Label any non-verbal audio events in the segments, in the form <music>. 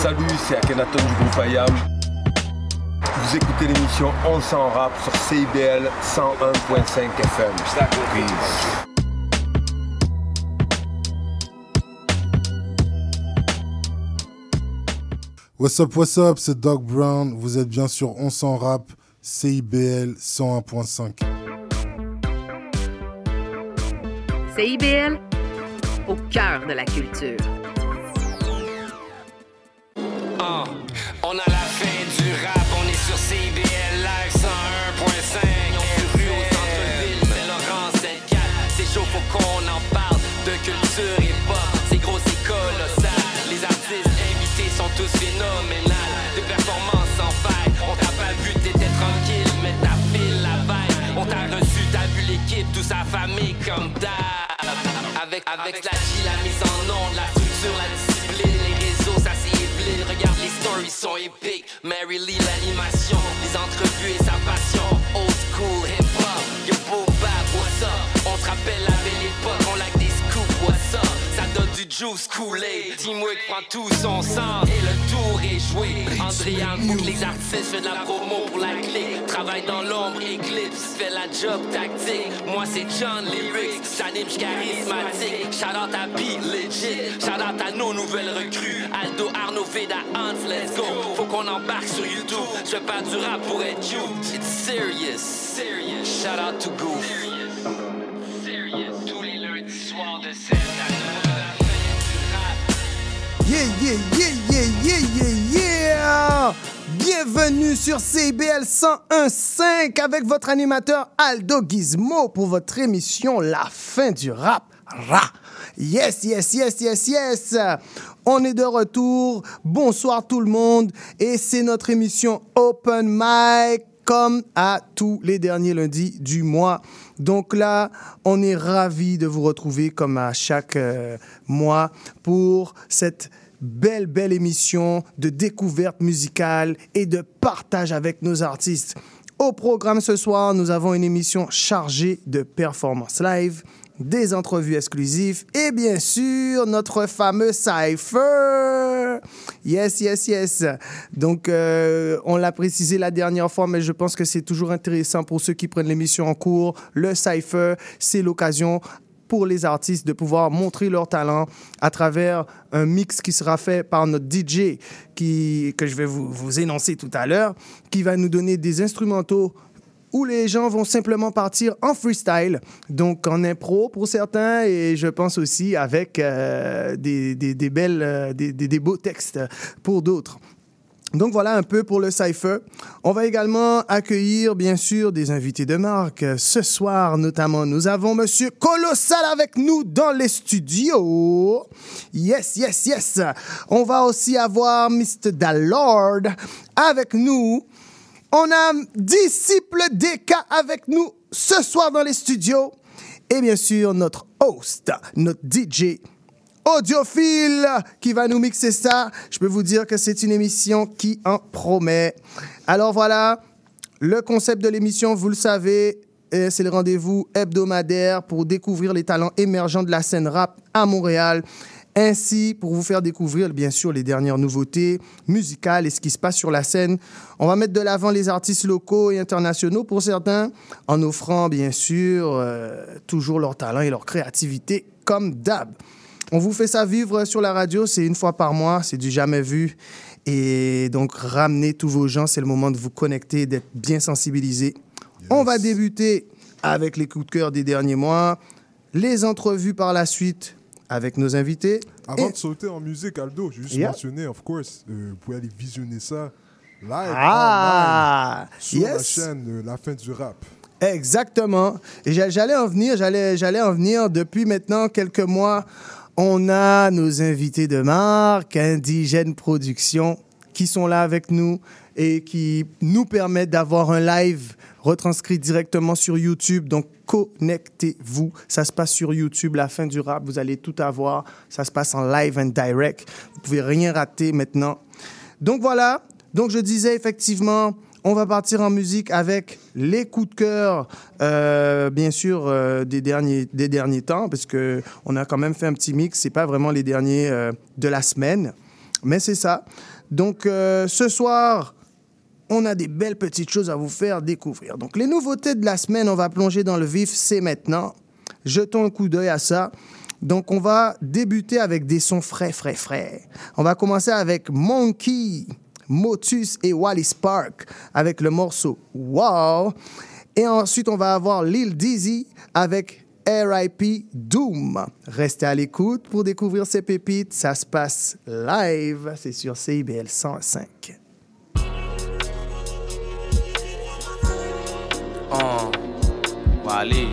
Salut, c'est Akhenaton du groupe IAM. Vous écoutez l'émission On s'en rap sur CIBL 101.5 FM. Peace. What's up, what's up, c'est Doc Brown. Vous êtes bien sûr On s'en rap, CIBL 101.5. CIBL, au cœur de la culture. On a la fin du rap, on est sur CIBL Live 101.5. On rue au centre-ville, Saint-Laurent, Sainte-Cat. C'est chaud, faut qu'on en parle de culture et pop. C'est gros, c'est colossal. Les artistes invités sont tous phénoménales. De performances sans faille. On t'a pas vu, t'étais tranquille, mais t'as fait la vibe. On t'a reçu, t'as vu l'équipe, toute sa famille comme d'hab. Avec, avec la G, la mise en onde, la structure, la Stories sont épiques. Mary Lee, l'animation, les entrevues et sa passion. Old school, hip-hop, yo beau bap, what's up? On se rappelle la du juice coulé. Teamwork prend tout son sens et le tour est joué. Andréan pour les artistes, fait de la promo pour la clé. Travaille dans l'ombre, éclipse, fait la job tactique. Moi c'est John Lyrics, j'anime, charismatique. Shout out à Beat Legit, shout out à nos nouvelles recrues. Aldo, Arnaud, Veda, Hans, let's go. Faut qu'on embarque sur YouTube. Je pas du rap pour être cute. It's serious, serious. Shout out to Goof. Serious, serious. Tous les lundis soirs de 7 à 9. Yeah, yeah, yeah, yeah, yeah, yeah, yeah! Bienvenue sur CBL 101.5 avec votre animateur Aldo Gizmo pour votre émission La fin du rap. Ra. Yes, yes, yes, yes, yes. On est de retour. Bonsoir tout le monde. Et c'est notre émission Open Mic comme à tous les derniers lundis du mois. Donc là, on est ravis de vous retrouver comme à chaque euh, mois pour cette belle, belle émission de découverte musicale et de partage avec nos artistes. Au programme ce soir, nous avons une émission chargée de performances live, des entrevues exclusives et bien sûr notre fameux Cypher. Yes, yes, yes. Donc, euh, on l'a précisé la dernière fois, mais je pense que c'est toujours intéressant pour ceux qui prennent l'émission en cours. Le Cypher, c'est l'occasion pour les artistes de pouvoir montrer leur talent à travers un mix qui sera fait par notre DJ qui, que je vais vous, vous énoncer tout à l'heure, qui va nous donner des instrumentaux où les gens vont simplement partir en freestyle, donc en impro pour certains, et je pense aussi avec euh, des, des, belles, euh, des, des, beaux textes pour d'autres. Donc voilà un peu pour le Cypher. On va également accueillir bien sûr des invités de marque. Ce soir notamment, nous avons Monsieur Colossal avec nous dans les studios. Yes, yes, yes. On va aussi avoir Mr. Dalord avec nous. On a Disciple DK avec nous ce soir dans les studios. Et bien sûr, notre host, notre DJ, audiophile qui va nous mixer ça. Je peux vous dire que c'est une émission qui en promet. Alors voilà, le concept de l'émission, vous le savez, euh, c'est le rendez-vous hebdomadaire pour découvrir les talents émergents de la scène rap à Montréal. Ainsi, pour vous faire découvrir, bien sûr, les dernières nouveautés musicales et ce qui se passe sur la scène, on va mettre de l'avant les artistes locaux et internationaux pour certains, en offrant, bien sûr, euh, toujours leur talent et leur créativité comme d'hab. On vous fait ça vivre sur la radio, c'est une fois par mois, c'est du jamais vu. Et donc, ramenez tous vos gens, c'est le moment de vous connecter, d'être bien sensibilisés. On va débuter avec les coups de cœur des derniers mois, les entrevues par la suite avec nos invités. Avant Et- de sauter en musique, Aldo, j'ai juste Yeah. mentionné, of course, euh, vous pouvez aller visionner ça live Ah, sur la chaîne euh, La fin du rap. Exactement. Et j'a- j'allais en venir, j'allais, j'allais en venir depuis maintenant quelques mois. On a nos invités de marque, Indigène Productions, qui sont là avec nous et qui nous permettent d'avoir un live retranscrit directement sur YouTube. Donc, connectez-vous. Ça se passe sur YouTube, la fin du rap. Vous allez tout avoir. Ça se passe en live and direct. Vous pouvez rien rater maintenant. Donc voilà. Donc je disais effectivement, on va partir en musique avec les coups de cœur, euh, bien sûr, euh, des, derniers, des derniers temps, parce que on a quand même fait un petit mix. C'est pas vraiment les derniers euh, de la semaine. Mais c'est ça. Donc, ce soir, on a des belles petites choses à vous faire découvrir. Donc, les nouveautés de la semaine, on va plonger dans le vif, c'est maintenant. Jetons un coup d'œil à ça. Donc, on va débuter avec des sons frais, frais, frais. On va commencer avec Monkey, Motus et Wally Spark avec le morceau Wow. Et ensuite, on va avoir Lil Dizzy avec RIP Doom. Restez à l'écoute pour découvrir ces pépites. Ça se passe live. C'est sur CIBL 105. Wally.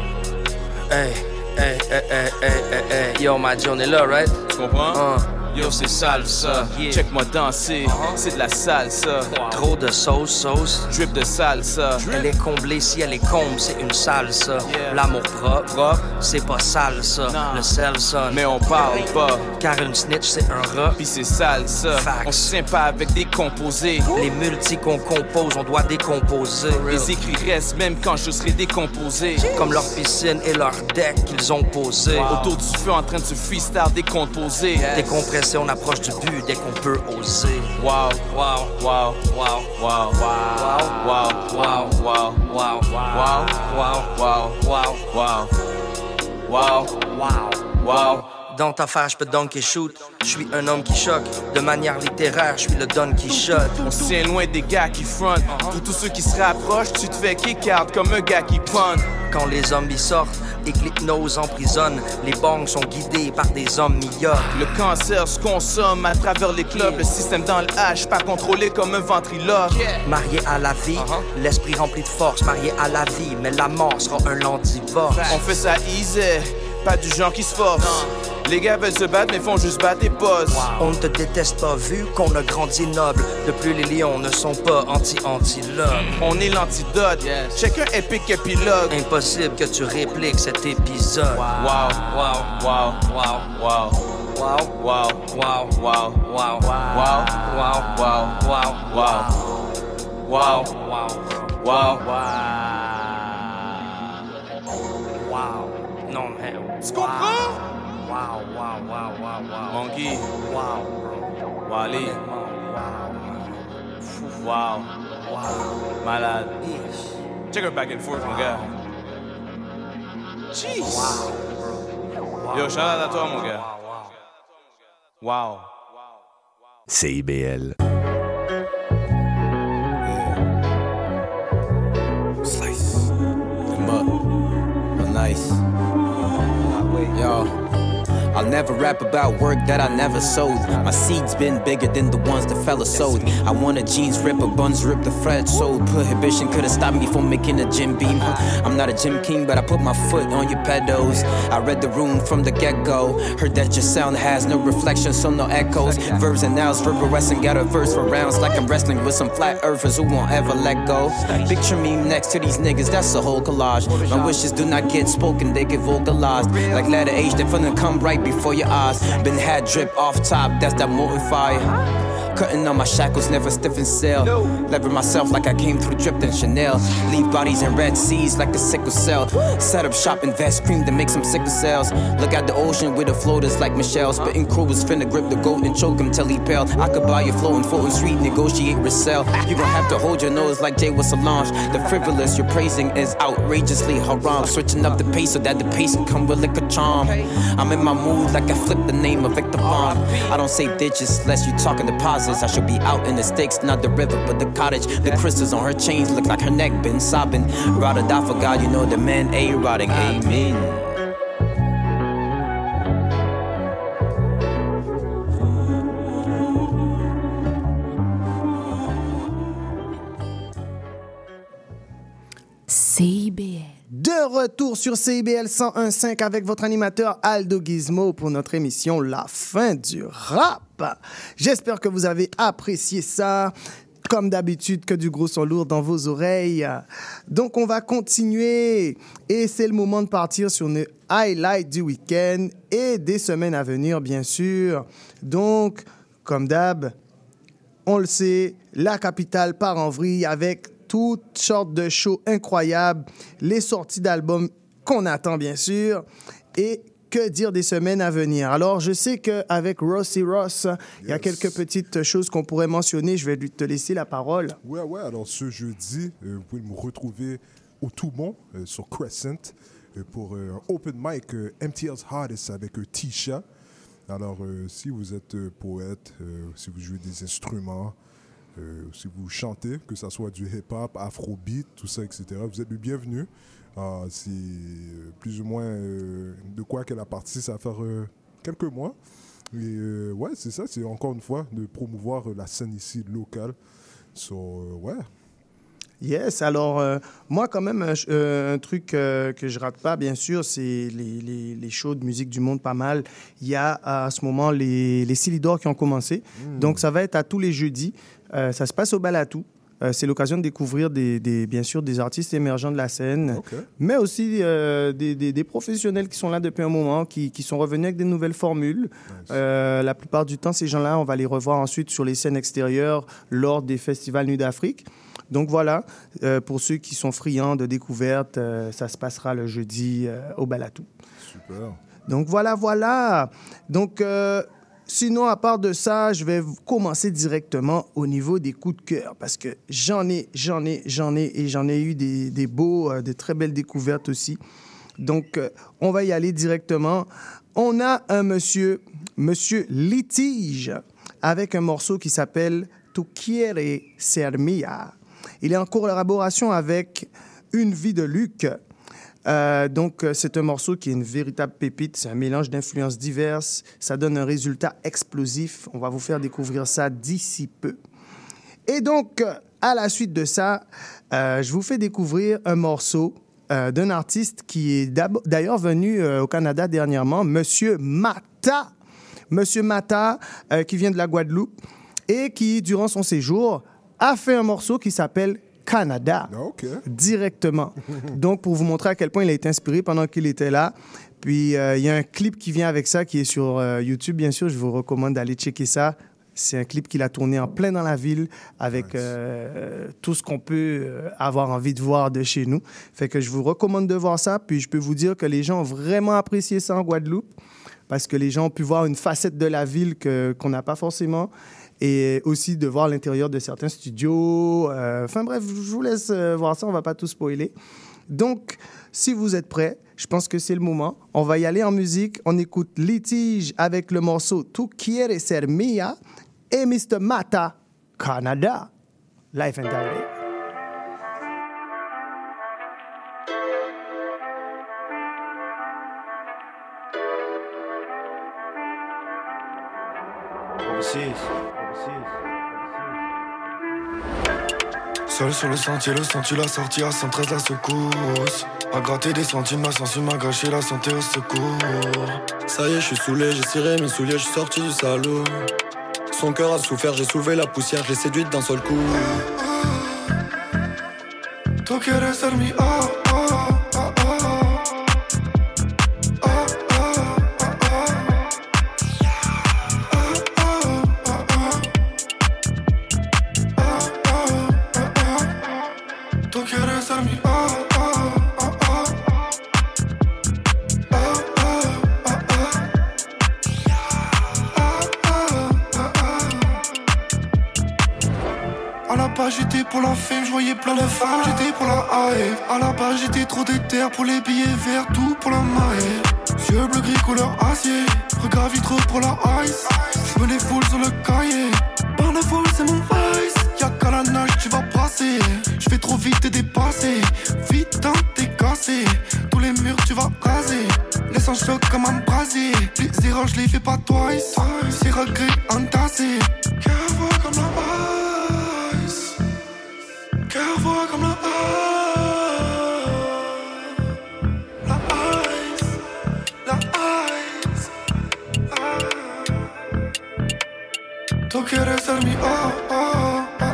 Hey, eh, eh, hey, eh, hey, hey, hey, hey, hey. Yo, my journée là, right? Tu comprends? Uh. Yo, c'est sale ça. Yeah. Check-moi danser. Uh-huh. C'est de la salsa. Trop de sauce, sauce. Drip de salsa. Elle est comblée si elle est comble, c'est une salsa. Yeah. L'amour propre, c'est pas sale ça. Non. Le sonne. Mais on parle pas. Car une snitch, c'est un rat. Pis c'est sale ça. Facts. On se pas avec des composés. Les multis qu'on compose, on doit décomposer. Les écrits restent même quand je serai décomposé. Comme leur piscine et leur deck qu'ils ont posé. Autour du feu en train de se freestyle décomposé. Décompressé, on approche du but dès qu'on peut oser. Wow, Wow, wow, wow, wow, wow, wow, wow, wow, wow, wow, wow, wow, wow, wow, wow, wow. wow. Dans ta face, je peux dunk et shoot. Je suis un homme qui choque. De manière littéraire, je suis le Don Quichotte. On se tient loin des gars qui front. Pour tous ceux qui se rapprochent, tu te fais kick out comme un gars qui punt. Quand les zombies sortent et que l'hypnose emprisonne, les bangs sont guidés par des hommes milliards. Le cancer se consomme à travers les clubs. Le système dans le H, pas contrôlé comme un ventriloque. Marié à la vie, l'esprit rempli de force, marié à la vie, mais la mort sera un lent divorce. On fait ça easy, pas du genre qui se force. Les gars veulent se battre, mais font juste battre et pause. On ne te déteste pas vu qu'on a grandi noble. De plus, les lions ne sont pas anti-antilope. On est l'antidote. Chacun épique épilogue. Impossible que tu répliques cet épisode. Wow, wow, wow, wow, wow, wow, wow, wow, wow, wow, wow, wow, wow, wow, wow, wow, wow, wow. Tu comprends? Wow, wow, wow, wow, wow. Monkey, Wow, bro. Wally, Wow, wow, wow. malade. Ish. Check her back and forth, mon gars. Jeez. Yo, shout out à toi, mon gars. Wow. CIBL. I'll never rap about work that I never sold. My seeds been bigger than the ones the fella sold. I want a jeans ripper, buns rip the Fred sold. Prohibition could've stopped me from making a gym beam. I'm not a gym king, but I put my foot on your pedals. I read the room from the get go. Heard that your sound has no reflection, so no echoes. Verbs and nouns, reverbescent, got a verse for rounds. Like I'm wrestling with some flat earthers who won't ever let go. Picture me next to these niggas, that's a whole collage. My wishes do not get spoken, they get vocalized. Like letter H, they finna come right before your eyes. Been had drip off top, that's that molten fire. Cutting on my shackles, never stiff and sail. Lever myself like I came through dripped in Chanel. Leave bodies in red seas like a sickle cell. Set up shop, invest, cream to make some sickle cells. Look at the ocean with the floaters like Michelle. Spitting crew was finna grip the goat and choke him till he pale. I could buy you floating, floating sweet, negotiate resell. You gon' have to hold your nose like Jay with Solange. The frivolous you're praising is outrageously haram. Switching up the pace so that the pace can come with like a charm. I'm in my mood like I flipped the name of Victor Vaughn. I don't say ditches unless you talking deposits. I should be out in the sticks, not the river, but the cottage. The crystals on her chains look like her neck been sobbing. Rotted out for God, you know the man a rotting. Amen. Retour sur CIBL 101.5 avec votre animateur Aldo Gizmo pour notre émission La fin du rap. J'espère que vous avez apprécié ça. Comme d'habitude, que du gros son lourd dans vos oreilles. Donc, on va continuer. Et c'est le moment de partir sur une highlight du week-end et des semaines à venir, bien sûr. Donc, comme d'hab, on le sait, la capitale part en vrille avec toutes sortes de shows incroyables, les sorties d'albums qu'on attend bien sûr. Et que dire des semaines à venir. Alors, je sais qu'avec Rossi Ross, il y a quelques petites choses qu'on pourrait mentionner. Je vais lui te laisser la parole. Ouais, ouais, alors ce jeudi, euh, vous pouvez me retrouver au Toulon, euh, sur Crescent, euh, pour euh, un open mic MTL's Hardest avec Tisha. Alors, si vous êtes poète, si vous jouez des instruments, euh, si vous chantez, que ce soit du hip-hop, afrobeat, tout ça, etc., vous êtes le bienvenu. Ah, c'est euh, plus ou moins euh, de quoi qu'elle a parti, ça va faire euh, quelques mois. Et euh, ouais, c'est ça, c'est encore une fois de promouvoir euh, la scène ici locale. So, euh, ouais, Yes, alors euh, moi quand même un, euh, truc euh, que je rate pas bien sûr c'est les, les, les shows de musique du monde pas mal. Il y a à ce moment les, les qui ont commencé. Donc ça va être à tous les jeudis. Euh, ça se passe au Balatou. Euh, c'est l'occasion de découvrir des, des- bien sûr des artistes émergents de la scène, mais aussi euh, des, des- des professionnels qui sont là depuis un moment, qui, qui sont revenus avec des nouvelles formules. Euh, la plupart du temps, ces gens-là, on va les revoir ensuite sur les scènes extérieures lors des festivals Nuit d'Afrique. Donc voilà, pour ceux qui sont friands de découvertes, ça se passera le jeudi au Balatou. Super. Donc voilà, voilà. Donc sinon, à part de ça, je vais commencer directement au niveau des coups de cœur parce que j'en ai, j'en ai, j'en ai et j'en ai eu des, des beaux, euh, des très belles découvertes aussi. Donc euh, on va y aller directement. On a un monsieur, monsieur Litige, avec un morceau qui s'appelle Tu quiere ser mia. Il est en collaboration avec Une vie de Luc. Euh, donc, euh, c'est un morceau qui est une véritable pépite. C'est un mélange d'influences diverses. Ça donne un résultat explosif. On va vous faire découvrir ça d'ici peu. Et donc, euh, à la suite de ça, je vous fais découvrir un morceau d'un artiste qui est d'ailleurs venu au Canada dernièrement, Monsieur Mata. Monsieur Mata, qui vient de la Guadeloupe et qui, durant son séjour, a fait un morceau qui s'appelle Canada Ah, directement. <laughs> Donc, pour vous montrer à quel point il a été inspiré pendant qu'il était là. Puis, euh, il y a un clip qui vient avec ça, qui est sur euh, YouTube, bien sûr. Je vous recommande d'aller checker ça. C'est un clip qu'il a tourné en plein dans la ville avec euh, tout ce qu'on peut avoir envie de voir de chez nous. Fait que je vous recommande de voir ça. Puis, je peux vous dire que les gens ont vraiment apprécié ça en Guadeloupe parce que les gens ont pu voir une facette de la ville qu'on n'a pas forcément et aussi de voir l'intérieur de certains studios. Euh, Enfin bref, je vous laisse euh, voir ça, on va pas tout spoiler. Donc, si vous êtes prêts, je pense que c'est le moment. On va y aller en musique. On écoute Litige avec le morceau Tu quiere ser mia et Mr. Mata, Canada. Life and Direct. Seul sur le sentier, le senti la sortie à 113 la secousse. A gratter des centimes, ma sensu m'a gâché la santé au secours. Ça y est, je suis saoulé, j'ai ciré mes souliers, je suis sorti du salaud. Son cœur a souffert, j'ai soulevé la poussière, j'ai séduite d'un seul coup. Pour la fame, je voyais plein de femmes, j'étais pour la hype. À la base j'étais trop déter pour les billets verts, tout pour la maille. Yeux bleu gris couleur acier, regard vitreux pour la ice. Je me défoule sur le cahier, par la foule c'est mon vice. Y'a qu'à la nage tu vas brasser, je vais trop vite et dépassé. Vite hein, t'es cassé, tous les murs tu vas raser. Laisse un choc comme un brasier, les erreurs je les fais pas twice. C'est regret entassé. Voix comme la ice, voix comme la ice. La ice, la. Tú quieres ser mi ah ah ah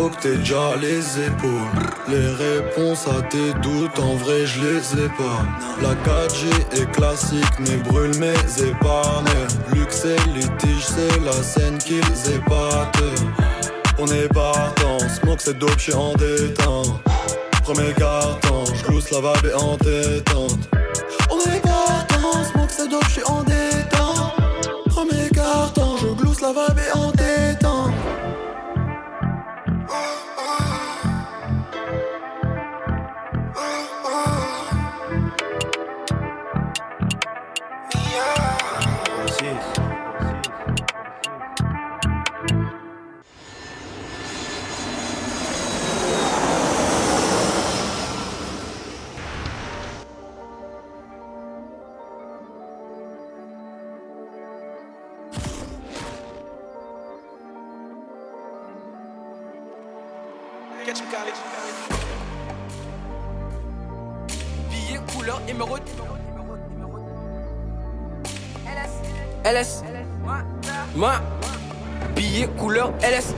faut que t'aies déjà les épaules. Les réponses à tes doutes, en vrai, je les ai pas. La 4G est classique, mais brûle mes épargnes. Luxe et litige, c'est la scène qu'ils épatent. On est partant, smoke c'est dope, j'suis en détente. Premier carton, j'glousse la vibe est entêtante. On est partant, smoke c'est dope, j'suis en détente. Premier carton, je glousse la vibe est entêtante.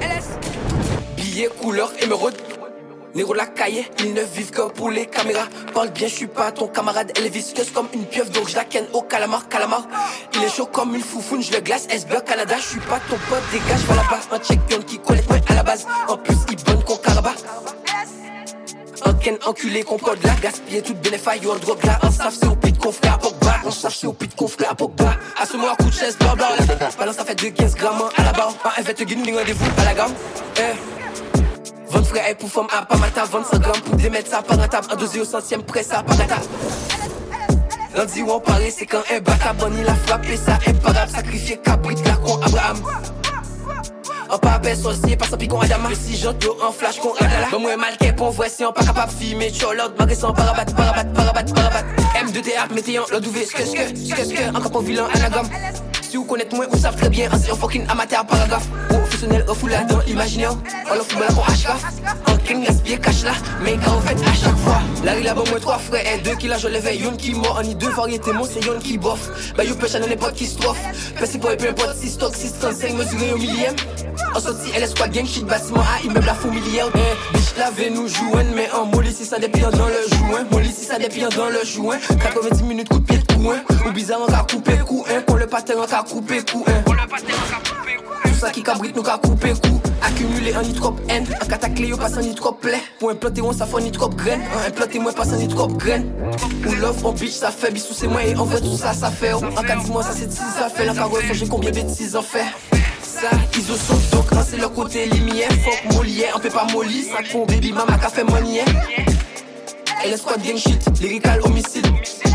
LS. Billet couleur émeraude. Négro la cahier, ils ne vivent que pour les caméras. Parle bien, je suis pas ton camarade. Elle est visqueuse comme une pieuvre, donc je la ken au calamar, calamar. Il est chaud comme une foufoune, je le glace. SB Canada, je suis pas ton pote, dégage, va là-bas. Un check qui connaît moi à la base. En plus, il bonne qu'on caraba. Ken enculé qu'on code là, gaspiller. Toute bénéfice, yo un drop là, un staff c'est au pit frère à Pogba, un staff c'est au pit frère à Pogba, à ce moment coup de chaise, bla bla, la balance ça fait de 15 grammes à la barre, un fait guine, rendez-vous à la gamme, eh. 20 frères et pour femme à pas mata, 25 grammes. Pour démettre ça par table, un dosé au centième près ça par gata. Lundi où on paraît, c'est quand un bata bon il a frappé ça, imparable, sacrifié cabrit, con Abraham. En bête sorcier, pas sans picon Adama Si j'entends yo en flash qu'on radala Bon moi mal qu'est pour voir si on pas capable filmer. Cholot, magre sans parabat, parabat, parabat, parabat. M2TH, météon, l'autre ouvé, ce que, ce que, ce que, ce que Encore pas vilain, anagramme Si vous connaissez moins, vous savez très bien Ancien fucking amateur, paragraphe Professionnel, foulard dans l'imaginaire On le football qu'on HK En king, gaspillé, cache là Mais quand on fait à chaque fois Larry là, bon moi trois frères Et deux qui là, je lève Yon qui mort, on y deux variétés Mon c'est Yon qui bof. Bah you pêche à n'importe qui strophe. Pessi pour peu importe si stock, 635 mesuré au millième. En sortie, elle est squad gang shit, bâtiment à immeuble à faux laver nous jouer, mais en molly si ça dépient dans le joint. Molly si ça dépient dans le joint. 90 minutes, coup de pied de coin. Ou bizarre, on a coupé coup, hein. Pour le patin, on a coupé coup, hein. Pour le patin, on a coupé coup. Tout ça qui cabrite, nous a coupé coup. Accumulé en nitrop N. Un cataclé, on passe en nitrop play. Pour implanter, on ça fait en nitrop graine. Implanter, moi passe en nitrop graine. Ou love, on bitch, ça fait bisous, c'est moi. Et en vrai, tout ça, ça fait. En cas, dis-moi, ça c'est si ça fait. La carrosse, j'ai combien de bêtises en fait? Ça, ils ont sont donc c'est leur côté limier Fuck Molière, on peut pas molly, ça con baby mama café monnier Et le squad gang shit, lyrical homicide.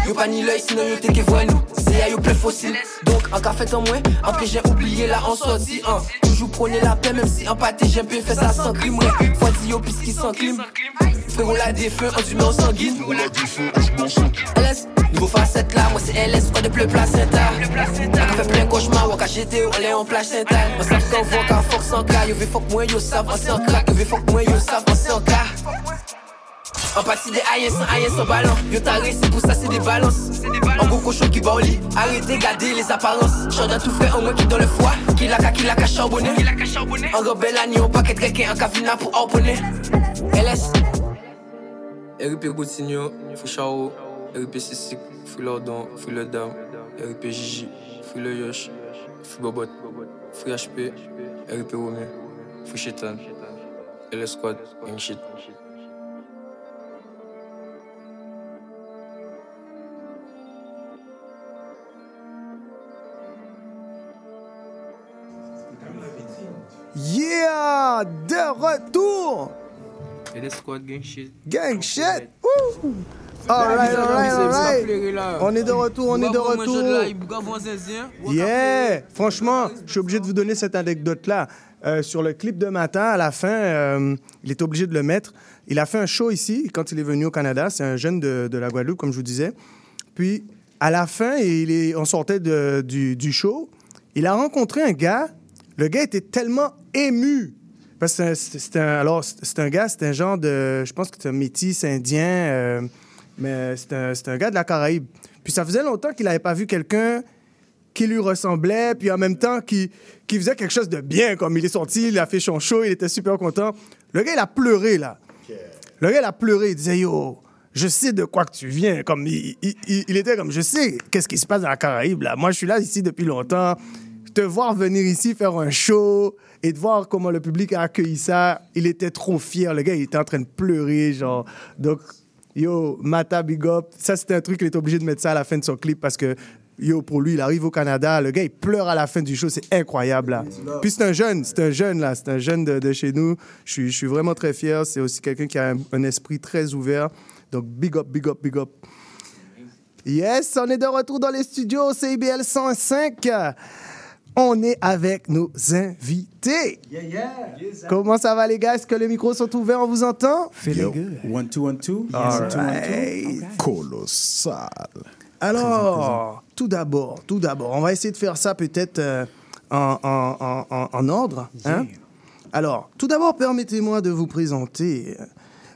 Yo pas ni l'œil sinon yo t'es que voix nous C'est yo plein fossile Donc en café en moins, en plus j'ai oublié là en sortie hein. Toujours prenez la paix même si en pâté j'ai un peu fait ça sans crime. Fois yo puisqu'il s'enclime Frérot la défeu, en humeur sanguine LS, nouveau facette là, moi c'est LS, quoi de plus placenta. On fait plein cauchemar, waka GT, on est en plage Saint-Anne On savent qu'on voit qu'à force en cas, yo veut fuck moi yo savent, on s'est en crack, yo veut fuck moi yo savent, on s'est en cas en partie des aïens sans aïens sans ballon Yo taré c'est pour ça c'est des balances. En gros cochon qui va au lit. Arrêtez garder les apparences. Chant tout frais en moi qui dans le foie. Qui l'a qui l'a qu'à charbonner En rebelle année on paquet de en cavina pour harponner. LS RIP Goutinho, Fou Chao, RIP Sissik, Fou Lordon, Fou Le Dame, RIP Gigi, Fou Le Yosh, Fou Bobot, Fou HP, RIP Romeo, Fou Chetan, LS Squad, Gang Shit. De retour! Squad, Gang Shit. Gang shit! Woo! Alright, alright, alright. On est de retour, on est de retour. Yeah! Franchement, je suis obligé de vous donner cette anecdote-là. Euh, sur le clip de matin, à la fin, euh, il était obligé de le mettre. Il a fait un show ici quand il est venu au Canada. C'est un jeune de, de la Guadeloupe, comme je vous disais. Puis, à la fin, il est, on sortait de- du, du show. Il a rencontré un gars. Le gars était tellement ému. Parce que c'est un- alors, c'est un gars, c'est un genre de. Je pense que c'est un métis indien. euh, mais c'est un, c'est un gars de la Caraïbe. Puis ça faisait longtemps qu'il n'avait pas vu quelqu'un qui lui ressemblait, puis en même temps qui, qui faisait quelque chose de bien. Comme il est sorti, il a fait son show, il était super content. Le gars, il a pleuré, là. Le gars, il a pleuré. Il disait, yo, je sais de quoi que tu viens. Comme il, il- il- il était comme, je sais qu'est-ce qui se passe dans la Caraïbe, là. Moi, je suis là ici depuis longtemps. Te voir venir ici faire un show et de voir comment le public a accueilli ça, il était trop fier. Le gars, il était en train de pleurer, genre. Donc, yo, Mata Big Up, ça, c'était un truc, il était obligé de mettre ça à la fin de son clip parce que, yo, pour lui, il arrive au Canada, le gars, il pleure à la fin du show, c'est incroyable, là. Puis c'est un jeune, c'est un jeune, là, c'est un jeune de, de chez nous. Je suis, je suis vraiment très fier. C'est aussi quelqu'un qui a un, un esprit très ouvert. Donc, big up, big up, big up. Yes, on est de retour dans les studios CIBL 105. On est avec nos invités. Comment ça va, les gars? Est-ce que les micros sont ouverts? On vous entend? One, two, one, two. All One, two, one, two. right. Colossal. Alors, tout d'abord, tout d'abord, on va essayer de faire ça peut-être euh, en, en- en- ordre. hein? Alors, tout d'abord, permettez-moi de vous présenter euh,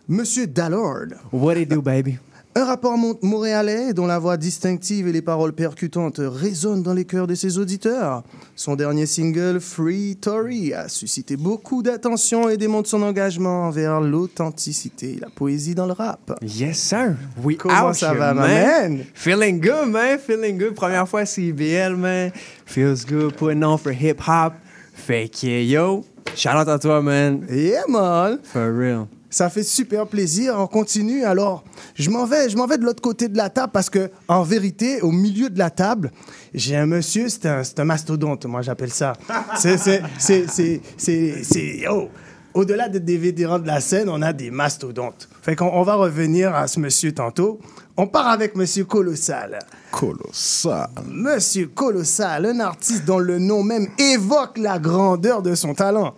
Monsieur Dallord. What it do, baby? Un rapport mon- montréalais dont la voix distinctive et les paroles percutantes résonnent dans les cœurs de ses auditeurs. Son dernier single, Free Tory, a suscité beaucoup d'attention et démontre son engagement envers l'authenticité et la poésie dans le rap. Yes, sir. We Comment ça va, man? Feeling good, man. Feeling good. Première fois CBL, man. Feels good. Putting on for hip hop. Fait que, yo, shout out à toi, man. Yeah, man! For real. Ça fait super plaisir. On continue. Alors, je m'en vais, je m'en vais de l'autre côté de la table parce que, en vérité, au milieu de la table, j'ai un monsieur, c'est un, un mastodonte, moi j'appelle ça. C'est, c'est, c'est, c'est, c'est, c'est- oh, au-delà de- des vétérans de la scène, on a des mastodontes. Fait qu'on on va revenir à ce monsieur tantôt. On part avec monsieur Colossal. Colossal. Monsieur Colossal, un artiste dont le nom même évoque la grandeur de son talent.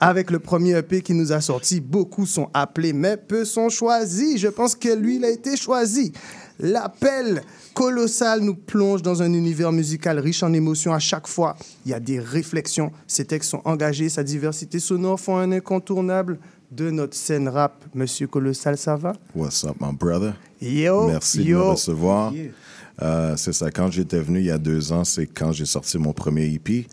Avec le premier EP qui nous a sorti, beaucoup sont appelés, mais peu sont choisis. Je pense que lui, il a été choisi. L'appel colossal nous plonge dans un univers musical riche en émotions à chaque fois. Il y a des réflexions. Ses textes sont engagés, sa diversité sonore font un incontournable de notre scène rap. Monsieur Colossal, ça va? What's up, my brother? Yo, Merci de me recevoir. Euh, c'est ça, quand j'étais venu il y a deux ans, c'est quand j'ai sorti mon premier EP.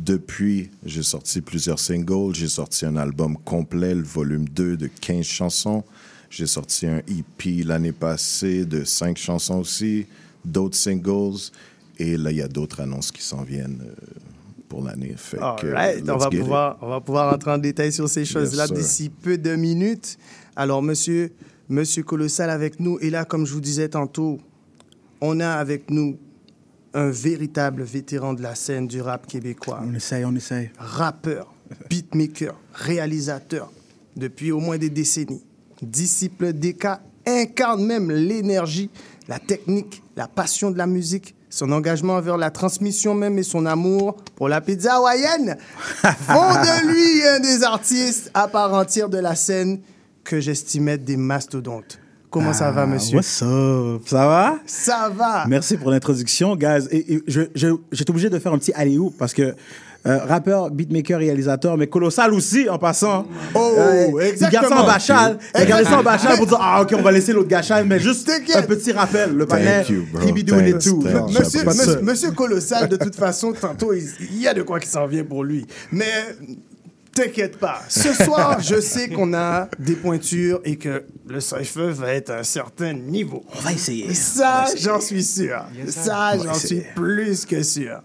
Depuis, j'ai sorti plusieurs singles. J'ai sorti un album complet, le volume 2 de 15 chansons. J'ai sorti un EP l'année passée de 5 chansons aussi, d'autres singles. Et là, il y a d'autres annonces qui s'en viennent euh, pour l'année. On va, it. pouvoir, on va pouvoir entrer en détail sur ces choses-là d'ici peu de minutes. Alors, monsieur, monsieur Colossal avec nous. Et là, comme je vous disais tantôt, on a avec nous un véritable vétéran de la scène du rap québécois. On essaye, on essaye. Rappeur, beatmaker, réalisateur, depuis au moins des décennies. Disciple d'EK, incarne même l'énergie, la technique, la passion de la musique, son engagement envers la transmission même et son amour pour la pizza hawaïenne <laughs> font de lui un des artistes à part entière de la scène que j'estimais des mastodontes. Comment ça va, Ah, monsieur? What's up? Ça va? Ça va! Merci pour l'introduction, guys. Et, et je, je, j'étais obligé de faire un petit alley parce que euh, rappeur, beatmaker, réalisateur, mais colossal aussi en passant. Oh, Il garde ça exactement. en bachal. Il garde ça en bachal pour dire Ah, ok, on va laisser l'autre gachal, mais juste T'inquiète. un petit rappel. Le panel, he be doing it too. Monsieur, Colossal, de toute façon, tantôt, il, il y a de quoi qui s'en vient pour lui. Mais t'inquiète pas. Ce soir, je sais qu'on a des pointures et que le cypher va être à un certain niveau. On va essayer. Ça, j'en suis sûr. Ça, j'en suis plus que sûr.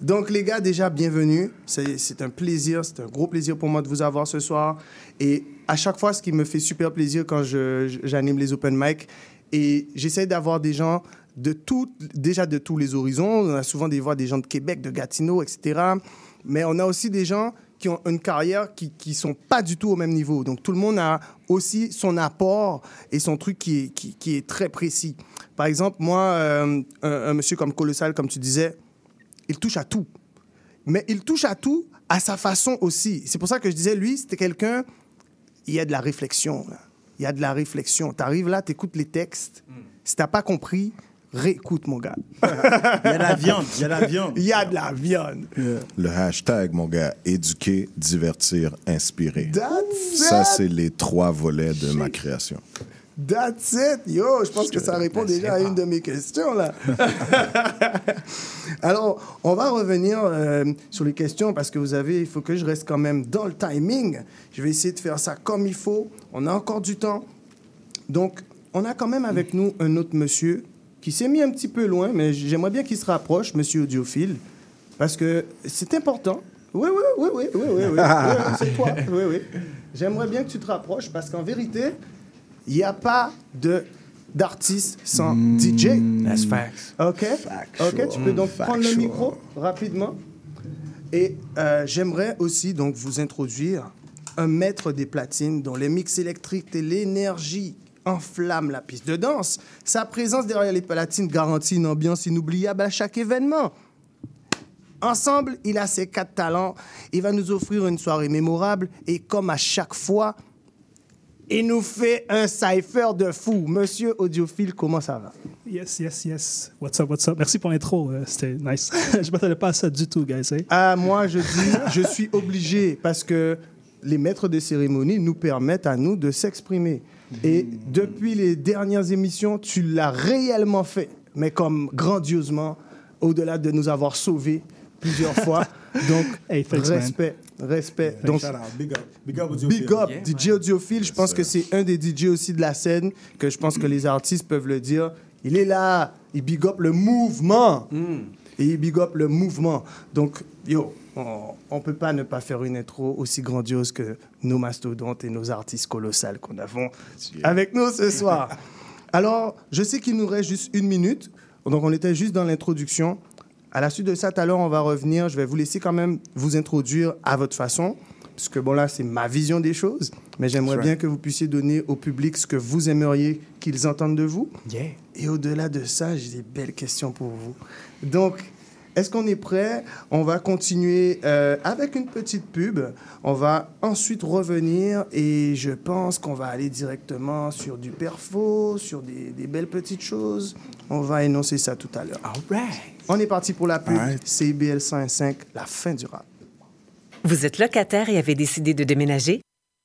Donc, les gars, déjà, bienvenue. C'est un plaisir, c'est un gros plaisir pour moi de vous avoir ce soir. Et à chaque fois, ce qui me fait super plaisir quand j'anime les open mic, et j'essaie d'avoir des gens de tout, déjà de tous les horizons. On a souvent des voix des gens de Québec, de Gatineau, etc. Mais on a aussi des gens qui ont une carrière qui ne sont pas du tout au même niveau. Donc, tout le monde a aussi son apport et son truc qui est, qui, qui est très précis. Par exemple, moi, euh, un, un monsieur comme Colossal, comme tu disais, il touche à tout. Mais il touche à tout à sa façon aussi. C'est pour ça que je disais, lui, c'était quelqu'un, il y a de la réflexion. là. Il y a de la réflexion. Tu arrives là, tu écoutes les textes. Si tu pas compris, réécoute, mon gars. <laughs> Il y a de la viande. Il y a de la viande. Il y a de la viande. Le hashtag, mon gars, éduquer, divertir, inspirer. That's Ça, it. c'est les trois volets de ma création. That's it. Yo, je pense que ça répond déjà à une de mes questions, là. <laughs> Alors, on va revenir euh, sur les questions parce que vous avez, il faut que je reste quand même dans le timing. Je vais essayer de faire ça comme il faut. On a encore du temps. Donc, on a quand même avec nous un autre monsieur qui s'est mis un petit peu loin, mais j'aimerais bien qu'il se rapproche, monsieur audiophile, parce que c'est important. Oui, oui, oui, oui, oui, oui, oui, <laughs> oui, c'est toi. Oui, oui. J'aimerais bien que tu te rapproches parce qu'en vérité, il n'y a pas de d'artiste sans DJ. That's facts. OK? OK, tu peux donc prendre le micro rapidement. Et euh, j'aimerais aussi donc vous introduire un maître des platines dont les mix électriques et l'énergie enflamment la piste de danse. Sa présence derrière les platines garantit une ambiance inoubliable à chaque événement. Ensemble, il a ses quatre talents. Il va nous offrir une soirée mémorable et comme à chaque fois, il nous fait un cypher de fou. Monsieur Audiophile, comment ça va? Yes, yes, yes. What's up, what's up? Merci pour l'intro. euh, C'était nice. <laughs> je m'attendais pas à ça du tout, guys. hein. Ah, moi, je dis, je suis obligé parce que les maîtres de cérémonie nous permettent à nous de s'exprimer. Et depuis les dernières émissions, tu l'as réellement fait, mais comme grandiosement, au-delà de nous avoir sauvés plusieurs <laughs> fois. Donc, Hey, thanks, man. respect, respect. Donc. Big up. Big up, Big up, DJ Audiophile. Je pense que c'est un des DJ aussi de la scène, que je pense que les artistes peuvent le dire. Il est là, il big up le mouvement. Et il big up le mouvement. Donc, yo, on ne peut pas ne pas faire une intro aussi grandiose que nos mastodontes et nos artistes colossales qu'on avons avec nous ce soir. <laughs> Alors, je sais qu'il nous reste juste une minute. Donc, on était juste dans l'introduction. À la suite de ça, tout à l'heure, on va revenir. Je vais vous laisser quand même vous introduire à votre façon. Parce que, bon, là, c'est ma vision des choses. Mais j'aimerais bien right. que vous puissiez donner au public ce que vous aimeriez qu'ils entendent de vous. Yeah. Et au-delà de ça, j'ai des belles questions pour vous. Donc, est-ce qu'on est prêt? On va continuer euh, avec une petite pub. On va ensuite revenir et je pense qu'on va aller directement sur du perfo, sur des, des belles petites choses. On va énoncer ça tout à l'heure. All right. On est parti pour la pub. Alright. CBL 105, la fin du rap. Vous êtes locataire et avez décidé de déménager?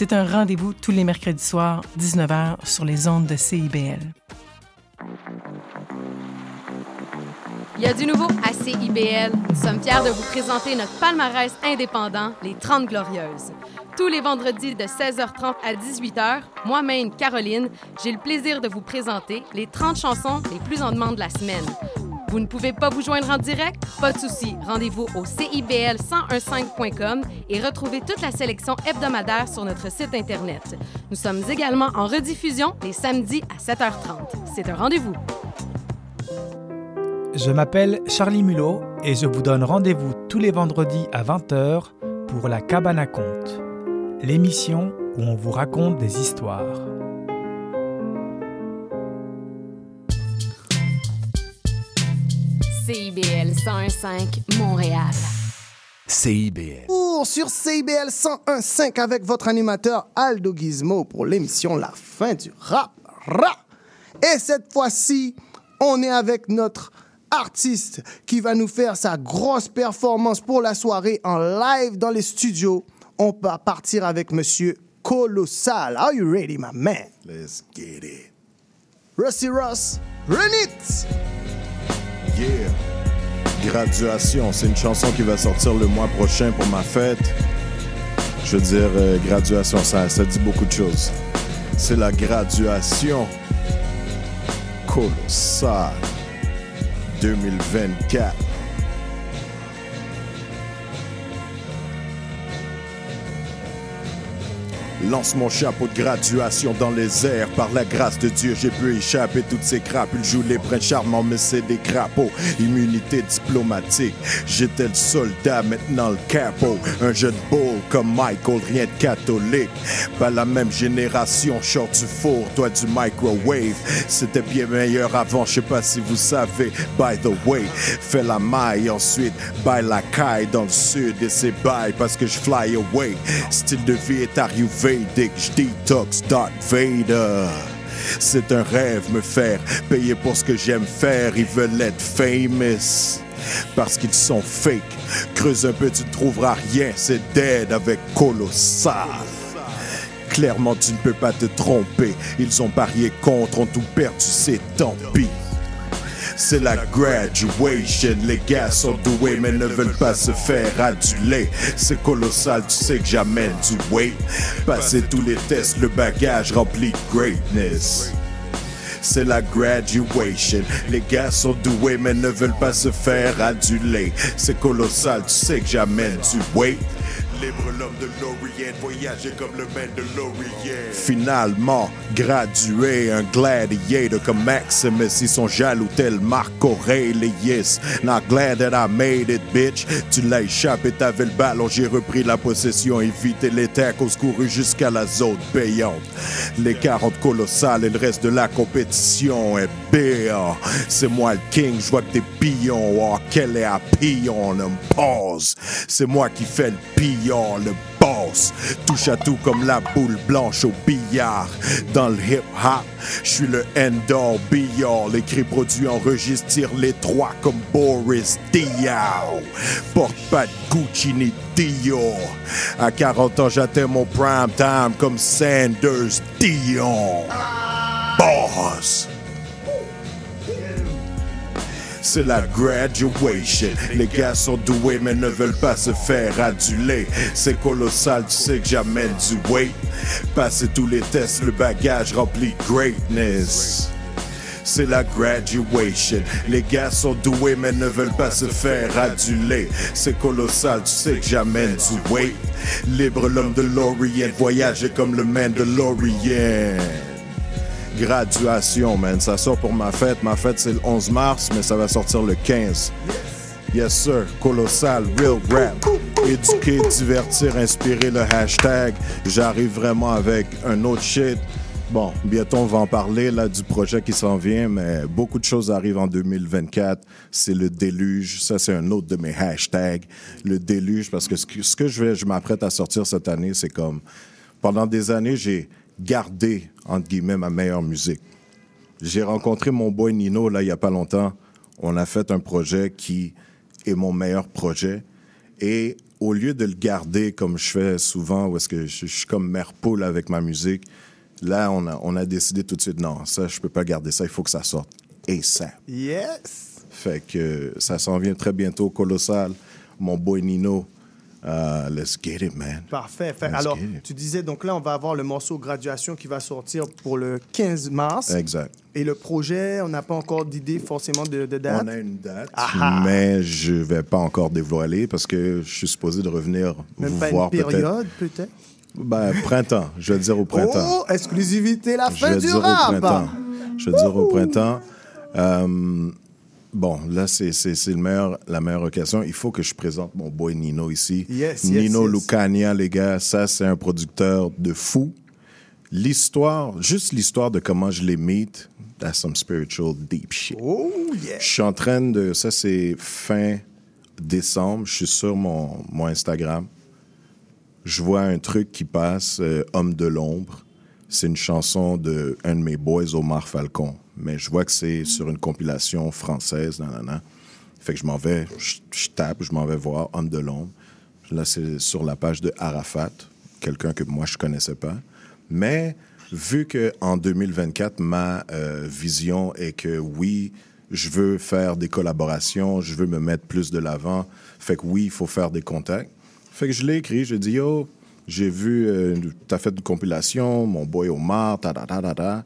C'est un rendez-vous tous les mercredis soirs, 19h, sur les ondes de CIBL. Il y a du nouveau à CIBL. Nous sommes fiers de vous présenter notre palmarès indépendant, les 30 Glorieuses. Tous les vendredis de 16h30 à 18h, moi-même, Caroline, j'ai le plaisir de vous présenter les 30 chansons les plus en demande de la semaine. Vous ne pouvez pas vous joindre en direct? Pas de souci. Rendez-vous au CIBL1015.com et retrouvez toute la sélection hebdomadaire sur notre site Internet. Nous sommes également en rediffusion les samedis à 7h30. C'est un rendez-vous. Je m'appelle Charlie Mulot et je vous donne rendez-vous tous les vendredis à 20h pour La Cabane à Conte, l'émission où on vous raconte des histoires. CIBL 1015 Montréal. CIBL. Pour sur CIBL 101.5 avec votre animateur Aldo Gizmo pour l'émission La fin du rap. Rap. Et cette fois-ci, on est avec notre artiste qui va nous faire sa grosse performance pour la soirée en live dans les studios. On va partir avec Monsieur Colossal. Are you ready, my man? Let's get it. Rusty Ross, run it! Graduation, c'est une chanson qui va sortir le mois prochain pour ma fête. Je veux dire, euh, graduation, ça, ça dit beaucoup de choses. C'est la graduation. Colossal. 2024. Lance mon chapeau de graduation dans les airs. Par la grâce de Dieu, j'ai pu échapper toutes ces crapules. Joue les princes charmants, mais c'est des crapauds. Immunité diplomatique. J'étais le soldat, maintenant le capot. Un jeune beau comme Michael, rien de catholique. Pas la même génération, short du four, toi du microwave. C'était bien meilleur avant, je sais pas si vous savez. By the way, fais la maille, ensuite, by la caille dans le sud. Et c'est bye parce que je fly away. Style de vie est arrivé Vader. C'est un rêve me faire payer pour ce que j'aime faire. Ils veulent être famous parce qu'ils sont fake. Creuse un peu, tu ne trouveras rien. C'est dead avec Colossal. Clairement, tu ne peux pas te tromper. Ils ont parié contre, ont tout perdu, c'est tant pis. C'est la graduation. Les gars sont doués, mais ne veulent pas se faire aduler. C'est colossal, tu sais que j'amène du weight. Passer tous les tests, le bagage rempli de greatness. C'est la graduation. Les gars sont doués, mais ne veulent pas se faire aduler. C'est colossal, tu sais que j'amène du weight. Libre l'homme de l'Orient, voyager comme le Mandalorian. Finalement, gradué, un gladiator comme Maximus. Ils sont jaloux tel Marco Aurelius. Not glad that I made it, bitch. Tu l'as échappé, t'avais le ballon. J'ai repris la possession, évité les tacos courus jusqu'à la zone payante. Les 40 colossales et le reste de la compétition est béant. C'est moi le king, je vois que t'es pions. Oh, quel est un pion, me pause. C'est moi qui fais le pion le boss. Touche à tout comme la boule blanche au billard. Dans le hip-hop, je suis le end-all billard. L'écrit produit enregistre les trois comme Boris Diaw. Porte pas de Gucci ni Dior. À 40 ans, j'atteins mon prime time comme Sanders Dion. Boss. C'est la graduation. Les gars sont doués mais ne veulent pas se faire aduler. C'est colossal, tu sais que j'amène du weight. Passer tous les tests, le bagage rempli greatness. C'est la graduation. Les gars sont doués mais ne veulent pas se faire aduler. C'est colossal, tu sais que j'amène du weight. Libre l'homme de l'Orient, voyager comme le man de l'Orient graduation, man. Ça sort pour ma fête. Ma fête, c'est le 11 mars, mais ça va sortir le 15. Yes, sir. Colossal, real rap. Éduquer, divertir, inspirer le hashtag. J'arrive vraiment avec un autre shit. Bon, bientôt on va en parler là du projet qui s'en vient, mais beaucoup de choses arrivent en 2024. C'est le déluge. Ça, c'est un autre de mes hashtags. Le déluge, parce que ce que, je vais, je m'apprête à sortir cette année, c'est comme pendant des années, j'ai garder, entre guillemets, ma meilleure musique. J'ai rencontré mon boy Nino, là, il y a pas longtemps. On a fait un projet qui est mon meilleur projet. Et au lieu de le garder comme je fais souvent, où est-ce que je, suis comme mère poule avec ma musique, là, on a, on a décidé tout de suite, non, ça, je peux pas garder ça, il faut que ça sorte. Et ça. Yes! Fait que ça s'en vient très bientôt, colossal. Mon boy Nino, Uh, let's get it, man. Parfait. Fait, alors, tu disais, donc là, on va avoir le morceau Graduation qui va sortir pour le 15 mars. Exact. Et le projet, on n'a pas encore d'idée forcément de, de, date. On a une date, mais je ne vais pas encore dévoiler parce que je suis supposé de revenir Même vous pas voir une peut-être. période, peut-être? Ben, printemps. Je vais dire au printemps. Oh, exclusivité, la je fin vais du dire au printemps. Je vais dire au printemps. Euh, bon, là, c'est la meilleure occasion. Il faut que je présente mon boy Nino ici. Yes, Nino yes. Lucania, les gars, ça, c'est un producteur de fou. L'histoire, juste l'histoire de comment je les meet, that's some spiritual deep shit. Oh, yeah! Je suis en train de. Ça, c'est fin décembre. Je suis sur mon, mon Instagram. Je vois un truc qui passe, euh, Homme de l'ombre. c'est une chanson de un de mes boys, Omar Falcon. Mais je vois que c'est sur une compilation française, nanana. Fait que je m'en vais, je, tape, je m'en vais voir Homme de l'ombre. Là, c'est sur la page de Arafat, quelqu'un que moi, je connaissais pas. Mais vu que en 2024, ma euh, vision est que oui, je veux faire des collaborations, je veux me mettre plus de l'avant. Fait que oui, il faut faire des contacts. Fait que je l'ai écrit, je dis yo, j'ai vu, euh, t'as fait une compilation, mon boy Omar, ta ta ta ta ta.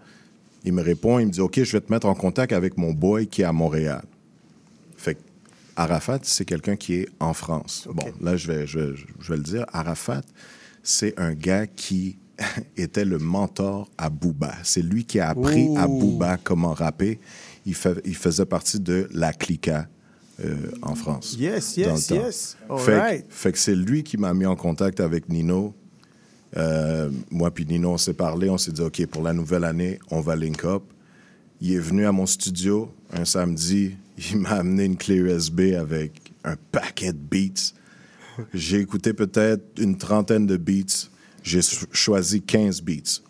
Il me répond, il me dit ok, je vais te mettre en contact avec mon boy qui est à Montréal. Fait que Arafat, c'est quelqu'un qui est en France. Bon, là, je vais, je, vais, je vais le dire. Arafat, c'est un gars qui <laughs> était le mentor à Booba. C'est lui qui a appris à. Booba comment rapper. Il, fait, il faisait partie de la Clica euh, en France. Yes, yes, yes. All Fait, right. fait que c'est lui qui m'a mis en contact avec Nino. Euh, moi puis Nino, on s'est parlé, on s'est dit, OK, pour la nouvelle année, on va link up. Il est venu à mon studio un samedi. Il m'a amené une clé USB avec un paquet de beats. J'ai écouté peut-être une trentaine de beats. J'ai cho- choisi 15 beats.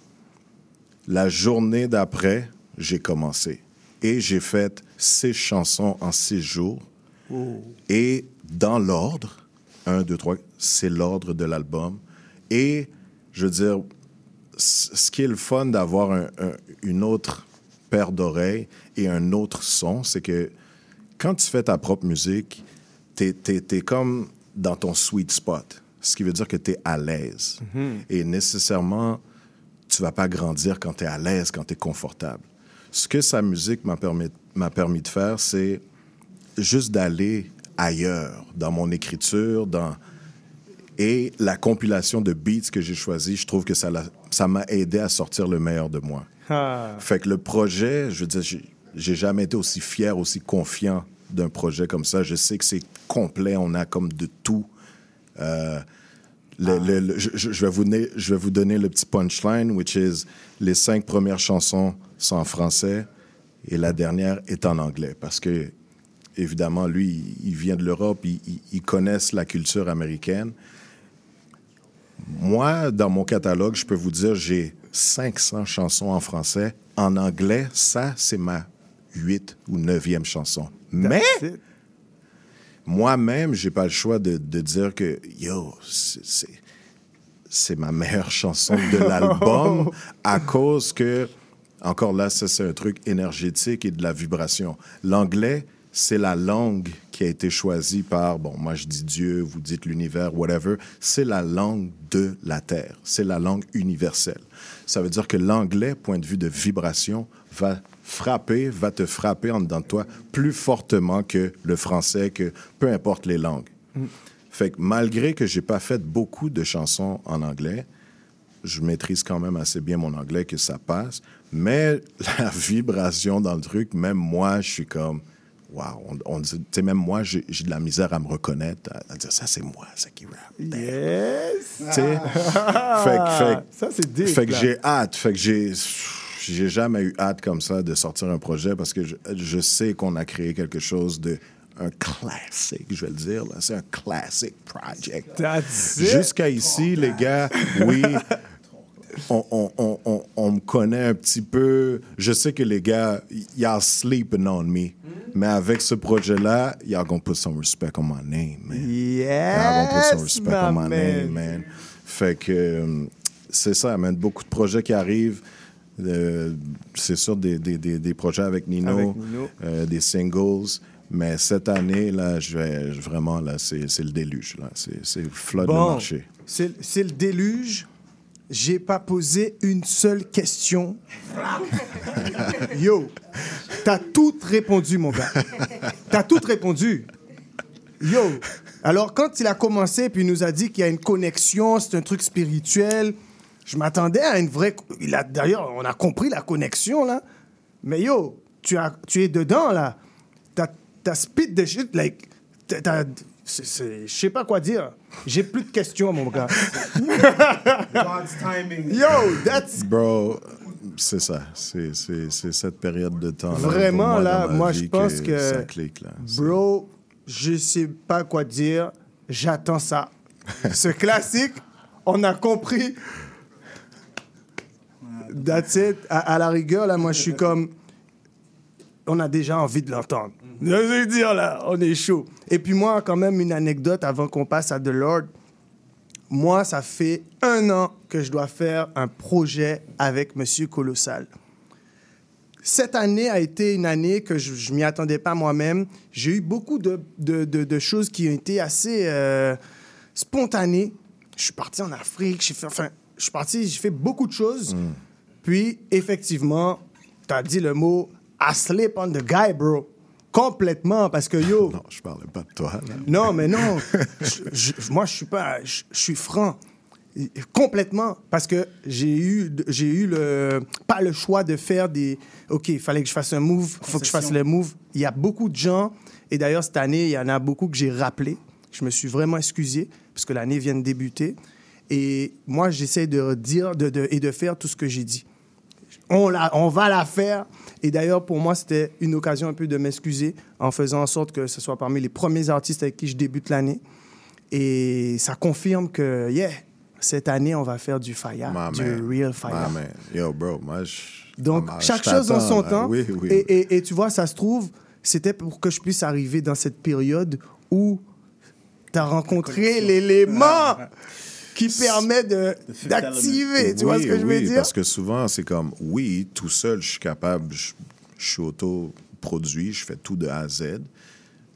La journée d'après, j'ai commencé. Et j'ai fait six chansons en six jours. Et dans l'ordre, un, deux, trois, c'est l'ordre de l'album. Et je veux dire, ce qui est le fun d'avoir un- un- une autre paire d'oreilles et un autre son, c'est que quand tu fais ta propre musique, t'es es, comme dans ton sweet spot. Ce qui veut dire que tu es à l'aise. Et nécessairement, tu vas pas grandir quand tu es à l'aise, quand tu es confortable. Ce que sa musique m'a permis, m'a permis de faire, c'est juste d'aller ailleurs dans mon écriture, dans... Et la compilation de beats que j'ai choisi, je trouve que ça m'a aidé à sortir le meilleur de moi. Ah. Fait que le projet, je veux dire, j'ai- jamais été aussi fier, aussi confiant d'un projet comme ça. Je sais que c'est complet, on a comme de tout. Euh, le- le- le- je, vais vous donner, je vais vous donner le petit punchline, which is les cinq premières chansons sont en français et la dernière est en anglais parce que évidemment lui, il- vient de l'Europe, il, il- il connaissent la culture américaine. Moi, dans mon catalogue, je peux vous dire, j'ai 500 chansons en français. En anglais, ça, c'est ma huit ou neuvième chanson. Mais moi-même, j'ai pas le choix de, de dire que, yo, c'est- ma meilleure <laughs> chanson de <laughs> l'album à cause que, encore là, ça c'est un truc énergétique et de la vibration. L'anglais, c'est la langue qui a été choisie par, bon, moi je dis Dieu, vous dites l'univers, whatever, c'est la langue de la Terre, c'est la langue universelle. Ça veut dire que l'anglais, point de vue de vibration, va frapper, va te frapper en dedans de toi plus fortement que le français, que peu importe les langues. Fait que malgré que j'ai pas fait beaucoup de chansons en anglais, je maîtrise quand même assez bien mon anglais que ça passe. Mais <laughs> la vibration dans le truc, même moi, je suis comme, waouh, on, on dit- tu sais, même moi, j'ai de la misère à me reconnaître, à, à dire ça, c'est moi, ça qui rappe. Yes! Tu sais? fait que, fait ça, c'est Fait que j'ai hâte. Fait que j'ai. J'ai jamais eu hâte comme ça de sortir un projet parce que je, je sais qu'on a créé quelque chose de. Un classique, je vais le dire. C'est un classic project. Jusqu'à ici, les gars, oui, on, on, on, on, on me connaît un petit peu. Je sais que les gars, y'all sleeping on me. Mais avec ce projet-là, y'all gonna put some respect on my name, man. Y'all gonna put some Yes, respect on my man. name, man. Fait que euh, c'est ça, man. Beaucoup de projets qui arrivent. Euh, c'est sûr, des, des, des, des projets avec Nino, Avec Nino. euh, des singles. Mais cette année, là, je vais vraiment, là, c'est c'est le déluge. là. C'est c'est flood le Bon, marché. c'est le déluge. J'ai pas posé une seule question. Yo, t'as tout répondu, mon gars. T'as tout répondu. Yo, alors quand il a commencé puis il nous a dit qu'il y a une connexion, c'est un truc spirituel, je m'attendais à une vraie. Il a d'ailleurs, on a compris la connexion là. Mais yo, tu as, tu es dedans là. T'as, t'as spit de shit like. t'as- je sais pas quoi dire. J'ai plus de questions, mon gars. God's timing. Yo, that's Bro, c'est ça. C'est cette période de temps. Vraiment, là, moi, je pense que. Ça clique, là. Bro, je sais pas quoi dire. J'attends ça. <laughs> Ce classique, on a compris. That's it. À, à la rigueur, là, moi, je suis comme. On a déjà envie de l'entendre. Je veux dire, là, on est chaud. Et puis, moi, quand même, une anecdote avant qu'on passe à The Lord. Moi, ça fait un an que je dois faire un projet avec Monsieur Colossal. Cette année a été une année que je ne m'y attendais pas moi-même. J'ai eu beaucoup de, de, de- de choses qui ont été assez euh, spontanées. Je suis parti en Afrique, j'ai fait, enfin, je suis parti, j'ai fait beaucoup de choses. Puis, effectivement, tu as dit le mot « I sleep on the guy, bro ». Complètement, parce que yo... Non, je parlais pas de toi. là. Non, mais non. <laughs> Je- je- moi, je suis pas. Je, je suis franc. Complètement. Parce que j'ai eu, j'ai eu le, pas le choix de faire des. OK, il fallait que je fasse un move, il faut que je fasse le move. Il y a beaucoup de gens, et d'ailleurs, cette année, il y en a beaucoup que j'ai rappelé. Je me suis vraiment excusé, parce que l'année vient de débuter. Et moi, j'essaie de dire de, de- et de faire tout ce que j'ai dit. On, la, on va la faire. Et d'ailleurs, pour moi, c'était une occasion un peu de m'excuser en faisant en sorte que ce soit parmi les premiers artistes avec qui je débute l'année. Et ça confirme que, yeah, cette année, on va faire du fire, My du man. real fire. My man. Yo, bro, moi, je. Donc, chaque chose en son temps. Oui, oui. Et, et- et tu vois, ça se trouve, c'était pour que je puisse arriver dans cette période où tu as rencontré l'élément qui permet d'activer. Tu vois ce que je veux dire? Parce que souvent, c'est comme, oui, tout seul, je suis capable, je, je suis auto-produit, je fais tout de A à Z.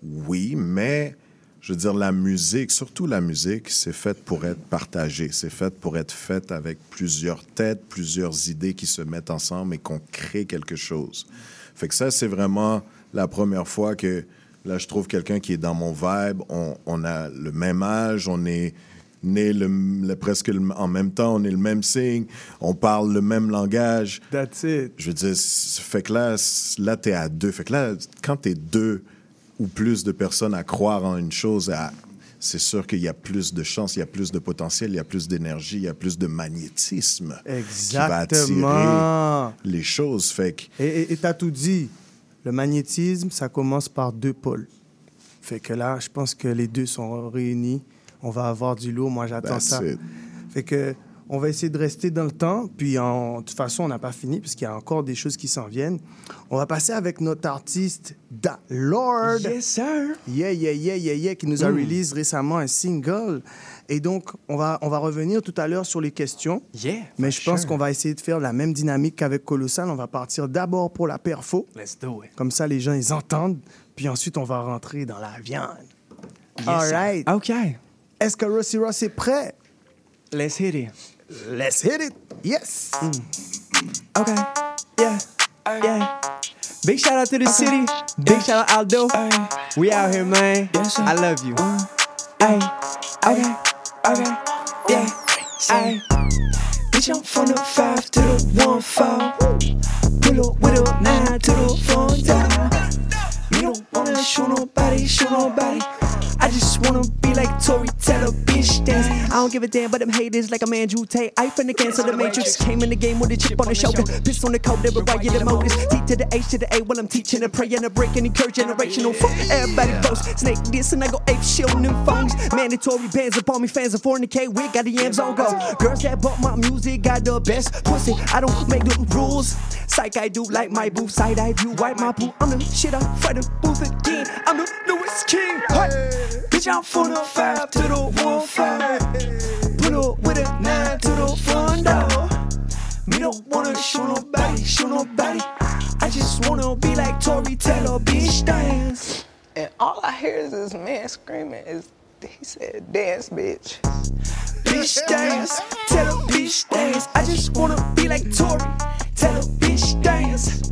Oui, mais je veux dire, la musique, surtout la musique, c'est fait pour être partagée. C'est fait pour être faite avec plusieurs têtes, plusieurs idées qui se mettent ensemble et qu'on crée quelque chose. Fait que ça, c'est vraiment la première fois que là, je trouve quelqu'un qui est dans mon vibe. On, on a le même âge, on est né le, le- presque le- en même temps, on est le même signe, on parle le même langage. That's it. Je veux dire, fait que là, là t'es à deux. Fait que là, quand t'es deux ou plus de personnes à croire en une chose, à- c'est sûr qu'il y a plus de chances, il y a plus de potentiel, il y a plus d'énergie, il y a plus de magnétisme qui va Exactement. attirer les choses. Fait que Et tu as tout dit. Le magnétisme, ça commence par deux pôles. Fait que là, je pense que les deux sont réunis. On va avoir du lourd. Moi, j'attends ça. it. Fait que on va essayer de rester dans le temps. Puis, en, de toute façon, on n'a pas fini parce qu'il y a encore des choses qui s'en viennent. On va passer avec notre artiste, Da Lord. Yes, sir. Yeah, yeah, yeah, yeah, yeah, qui nous a Mm. release récemment un single. Et donc, on va, on va revenir tout à l'heure sur les questions. Yeah, Mais je pense sure. qu'on va essayer de faire la même dynamique qu'avec Colossal. On va partir d'abord pour la perfo. Let's do it. Comme ça, les gens, ils entendent. Puis ensuite, on va rentrer dans la viande. Yes, All sir. right. OK. Est-ce que Rossi Ross est prêt? Let's hit it. Let's hit it. Yes. Mm. Okay. Yeah. Yeah. Big shout out to the city. Big shout out Aldo. We out here, man. I love you. Uh. Ay. Okay. Okay. Yeah. Ay. Bitch, I'm from the five to the one four. Pull up with a nine to the front door. You don't wanna show nobody, show nobody. I just wanna be like Tori, tell a bitch dance. I don't give a damn, but them haters like a man Drew Tate. I finna cancel the matrix. Came in the game with a chip on the shoulder. Piss on the coat, never ride the motors. T to the H to the A while I'm teaching and praying and breaking, encourage generational. Fuck everybody boast. Snake this and I go ape shit on them phones. Mandatory bands upon me, fans of 4K. We got the yams on go. Girls that bought my music got the best pussy. I don't make the rules. Psych, I do like my booth. Side I do wipe my boo. I'm the shit up for the booth again. I'm the newest king. Hey. Bitch, I'm from the five to the one five. Put up with a nine to the front door. Me don't wanna show nobody, show nobody. I just wanna be like Tori Taylor, bitch dance. And all I hear is this man screaming. Is he said, "Dance, bitch." bitch dance. Tell a bitch dance. I just wanna be like Tori. Tell a bitch dance.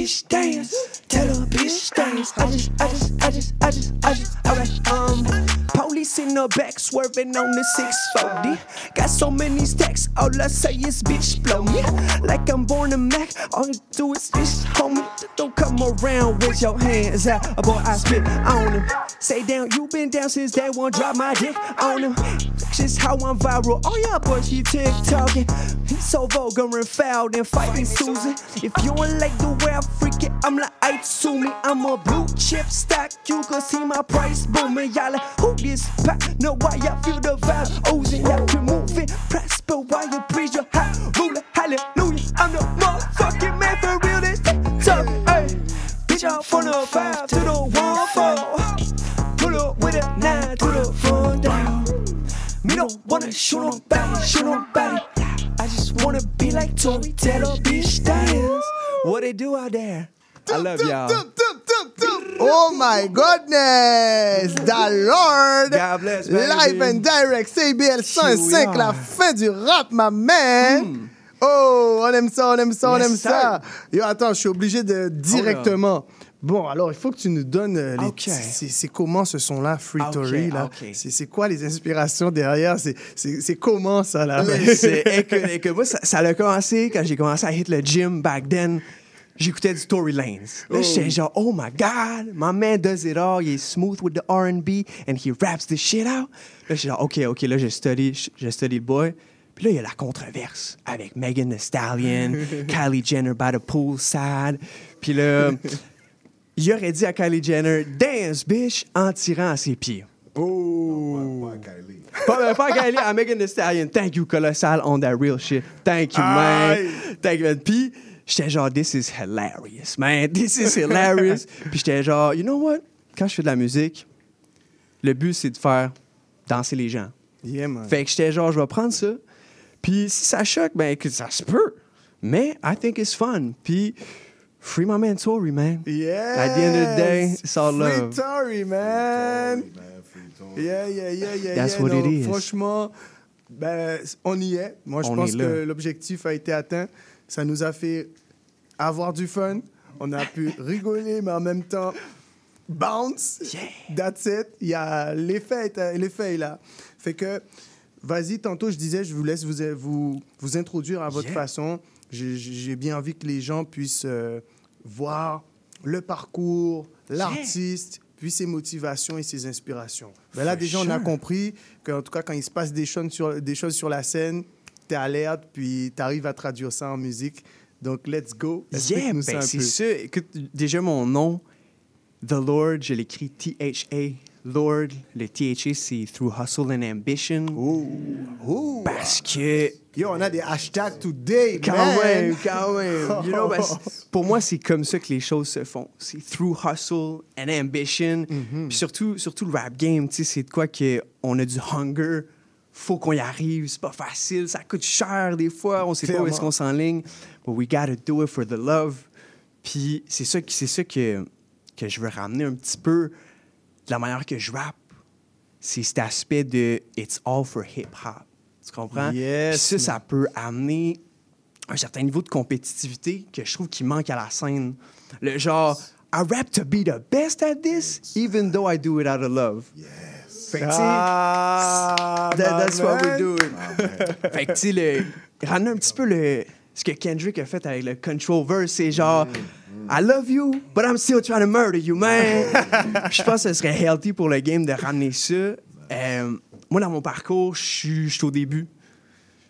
Bitch dance. Tell a bitch dance. I just, I just, I just, I just, I just, alright, um. Police in the back swerving on the 640. Got so many stacks, all I say is bitch blow me. Like I'm born a Mac, all you do is bitch homie. Don't come around with your hands out, uh, boy I spit on him. Say down, you been down since day one, drop my dick on him. Just how I'm viral, oh yeah boy, she TikToking. He's so vulgar and foul and fighting Susan. If you don't like the way I freak it, I'm like I sue me. I'm a blue chip stock, you can see my price booming. Y'all like, who this pop? Know why y'all feel the vibe oozing. Y'all move it, prosper while you praise your high ruler. Hallelujah. dirty, hey. Bitch out from the five to the one four. Pull up with a nine to the front down. Me don't wanna shoot nobody, shoot nobody. I just wanna be like Tory Taylor, bitch dance. What they do out there? I love y'all. Oh my goodness! The Lord! God bless. Live and direct, CBL 105, are. la fin du rap, ma man! Oh, on aime ça, on aime ça, on aime ça! Yo, attends, je suis obligé de directement. Bon, alors, il faut que tu nous donnes euh, les Ok. c'est comment ce son-là, Free Ok, Tory, là? ok. C'est quoi les inspirations derrière? C'est- comment ça, là? Et que, et que moi, ça, ça a commencé quand j'ai commencé à hit le gym back then. J'écoutais du Tory Lanez. Là, Oh. j'étais genre, oh my God, my man does it all. Il est smooth with the R&B and he raps the shit out. Là, j'étais genre, OK, OK, là, j'ai study, j'ai study le boy. Puis là, il y a la controverse avec Megan Thee Stallion, <laughs> Kylie Jenner by the poolside. Puis là, il aurait dit à Kylie Jenner, dance, bitch, en tirant à ses pieds. Oh! Pas, pas Kylie, à Megan Thee Stallion. Thank you, Colossal, on that real shit. Thank you, man. Thank you, man. Puis, j'étais genre, this is hilarious, man. This is hilarious. <laughs> Puis, j'étais genre, you know what? Quand je fais de la musique, le but, c'est de faire danser les gens. Yeah, man. Fait que j'étais genre, je vais prendre ça. Puis, si ça choque, ben, que ça se peut. Mais, I think it's fun. Puis, free my man Tory, man. Yes! At the end of the day, it's all Free love. Tory, man! Yeah, yeah, yeah, yeah, That's yeah. what it is. Franchement, ben, on y est. Moi, je On pense que l'objectif a été atteint. Ça nous a fait avoir du fun. On a pu <laughs> rigoler, mais en même temps, bounce. That's it. Il y a l'effet, l'effet là. Fait que, vas-y, tantôt, je disais, je vous laisse vous, vous, vous introduire à votre Yeah. façon. J'ai- bien envie que les gens puissent euh, voir le parcours, l'artiste, puis ses motivations et ses inspirations. Ben là, For déjà, on a compris qu'en tout cas, quand il se passe des choses sur, des choses sur la scène, tu es alerte, puis tu arrives à traduire ça en musique. Donc, let's go. Yeah, ben c'est ça. Écoute, déjà mon nom, The Lord, je l'écris T-H-A. Lord, le T-H-A, c'est Through Hustle and Ambition. Parce que. Yo, on a des hashtags today, Quand man. même, quand même. You know, <laughs> parce- pour moi, c'est comme ça que les choses se font. C'est through hustle and ambition. Mm-hmm. Puis surtout, surtout le rap game, tu sais, c'est de quoi que on a du hunger. Faut qu'on y arrive. C'est pas facile. Ça coûte cher des fois. On sait pas où est-ce qu'on s'enligne. But we gotta do it for the love. Puis c'est ça, c'est ça que, que je veux ramener un petit peu la manière que je rappe. C'est cet aspect de it's all for hip-hop. Tu comprends? Yes, Puis ça, ça peut amener un certain niveau de compétitivité que je trouve qui manque à la scène. Le genre, I rap to be the best at this, even though I do it out of love. Fait que, Ah, that- that's what we're doing. <laughs> fait que, tu sais, ramener un petit peu le, ce que Kendrick a fait avec le Control Verse, c'est genre, I love you, but I'm still trying to murder you, man. <laughs> <laughs> Je pense que ce serait healthy pour le game de ramener ça. Euh, moi, dans mon parcours, je suis au début.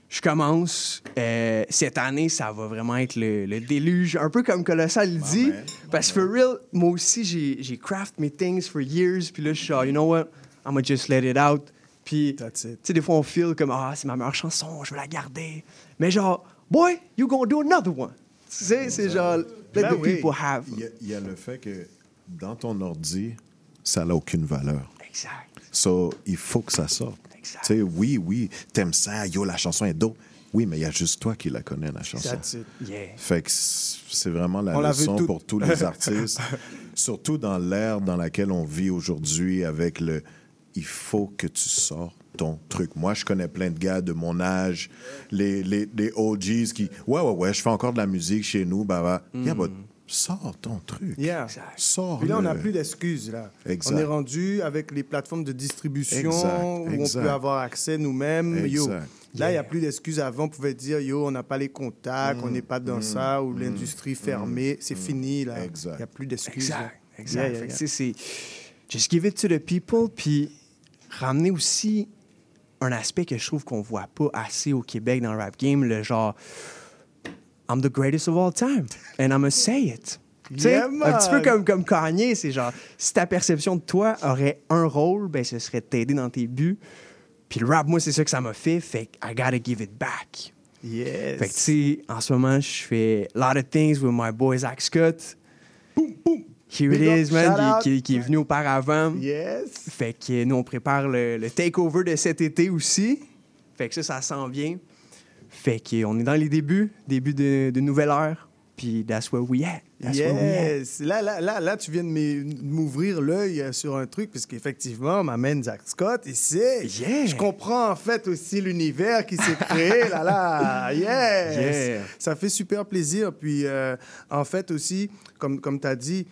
Je commence. Euh, cette année, ça va vraiment être le, le déluge, un peu comme Colossal le dit. parce que, for real, moi aussi, j'ai craft mes things for years. Puis là, je suis genre, you know what? I'm gonna just let it out. Puis, tu sais, des fois, on feel comme, ah, c'est ma meilleure chanson, je veux la garder. Mais genre, boy, you gonna do another one. Tu sais, c'est genre, Ben the oui. people have. Il y, a, il y a le fait que dans ton ordi, ça n'a aucune valeur. Exact. So, il faut que ça sorte. Tu sais, oui, oui, t'aimes ça, yo, la chanson est dope. Oui, mais il y a juste toi qui la connais, la chanson. That's it. Yeah. Fait que c'est vraiment la On leçon pour tous les artistes, <laughs> surtout dans l'ère dans laquelle on vit aujourd'hui avec le il faut que tu sors ton truc. Moi, je connais plein de gars de mon âge, les, les, les OGs qui ouais, ouais, ouais, je fais encore de la musique chez nous, bah, bah. Yeah, but sors ton truc. Yeah. Sors. Puis là, on n'a plus d'excuses. là. Exact. On est rendu avec les plateformes de distribution Exact, où exact. on peut avoir accès nous-mêmes. Yo. Là, il n'y a plus d'excuses. Avant, on pouvait dire, yo, on n'a pas les contacts, on n'est pas dans ça, ou l'industrie fermée. C'est fini, là. Il n'y a plus d'excuses. Exact, exact. Yeah, yeah, yeah. c'est just give it to the people, puis ramener aussi un aspect que je trouve qu'on voit pas assez au Québec dans le rap game, le genre I'm the greatest of all time, and I'm gonna say it. Yeah, un petit peu comme, comme Kanye, c'est genre, si ta perception de toi aurait un rôle, ben ce serait de t'aider dans tes buts. Puis le rap, moi, c'est ça que ça m'a fait, fait que I gotta give it back. Yes. Fait que, tu sais, en ce moment, je fais a lot of things with my boy Zach Scott. Boom, boom. Here it is, man, qui, out. qui- qui est venu auparavant. Yes. Fait que nous, on prépare le, le takeover de cet été aussi. Fait que ça, ça s'en vient. Fait qu'on est dans les débuts, début de, de nouvelle ère. Puis that's where we at. That's where we at. Yes. Là, là, là, là, tu viens de m'ouvrir l'œil euh, sur un truc, parce qu'effectivement, m'amène Zach Scott ici. Je comprends en fait aussi l'univers qui s'est créé. <laughs> là, là. Yes. Yeah. Ça fait super plaisir. Puis, euh, en fait, aussi, comme, comme tu as dit,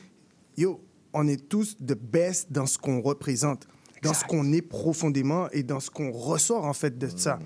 yo, on est tous the best dans ce qu'on représente, dans ce qu'on est profondément et dans ce qu'on ressort en fait de ça.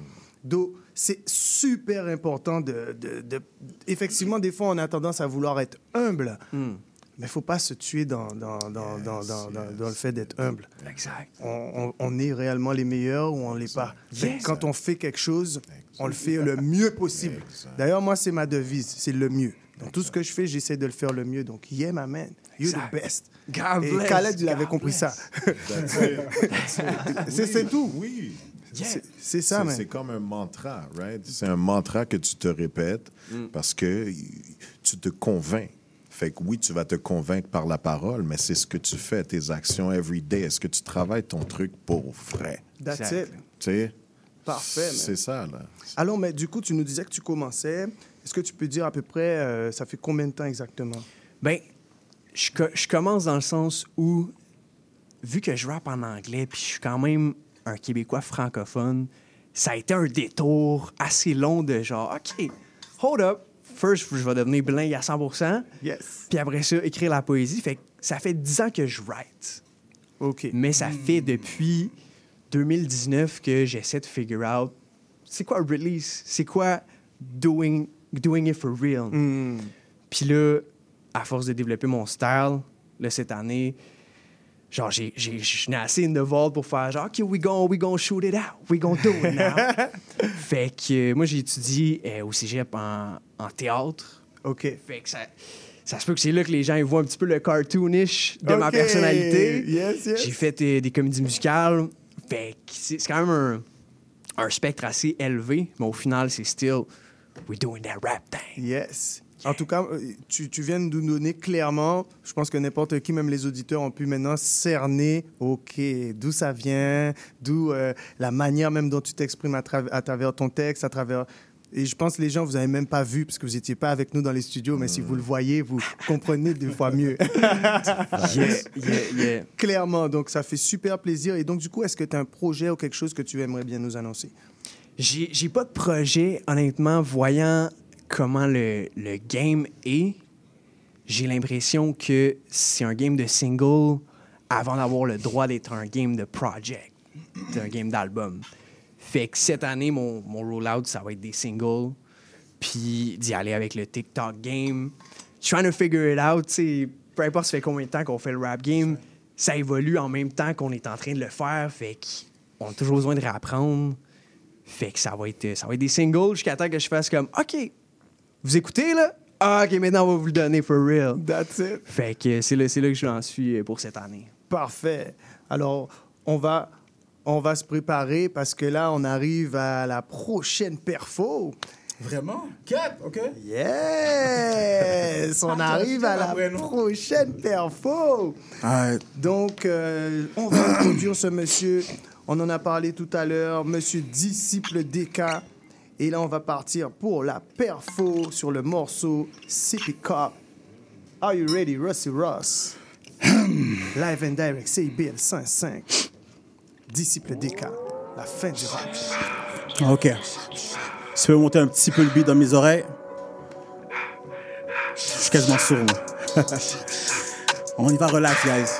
Donc, c'est super important de, de- de- Effectivement, des fois, on a tendance à vouloir être humble, mais il faut pas se tuer dans, dans, dans, dans, dans, dans- dans le fait d'être humble. Exact. On, on- on est réellement les meilleurs ou on l'est pas. Yes. Quand on fait quelque chose, on le fait le mieux possible. D'ailleurs, moi, c'est ma devise, c'est le mieux. Dans tout ce que je fais, j'essaie de le faire le mieux. Donc, yeah, my man, you're Exact. the best. God Et bless, Khaled, il avait God compris ça. <laughs> C'est- tout. Oui. C'est- c'est ça. C'est comme un mantra, right? C'est un mantra que tu te répètes Mm. parce que tu te convaincs. Fait que oui, tu vas te convaincre par la parole, mais c'est ce que tu fais, tes actions every day. Est-ce que tu travailles ton truc pour vrai? That's Exact. it. Tu sais? Parfait. C'est ça, là. Alors, mais du coup, tu nous disais que tu commençais. Est-ce que tu peux dire à peu près, euh, ça fait combien de temps exactement? Ben, je, je commence dans le sens où, vu que je rappe en anglais, puis je suis quand même un Québécois francophone, ça a été un détour assez long de genre, OK, hold up, first, je vais devenir bilingue à 100 Yes. puis après ça, écrire la poésie. Fait que ça fait 10 ans que je write. OK. Mais ça fait depuis 2019 que j'essaie de figure out c'est quoi release, c'est quoi doing, doing it for real? Hmm. Puis là, à force de développer mon style, là, cette année, genre, j'ai- j'ai- suis assez pour faire genre, OK, we gon' we gon' shoot it out, we gon' do it now. <laughs> fait que euh, moi, j'ai étudié euh, au cégep en, en théâtre. OK. Fait que ça, ça se peut que c'est là que les gens ils voient un petit peu le cartoonish de ma personnalité. Yes, yes. J'ai fait euh, des comédies musicales. Fait que c'est c'est quand même un, un spectre assez élevé, mais au final, c'est still, we doing that rap thing. Yes. En tout cas, euh, tu, tu viens de nous donner clairement, je pense que n'importe qui, même les auditeurs, ont pu maintenant cerner, OK, d'où ça vient, d'où euh, la manière même dont tu t'exprimes à, tra- à travers ton texte, à travers... Et je pense que les gens, vous n'avez même pas vu, parce que vous n'étiez pas avec nous dans les studios, mais si vous le voyez, vous comprenez deux fois mieux. <laughs> Yeah, yeah, yeah. Clairement, donc ça fait super plaisir. Et donc, du coup, est-ce que tu as un projet ou quelque chose que tu aimerais bien nous annoncer? J'ai j'ai pas de projet, honnêtement, voyant comment le, game est. J'ai l'impression que c'est un game de single avant d'avoir le droit d'être un game de project, un game d'album. Fait que cette année, mon, mon rollout, ça va être des singles, puis d'y aller avec le TikTok game. Trying to figure it out, tu sais, peu importe ça fait combien de temps qu'on fait le rap game, ça évolue en même temps qu'on est en train de le faire, fait qu'on a toujours besoin de réapprendre. Fait que ça va être, ça va être des singles jusqu'à temps que je fasse comme OK, vous écoutez là? Ah, OK, maintenant on va vous le donner for real. That's it. Fait que c'est là, c'est là que j'en suis euh, pour cette année. Parfait. Alors, on va, on va se préparer parce que là, on arrive à la prochaine perfo. Vraiment? Quatre, OK? Yes! <laughs> On arrive à la prochaine perfo. Donc, euh, on va introduire ce monsieur. On en a parlé tout à l'heure, monsieur disciple DK. Et là, on va partir pour la perfo sur le morceau CP Cop. Are you ready, Rusty Ross? Live and direct, CIBL 105. Disciple DK. La fin du rap. OK. Tu peux monter un petit peu le beat dans mes oreilles? Je suis quasiment sourd, moi. <laughs> On y va relax, guys.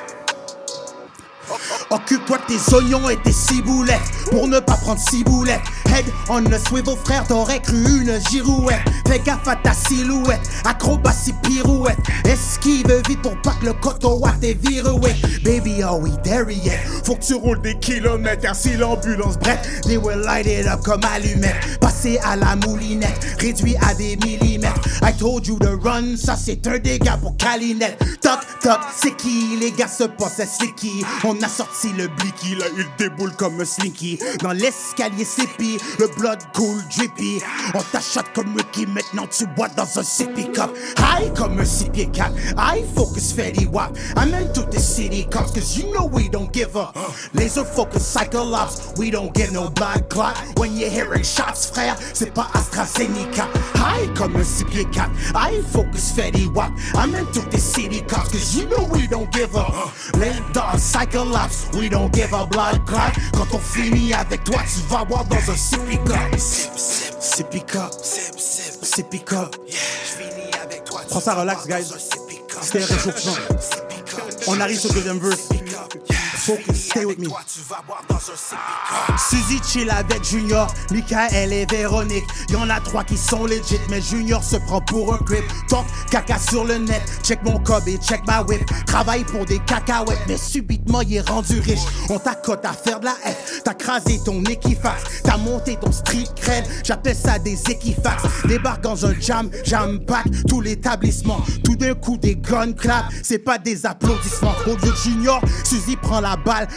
Occupe-toi de tes oignons et tes ciboulettes Pour ne pas prendre ciboulette Head on a swivel frère t'aurais cru une girouette Fais gaffe à ta silhouette Acrobatie pirouette Esquive vite pour pas le coton à tes ouais. Baby, are we there yet? Faut que tu roules des kilomètres, car si l'ambulance brette, they will light it up comme allumette. Passer à la moulinette, réduit à des millimètres. I told you to run, ça c'est un dégât pour Calinette. Toc, toc, c'est qui? Les gars se possèdent, c'est qui? On a sorti le blicky, là il déboule comme un slinky. Dans l'escalier sippy, le blood cool drippy. On t'achète comme Ricky, maintenant tu bois dans un sippy cup. High comme un pieds quatre. I focus Fetty Wap. I'm into the city cops, cause you know we don't give up. Laser focus cycle ops, we don't give no blood clot. When you're hearing shots, frère, c'est pas AstraZeneca. High comme un pieds quatre. I focus Fetty Wap. I'm into the city cops, cause you know we don't give up. Laser cycle ops, we don't give a blood clot. Quand on finit avec toi, tu vas boire dans un cup. Sip, sip, sippy cup. Yeah. J'finis avec toi. Prends ça relax, guys. C'était un réchauffement. On arrive sur le deuxième verse. Focus, stay with me. Suzy chill avec Junior, Michael et Véronique. Y'en a trois qui sont legit, mais Junior se prend pour un grip. Talk caca sur le net, check mon cob et check ma whip. Travaille pour des cacahuètes, mais subitement il est rendu riche. On t'accote à faire de la F, t'as crasé ton équifax, t'as monté ton street cred. J'appelle ça des équifax. Débarque dans un jam, jam pack, tout l'établissement. Tout d'un coup des gun clap, c'est pas des applaudissements. Au lieu de Junior, Suzy prend la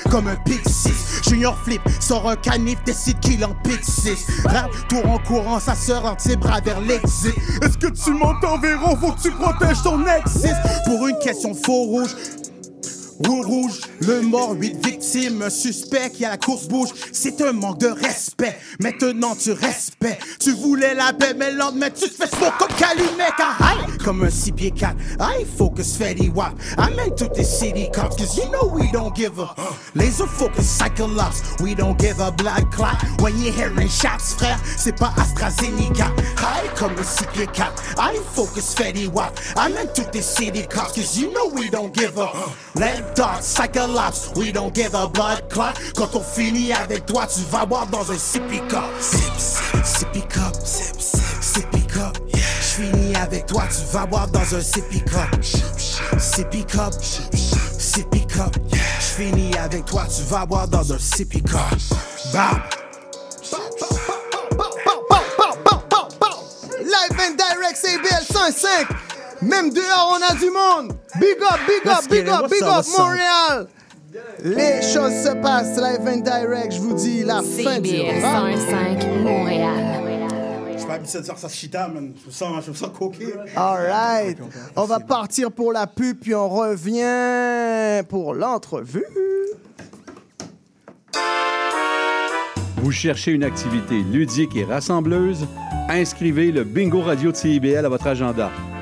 comme un pick 6. Junior flip, sort un canif, décide qu'il en pick 6. Rap, tour en courant, sa sœur entre ses bras vers l'exit. Est-ce que tu m'entends, Véro? Faut que tu protèges ton exis. Pour une question faux rouge. Rouge, le mort, 8 victimes, un suspect qui à la course bouge. C'est un manque de respect. Maintenant tu respectes. Tu voulais la paix, mais le lendemain tu te fais smoke comme Calumet. Ah, aïe, comme un 6 pieds 4. I focus Fetty Wap. I'm into the city cops, cause you know we don't give a. Laser focus Cyclops. We don't give a blood clot. When you're hearing shots, frère, c'est pas AstraZeneca. High comme un 6 pieds 4. I focus Fetty Wap. I'm into the city cops, cause you know we don't give a. Let We don't give a blood clot. Quand on finit avec toi, tu vas boire dans un sippy cup. Sip, sip, sippy cup. Sip, sip, sippy cup. J'finis avec toi, tu vas boire dans un sippy cup. Sippy cup. Sippy cup. Yeah. J'finis avec toi, tu vas boire dans un sippy cup. Bam. Live and direct CBL 105. Même dehors, on a du monde. Big up, big up, big up, big up? Montréal. Les choses se passent live and direct. Je vous dis la fin du CBL rap. 105 Montréal. Je suis pas habitué de dire ça chita, man. Je me sens, je me sens coqué. All right. On va partir pour la pub, puis on revient pour l'entrevue. Vous cherchez une activité ludique et rassembleuse? Inscrivez le Bingo Radio de CIBL à votre agenda.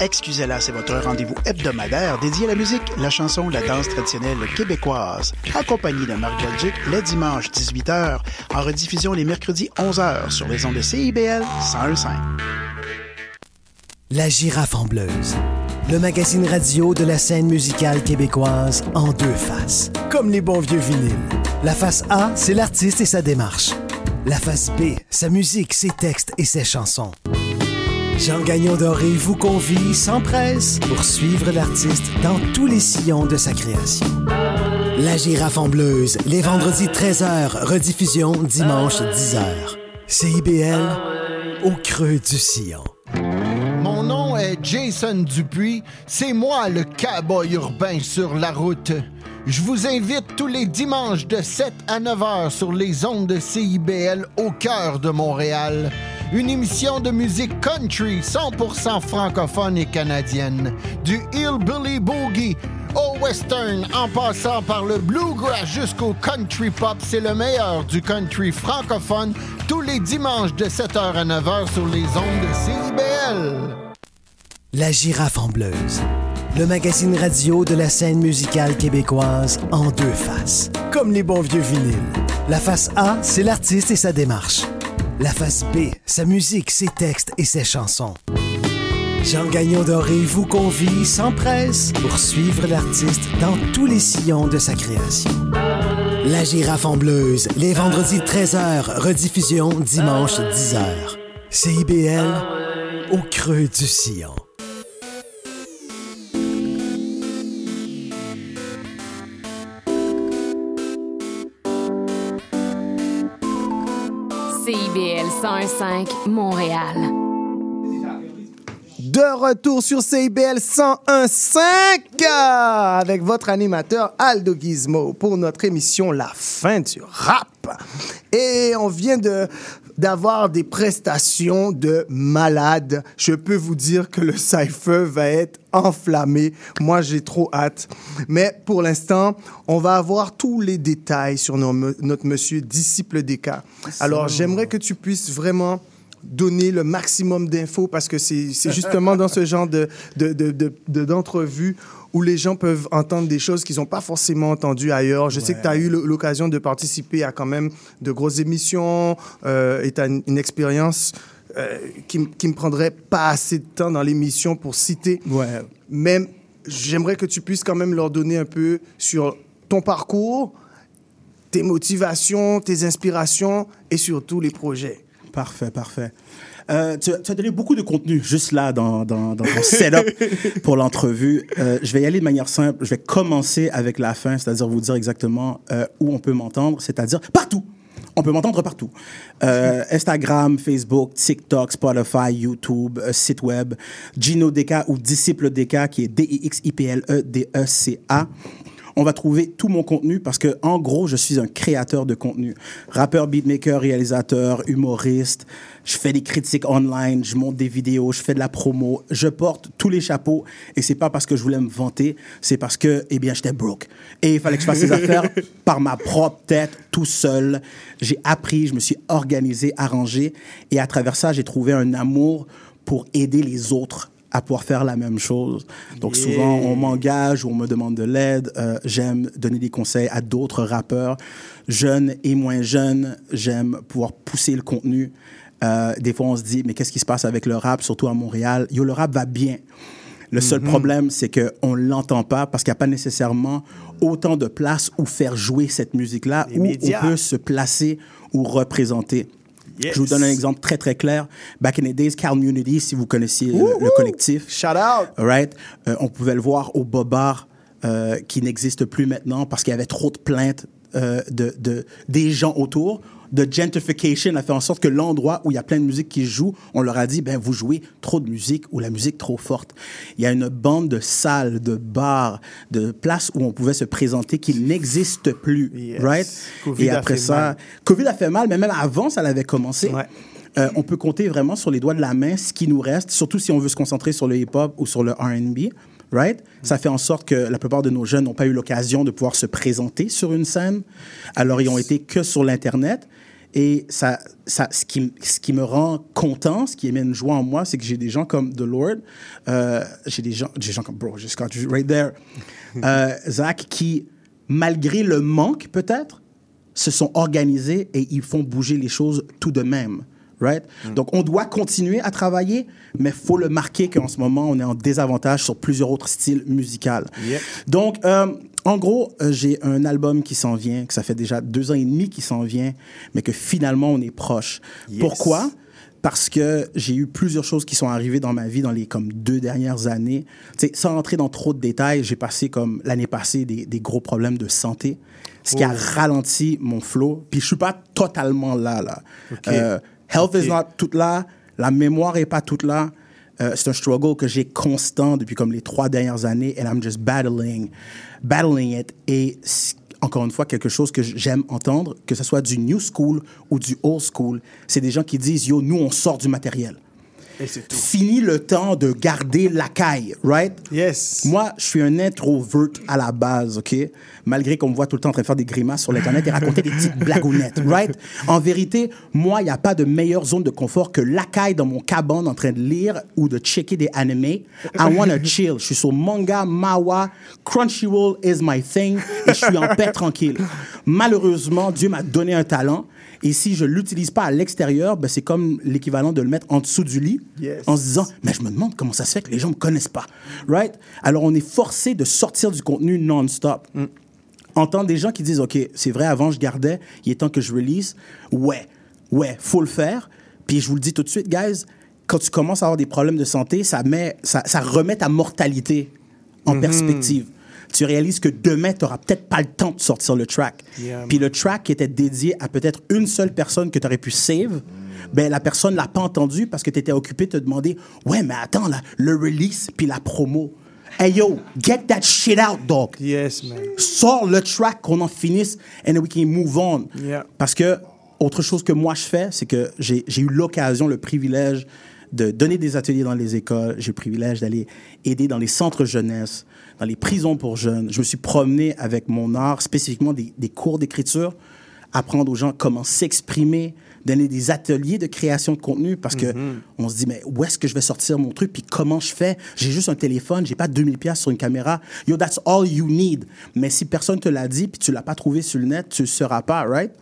Excusez-la, c'est votre rendez-vous hebdomadaire dédié à la musique, la chanson, la danse traditionnelle québécoise. Accompagné de Marc Belgique, le dimanche 18h, en rediffusion les mercredis 11h sur les ondes de CIBL 101.5. La girafe en bleuse. Le magazine radio de la scène musicale québécoise en deux faces. Comme les bons vieux vinyles. La face A, c'est l'artiste et sa démarche. La face B, sa musique, ses textes et ses chansons. Jean Gagnon Doré vous convie sans presse pour suivre l'artiste dans tous les sillons de sa création. La girafe en bleuse, les vendredis 13h, rediffusion dimanche 10h. CIBL, au creux du sillon. Mon nom est Jason Dupuis. C'est moi le cowboy urbain sur la route. Je vous invite tous les dimanches de 7 à 9 heures sur les ondes de CIBL au cœur de Montréal. Une émission de musique country 100% francophone et canadienne. Du hillbilly boogie au western en passant par le bluegrass jusqu'au country pop, c'est le meilleur du country francophone tous les dimanches de 7h à 9h sur les ondes de CIBL. La girafe en bleuse. le magazine radio de la scène musicale québécoise en deux faces. Comme les bons vieux vinyles. La face A, c'est l'artiste et sa démarche. La face B, sa musique, ses textes et ses chansons. Jean Gagnon Doré vous convie sans presse pour suivre l'artiste dans tous les sillons de sa création. La girafe en bleuse, les vendredis 13h, rediffusion dimanche 10h. CIBL, au creux du sillon. 101.5 Montréal. De retour sur CIBL 101.5 euh, avec votre animateur Aldo Gizmo pour notre émission La fin du rap. Et on vient de d'avoir des prestations de malades. Je peux vous dire que le cypher va être enflammé. Moi, j'ai trop hâte. Mais pour l'instant, on va avoir tous les détails sur nos- notre monsieur disciple des cas. Alors, j'aimerais que tu puisses vraiment donner le maximum d'infos parce que c'est justement dans ce genre de, de, de, de- de- d'entrevues où les gens peuvent entendre des choses qu'ils n'ont pas forcément entendues ailleurs. Je sais que tu as eu l'occasion de participer à quand même de grosses émissions euh, et tu as une, une expérience euh, qui, qui me prendrait pas assez de temps dans l'émission pour citer. Mais j'aimerais que tu puisses quand même leur donner un peu sur ton parcours, tes motivations, tes inspirations et surtout les projets. Parfait, parfait. Euh, tu, tu as donné beaucoup de contenu juste là dans, dans, dans ton setup <laughs> pour l'entrevue. Euh, je vais y aller de manière simple. Je vais commencer avec la fin, c'est-à-dire vous dire exactement euh, où on peut m'entendre, c'est-à-dire partout. On peut m'entendre partout. Euh, Instagram, Facebook, TikTok, Spotify, YouTube, site web, Gino DK ou Disciple DK qui est E D-I-X-I-P-L-E-D-E-C-A. On va trouver tout mon contenu parce que, en gros, je suis un créateur de contenu. Rappeur, beatmaker, réalisateur, humoriste. Je fais des critiques online, je monte des vidéos, je fais de la promo. Je porte tous les chapeaux et c'est pas parce que je voulais me vanter, c'est parce que, eh bien, j'étais broke. Et il fallait que je fasse ces <laughs> affaires par ma propre tête, tout seul. J'ai appris, je me suis organisé, arrangé et à travers ça, j'ai trouvé un amour pour aider les autres à pouvoir faire la même chose. Donc Yeah. souvent, on m'engage ou on me demande de l'aide. Euh, J'aime donner des conseils à d'autres rappeurs, jeunes et moins jeunes. J'aime pouvoir pousser le contenu. Euh, des fois, on se dit, mais qu'est-ce qui se passe avec le rap, surtout à Montréal? Yo, le rap va bien. Le seul Mhm. problème, c'est qu'on ne l'entend pas parce qu'il n'y a pas nécessairement autant de place où faire jouer cette musique-là, où médias. on peut se placer ou représenter. Yes. Je vous donne un exemple très, très clair. Back in the days, Community, si vous connaissiez le, le collectif. Shout out! Right? Euh, on pouvait le voir au Bobar, euh, qui n'existe plus maintenant parce qu'il y avait trop de plaintes euh, de, de, des gens autour. De gentrification a fait en sorte que l'endroit où il y a plein de musique qui joue, on leur a dit, ben, vous jouez trop de musique ou la musique trop forte. Il y a une bande de salles, de bars, de places où on pouvait se présenter qui n'existe plus. Yes. Right? Covid Et a après fait ça, mal. Covid a fait mal, mais même avant, ça l'avait commencé. Euh, on peut compter vraiment sur les doigts de la main ce qui nous reste, surtout si on veut se concentrer sur le hip-hop ou sur le R&B. Right? Ça fait en sorte que la plupart de nos jeunes n'ont pas eu l'occasion de pouvoir se présenter sur une scène. Alors, ils ont été que sur l'Internet. Et ça, ça, ce, qui, ce qui me rend content, ce qui émet une joie en moi, c'est que j'ai des gens comme The Lord, euh, j'ai des gens, des gens comme Bro, just got you right there, <laughs> euh, Zach, qui, malgré le manque peut-être, se sont organisés et ils font bouger les choses tout de même. Right? Donc, on doit continuer à travailler, mais il faut le marquer qu'en ce moment, on est en désavantage sur plusieurs autres styles musicaux. Donc, euh, en gros, euh, j'ai un album qui s'en vient, que ça fait déjà deux ans et demi qu'il s'en vient, mais que finalement, on est proche. Yes. Pourquoi? Parce que j'ai eu plusieurs choses qui sont arrivées dans ma vie dans les comme deux dernières années. Tu sais, sans entrer dans trop de détails, j'ai passé comme l'année passée des, des gros problèmes de santé, ce qui a Oh. ralenti mon flow. Puis je suis pas totalement là là. Euh, health is not toute là, la mémoire est pas toute là. Euh, c'est un struggle que j'ai constant depuis comme les trois dernières années and I'm just battling, battling it. Et encore une fois, quelque chose que j'aime entendre, que ce soit du new school ou du old school, c'est des gens qui disent, yo, nous, on sort du matériel. Fini le temps de garder la caille, right? Yes. Moi, je suis un introvert à la base, OK? Malgré qu'on me voit tout le temps en train de faire des grimaces sur l'Internet et raconter des petites blagounettes, right? En vérité, moi, il n'y a pas de meilleure zone de confort que la caille dans mon cabane en train de lire ou de checker des animés. I wanna <laughs> chill. Je suis sur manga, mawa, Crunchyroll is my thing et je suis en paix tranquille. Malheureusement, Dieu m'a donné un talent. Et si je l'utilise pas à l'extérieur, ben c'est comme l'équivalent de le mettre en dessous du lit, Yes. en se disant, mais je me demande comment ça se fait que les gens me connaissent pas, right? Alors on est forcé de sortir du contenu non-stop. Entendre des gens qui disent, ok, c'est vrai, avant je gardais, il est temps que je release. Ouais, ouais, faut le faire. Puis je vous le dis tout de suite, guys, quand tu commences à avoir des problèmes de santé, ça met, ça, ça remet ta mortalité en Mhm. perspective. Tu réalises que demain, tu n'auras peut-être pas le temps de sortir le track. Yeah, Puis le track qui était dédié à peut-être une seule personne que tu aurais pu save, ben la personne l'a pas entendu parce que tu étais occupé de te demander Ouais, mais attends, là, le release puis la promo. Hey yo, get that shit out, dog. Yes, man. Sors le track, qu'on en finisse, and then we can move on. Yeah. Parce que, autre chose que moi je fais, c'est que j'ai j'ai eu l'occasion, le privilège de donner des ateliers dans les écoles. J'ai le privilège d'aller aider dans les centres jeunesse, dans les prisons pour jeunes. Je me suis promené avec mon art, spécifiquement des, des cours d'écriture, apprendre aux gens comment s'exprimer, donner des ateliers de création de contenu parce que on se dit mais où est-ce que je vais sortir mon truc puis comment je fais? J'ai juste un téléphone, j'ai pas 2000 pièces sur une caméra. Yo, that's all you need. Mais si personne te l'a dit puis tu l'as pas trouvé sur le net, tu le sauras pas, right?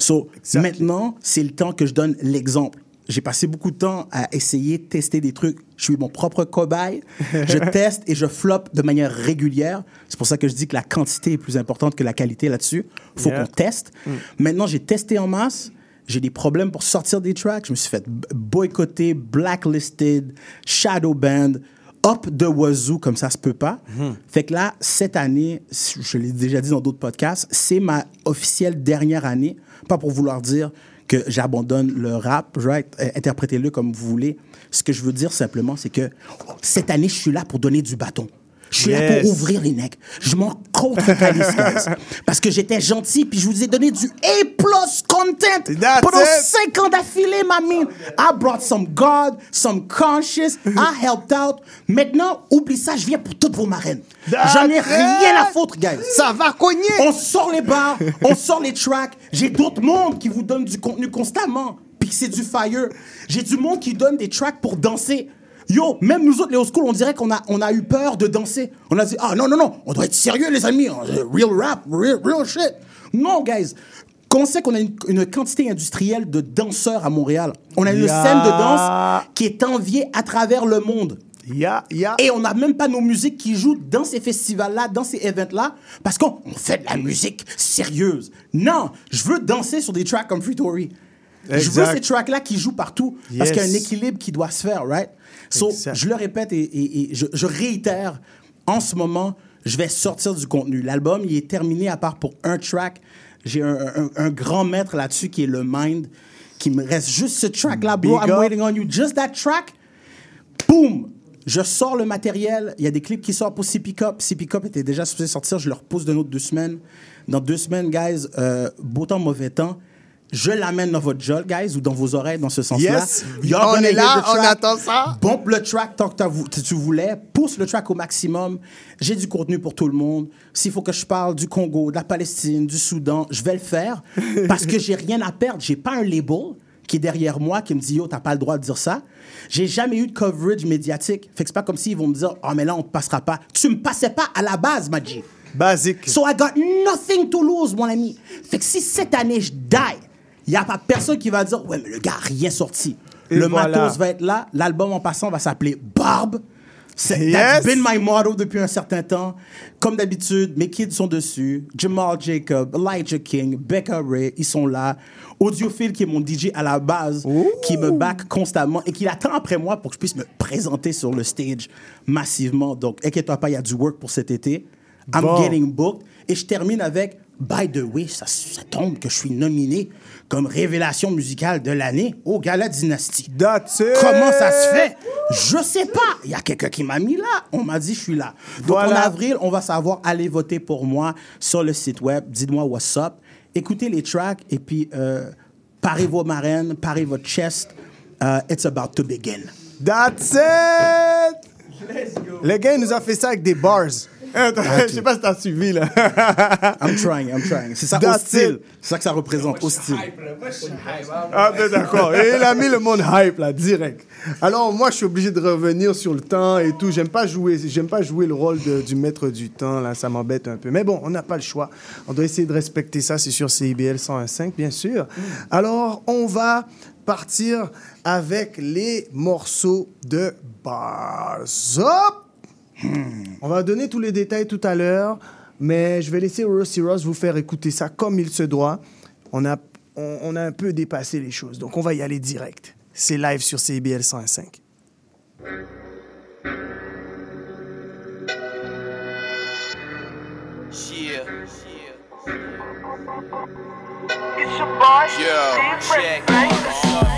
So, maintenant, c'est le temps que je donne l'exemple. J'ai passé beaucoup de temps à essayer de tester des trucs. Je suis mon propre cobaye. je <laughs> teste et je floppe de manière régulière. C'est pour ça que je dis que la quantité est plus importante que la qualité là-dessus. faut Yeah. qu'on teste. Mm. Maintenant, j'ai testé en masse. J'ai des problèmes pour sortir des tracks. Je me suis fait boycotter, blacklisted, shadow band, up the wazoo, comme ça se peut pas. Fait que là, cette année, je l'ai déjà dit dans d'autres podcasts, c'est ma officielle dernière année. Pas pour vouloir dire que j'abandonne le rap, right? Euh, Interprétez-le comme vous voulez. Ce que je veux dire simplement, c'est que cette année, je suis là pour donner du bâton. Je suis là pour ouvrir les necks. Je m'en contre. <laughs> Parce que j'étais gentil, puis je vous ai donné du A-plus content pendant it. cinq ans d'affilée, ma mine. I brought some God, some conscious. <laughs> I helped out. Maintenant, oublie ça, je viens pour toutes vos marraines. J'en ai That's rien à foutre, guys. Ça va cogner. On sort les bars, on sort les tracks. J'ai d'autres mondes qui vous donnent du contenu constamment. Puis c'est du fire. J'ai du monde qui donne des tracks pour danser. Yo, même nous autres, les old school, on dirait qu'on a, on a eu peur de danser. On a dit, ah non, non, non, on doit être sérieux, les amis. Real rap, real, real shit. Non, guys. Quand on sait qu'on a une, une quantité industrielle de danseurs à Montréal, on a une Yeah. scène de danse qui est enviée à travers le monde. Yeah, yeah. Et on n'a même pas nos musiques qui jouent dans ces festivals-là, dans ces events-là, parce qu'on on fait de la musique sérieuse. Non, je veux danser sur des tracks comme Free Tory. Je veux ces tracks-là qui jouent partout, parce qu'il y a un équilibre qui doit se faire, right? So, je le répète et, et- et je, je réitère, en ce moment, je vais sortir du contenu. L'album, il est terminé à part pour un track. J'ai un, un- un grand maître là-dessus qui est le Mind, qui me reste juste ce track-là, bro. I'm waiting on you. Just that track. Boom! Je sors le matériel. Il y a des clips qui sortent pour CP Cup. CP Cup était déjà supposé sortir. Je le repousse d'une autre deux semaines. Dans deux semaines, guys, euh, beau temps, mauvais temps. Je l'amène dans votre job, guys, ou dans vos oreilles, dans ce sens-là. Yes. On est là, on attend ça. Bombe le track tant que tu voulais. Pousse le track au maximum. J'ai du contenu pour tout le monde. S'il faut que je parle du Congo, de la Palestine, du Soudan, je vais le faire. <laughs> Parce que j'ai rien à perdre. J'ai pas un label qui est derrière moi qui me dit Yo, t'as pas le droit de dire ça. J'ai jamais eu de coverage médiatique. Fait que c'est pas comme s'ils vont me dire Ah, mais là, on te passera pas. Tu me passais pas à la base, Maji. Basique. So I got nothing to lose, mon ami. Fait que si cette année je die, il n'y a pas personne qui va dire Ouais, mais le gars a rien sorti. Et le voilà. matos va être là. L'album en passant va s'appeler Barbe. C'est Yes. That's been my motto depuis un certain temps. Comme d'habitude, mes kids sont dessus. Jamal Jacob, Elijah King, Becca Ray, ils sont là. Audiophile, qui est mon DJ à la base, qui me back constamment et qui attend après moi pour que je puisse me présenter sur le stage massivement. Donc, inquiète-toi pas, il y a du work pour cet été. I'm Bon. getting booked. Et je termine avec By the way, ça, ça tombe que je suis nominé comme révélation musicale de l'année au Gala Dynasty. Comment ça se fait? Je sais pas. Il y a quelqu'un qui m'a mis là. On m'a dit je suis là. Donc en avril, on va savoir aller voter pour moi sur le site web. Dites-moi what's up. Écoutez les tracks et puis euh, parez vos marraines, parez votre chest. Euh, it's about to begin. That's it! Le gars, il nous a fait ça avec des bars. Je sais pas si t'as suivi, là. <laughs> I'm trying, I'm trying. C'est ça, That's hostile. C'est ça que ça représente, hostile. Ah, ben d'accord. Et il a mis le monde hype, là, direct. Alors, moi, je suis obligé de revenir sur le temps et tout. J'aime pas jouer, j'aime pas jouer le rôle de- du maître du temps, là. Ça m'embête un peu. Mais bon, on n'a pas le choix. On doit essayer de respecter ça. C'est sur CIBL 101.5, bien sûr. Alors, on va partir avec les morceaux de Bars Up. On va donner tous les détails tout à l'heure, mais je vais laisser Rossi Ross vous faire écouter ça comme il se doit. On a, on, on a un peu dépassé les choses, donc on va y aller direct. C'est live sur CBL 105. Yeah. Yo, check.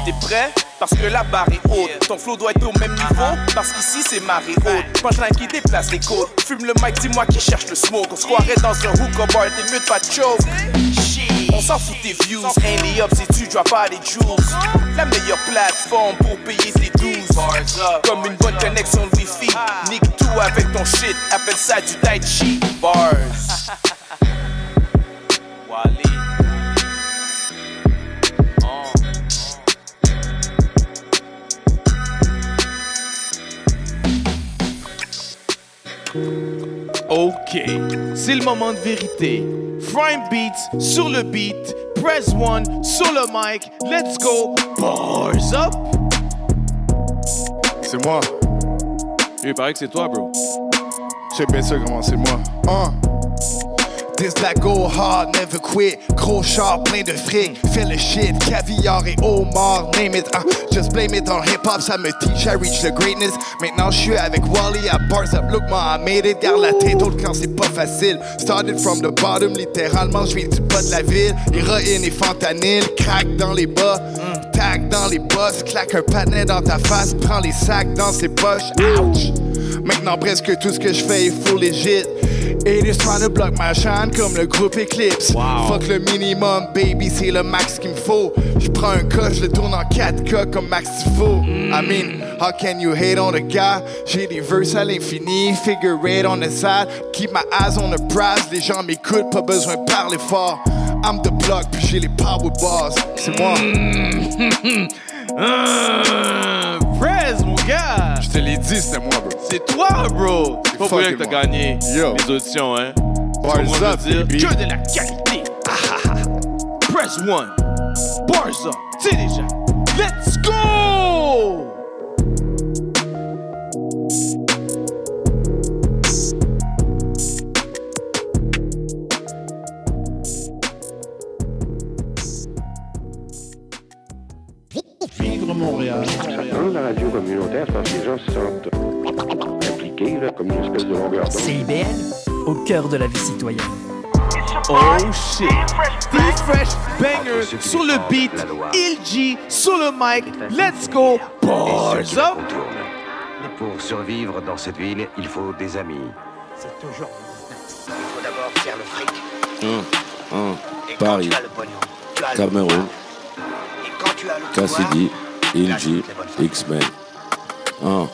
T'es prêt? Parce que la barre est haute. Ton flow doit être au même niveau. Parce qu'ici c'est marée haute. Punchline qui déplace les côtes. Fume le mic, dis-moi qui cherche le smoke. On se croirait dans un hookah bar, t'es mieux de pas de choke. Shit. On s'en fout tes views. Ain't up si tu drops pas les jewels. La meilleure plateforme pour payer tes 12. Comme une bonne connexion de wifi. Nique tout avec ton shit. Appelle ça du tai chi. Bars. <laughs> Wally. Ok, c'est le moment de vérité. Frame Beats sur le beat, Press One sur le mic, let's go, bars up! C'est moi. Il paraît que c'est toi, bro. Je sais bien sûr comment c'est moi. Hein? This that go hard, never quit. Gros char, plein de fric. Fais le shit, caviar et homard, name it. ah. just blame it on hip hop, ça me teach, I reach the greatness. Maintenant, je suis avec Wally à Bars Up. Look, moi, I made it. Garde la tête haute quand c'est pas facile. Started from the bottom, littéralement, je viens du bas de la ville. Héroïne et fentanyl, crack dans les bas. Tag dans les bosses, claque un patinet dans ta face, prends les sacs dans ses poches. Ouch! Maintenant, presque tout ce que je fais est full legit. It is trying to block my shine comme le groupe Eclipse. Fuck le minimum, baby, c'est le max qu'il me faut. Je prends un cas, je le tourne en 4K comme Max Tifo. I mean, how can you hate on a guy? J'ai des verses à l'infini, figure eight on the side. Keep my eyes on the prize, les gens m'écoutent, pas besoin de parler fort. I'm the block, puis j'ai les power bars. C'est moi. <laughs> Press, mon gars! Je te l'ai dit, c'était moi, bro. C'est toi, bro! C'est pas pour rien que t'as gagné Yo. les auditions, hein? Bars up, dire? baby. Que de la qualité! Ah, ah, ah. Press one! Bars up! C'est déjà! Let's go! Vivre Montréal. Dans la radio communautaire, c'est parce que les gens se sentent impliqués, là, comme une espèce de longueur d'onde. CIBL, au cœur de la vie citoyenne. Oh shit! T-Fresh Banger sur le beat, Il G sur le mic, let's go! Bars up! Pour survivre dans cette ville, il faut des amis. C'est toujours Il faut d'abord faire le fric. Et quand Paris, tu as le pognon, tu as le Cameroun, pouvoir. Et quand tu as le pouvoir, Cassidy, Ilji, X-Men. Hum.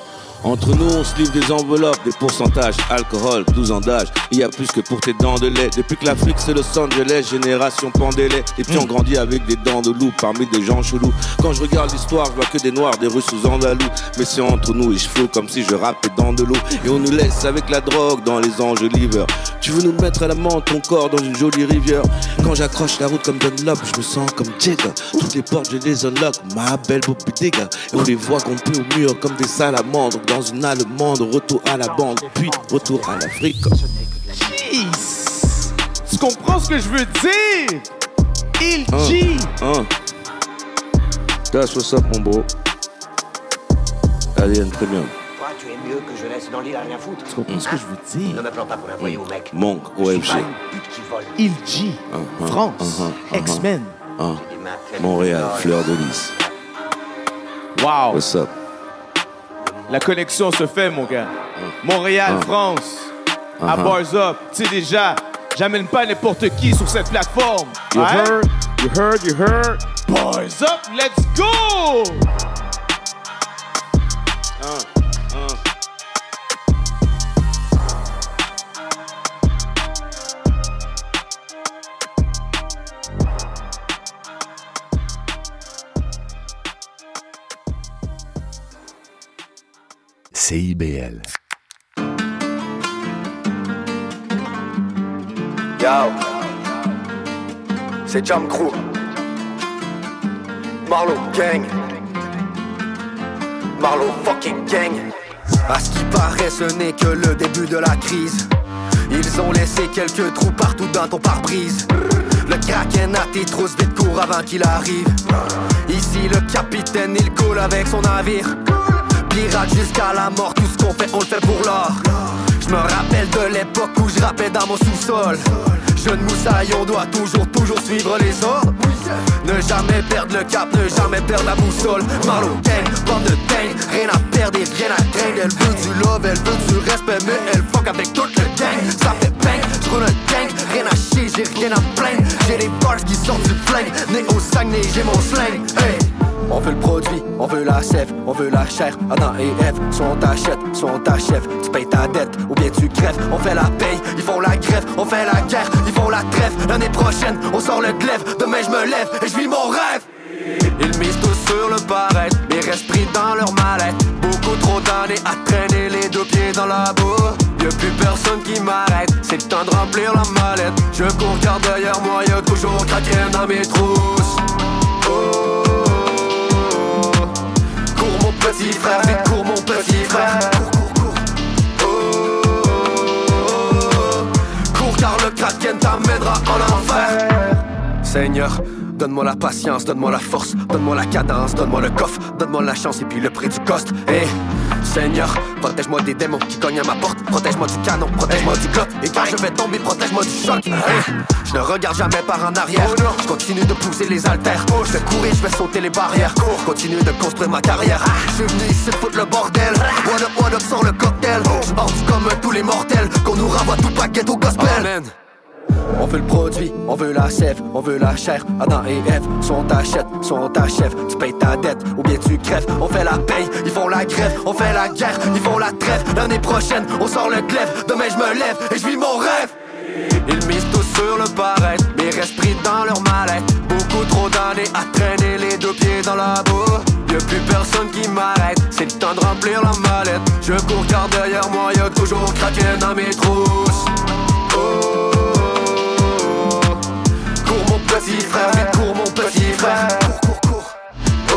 Entre nous, on se livre des enveloppes, des pourcentages, alcool, 12 ans d'âge. Il y a plus que pour tes dents de lait. Depuis que l'Afrique c'est Los Angeles, génération Pandélé. Les petits ont grandi avec des dents de loup parmi des gens chelous. Quand je regarde l'histoire, je vois que des noirs, des russes aux andalous. Mais c'est entre nous et je flotte comme si je rappais dans de l'eau. Et on nous laisse avec la drogue dans les enjoliveurs. Tu veux nous mettre à l'amant ton corps dans une jolie rivière? Quand j'accroche la route comme Dunlop, je me sens comme Jigga. Toutes les portes, je les unlock, ma belle Digga. Et on les voit compter au mur comme des salamandres. Dans une allemande, retour à la bande, puis retour à l'Afrique. Jeez! Tu comprends ce que je veux dire? Il G! Hein. That's what's up, mon bro. Alien Premium. Toi, tu es mieux que je laisse dans l'île à rien foutre. Tu comprends ce que je veux dire? Ne me prends pas pour un voyou, mec. Monk, vole. Il G! Uh-huh, France, uh-huh, uh-huh. X-Men. Montréal, Fleur de Lys. Wow! What's up? La connexion se fait, mon gars. Montréal, Ah. France, à Uh-huh. Bars Up. Tu sais déjà, j'amène pas n'importe qui sur cette plateforme. You heard? You heard? You heard? Bars Up, let's go! Hein, CIBL. Yo, c'est Jam Crew. Marlow Gang. Marlow fucking gang. À ce qui paraît, ce n'est que le début de la crise. Ils ont laissé quelques trous partout dans ton pare-brise. Le kraken a tes trousses vite court avant qu'il arrive. Ici, le capitaine, il coule avec son navire. Jusqu'à la mort, tout ce qu'on fait, on le fait pour l'or. Je me rappelle de l'époque où je rappais dans mon sous-sol. Jeune moussaille, on doit toujours, toujours suivre les ordres. Ne jamais perdre le cap, ne jamais perdre la boussole. Marlow gang, bande de dingue, rien à perdre et rien à craindre. Elle veut du love, elle veut du respect, mais elle fuck avec toute le gang. Ça fait bang, j'roule un gang, rien à chier, j'ai rien à plaindre. J'ai des bars qui sortent du flingue, né au Saguenay, j'ai mon slang. Hey. On veut le produit, on veut la sève, on veut la chair. Adam et Ève, soit on t'achète, soit on t'achève. Tu payes ta dette ou bien tu crèves. On fait la paye, ils font la grève. On fait la guerre, ils font la trêve. L'année prochaine, on sort le glaive. Demain, je me lève et je vis mon rêve. Ils misent tous sur le paraître, mais restent dans leur mallette. Beaucoup trop d'années à traîner les deux pieds dans la boue. Y'a plus personne qui m'arrête, c'est le temps de remplir la mallette. Je cours car derrière moi, y'a toujours craqué dans mes trousses. Oh. Petit frère, vite cours mon petit frère. Cours, cours, cours. Oh. Cours car le kraken t'amènera en enfer. Seigneur, donne-moi la patience, donne-moi la force, donne-moi la cadence, donne-moi le coffre, donne-moi la chance et puis le prix du cost. Eh, Seigneur, protège-moi des démons qui cognent à ma porte, protège-moi du canon, protège-moi du clock. Et quand je vais tomber, protège-moi du choc. Eh, je ne regarde jamais par en arrière. Je continue de pousser les haltères. Je vais courir, je vais sauter les barrières. Continue de construire ma carrière. Je suis venu ici foutre le bordel. What up, what up, sans le cocktail. Je hors comme tous les mortels. Qu'on nous renvoie tout paquet au gospel. On veut le produit, on veut la sève, on veut la chair. Adam et Ève, soit on t'achète, soit on t'achève. Tu payes ta dette ou bien tu crèves. On fait la paye, ils font la grève. On fait la guerre, ils font la trêve. L'année prochaine, on sort le glaive. Demain, je me lève et je vis mon rêve. Ils misent tous sur le paraître, mais restent pris dans leur mallette. Beaucoup trop d'années à traîner les deux pieds dans la boue. Y'a plus personne qui m'arrête, c'est le temps de remplir la mallette. Je cours car derrière moi, y'a toujours craqué dans mes trousses. Oh. Cours mon petit frère, vite cours mon petit frère. Cours, cours, cours. Oh.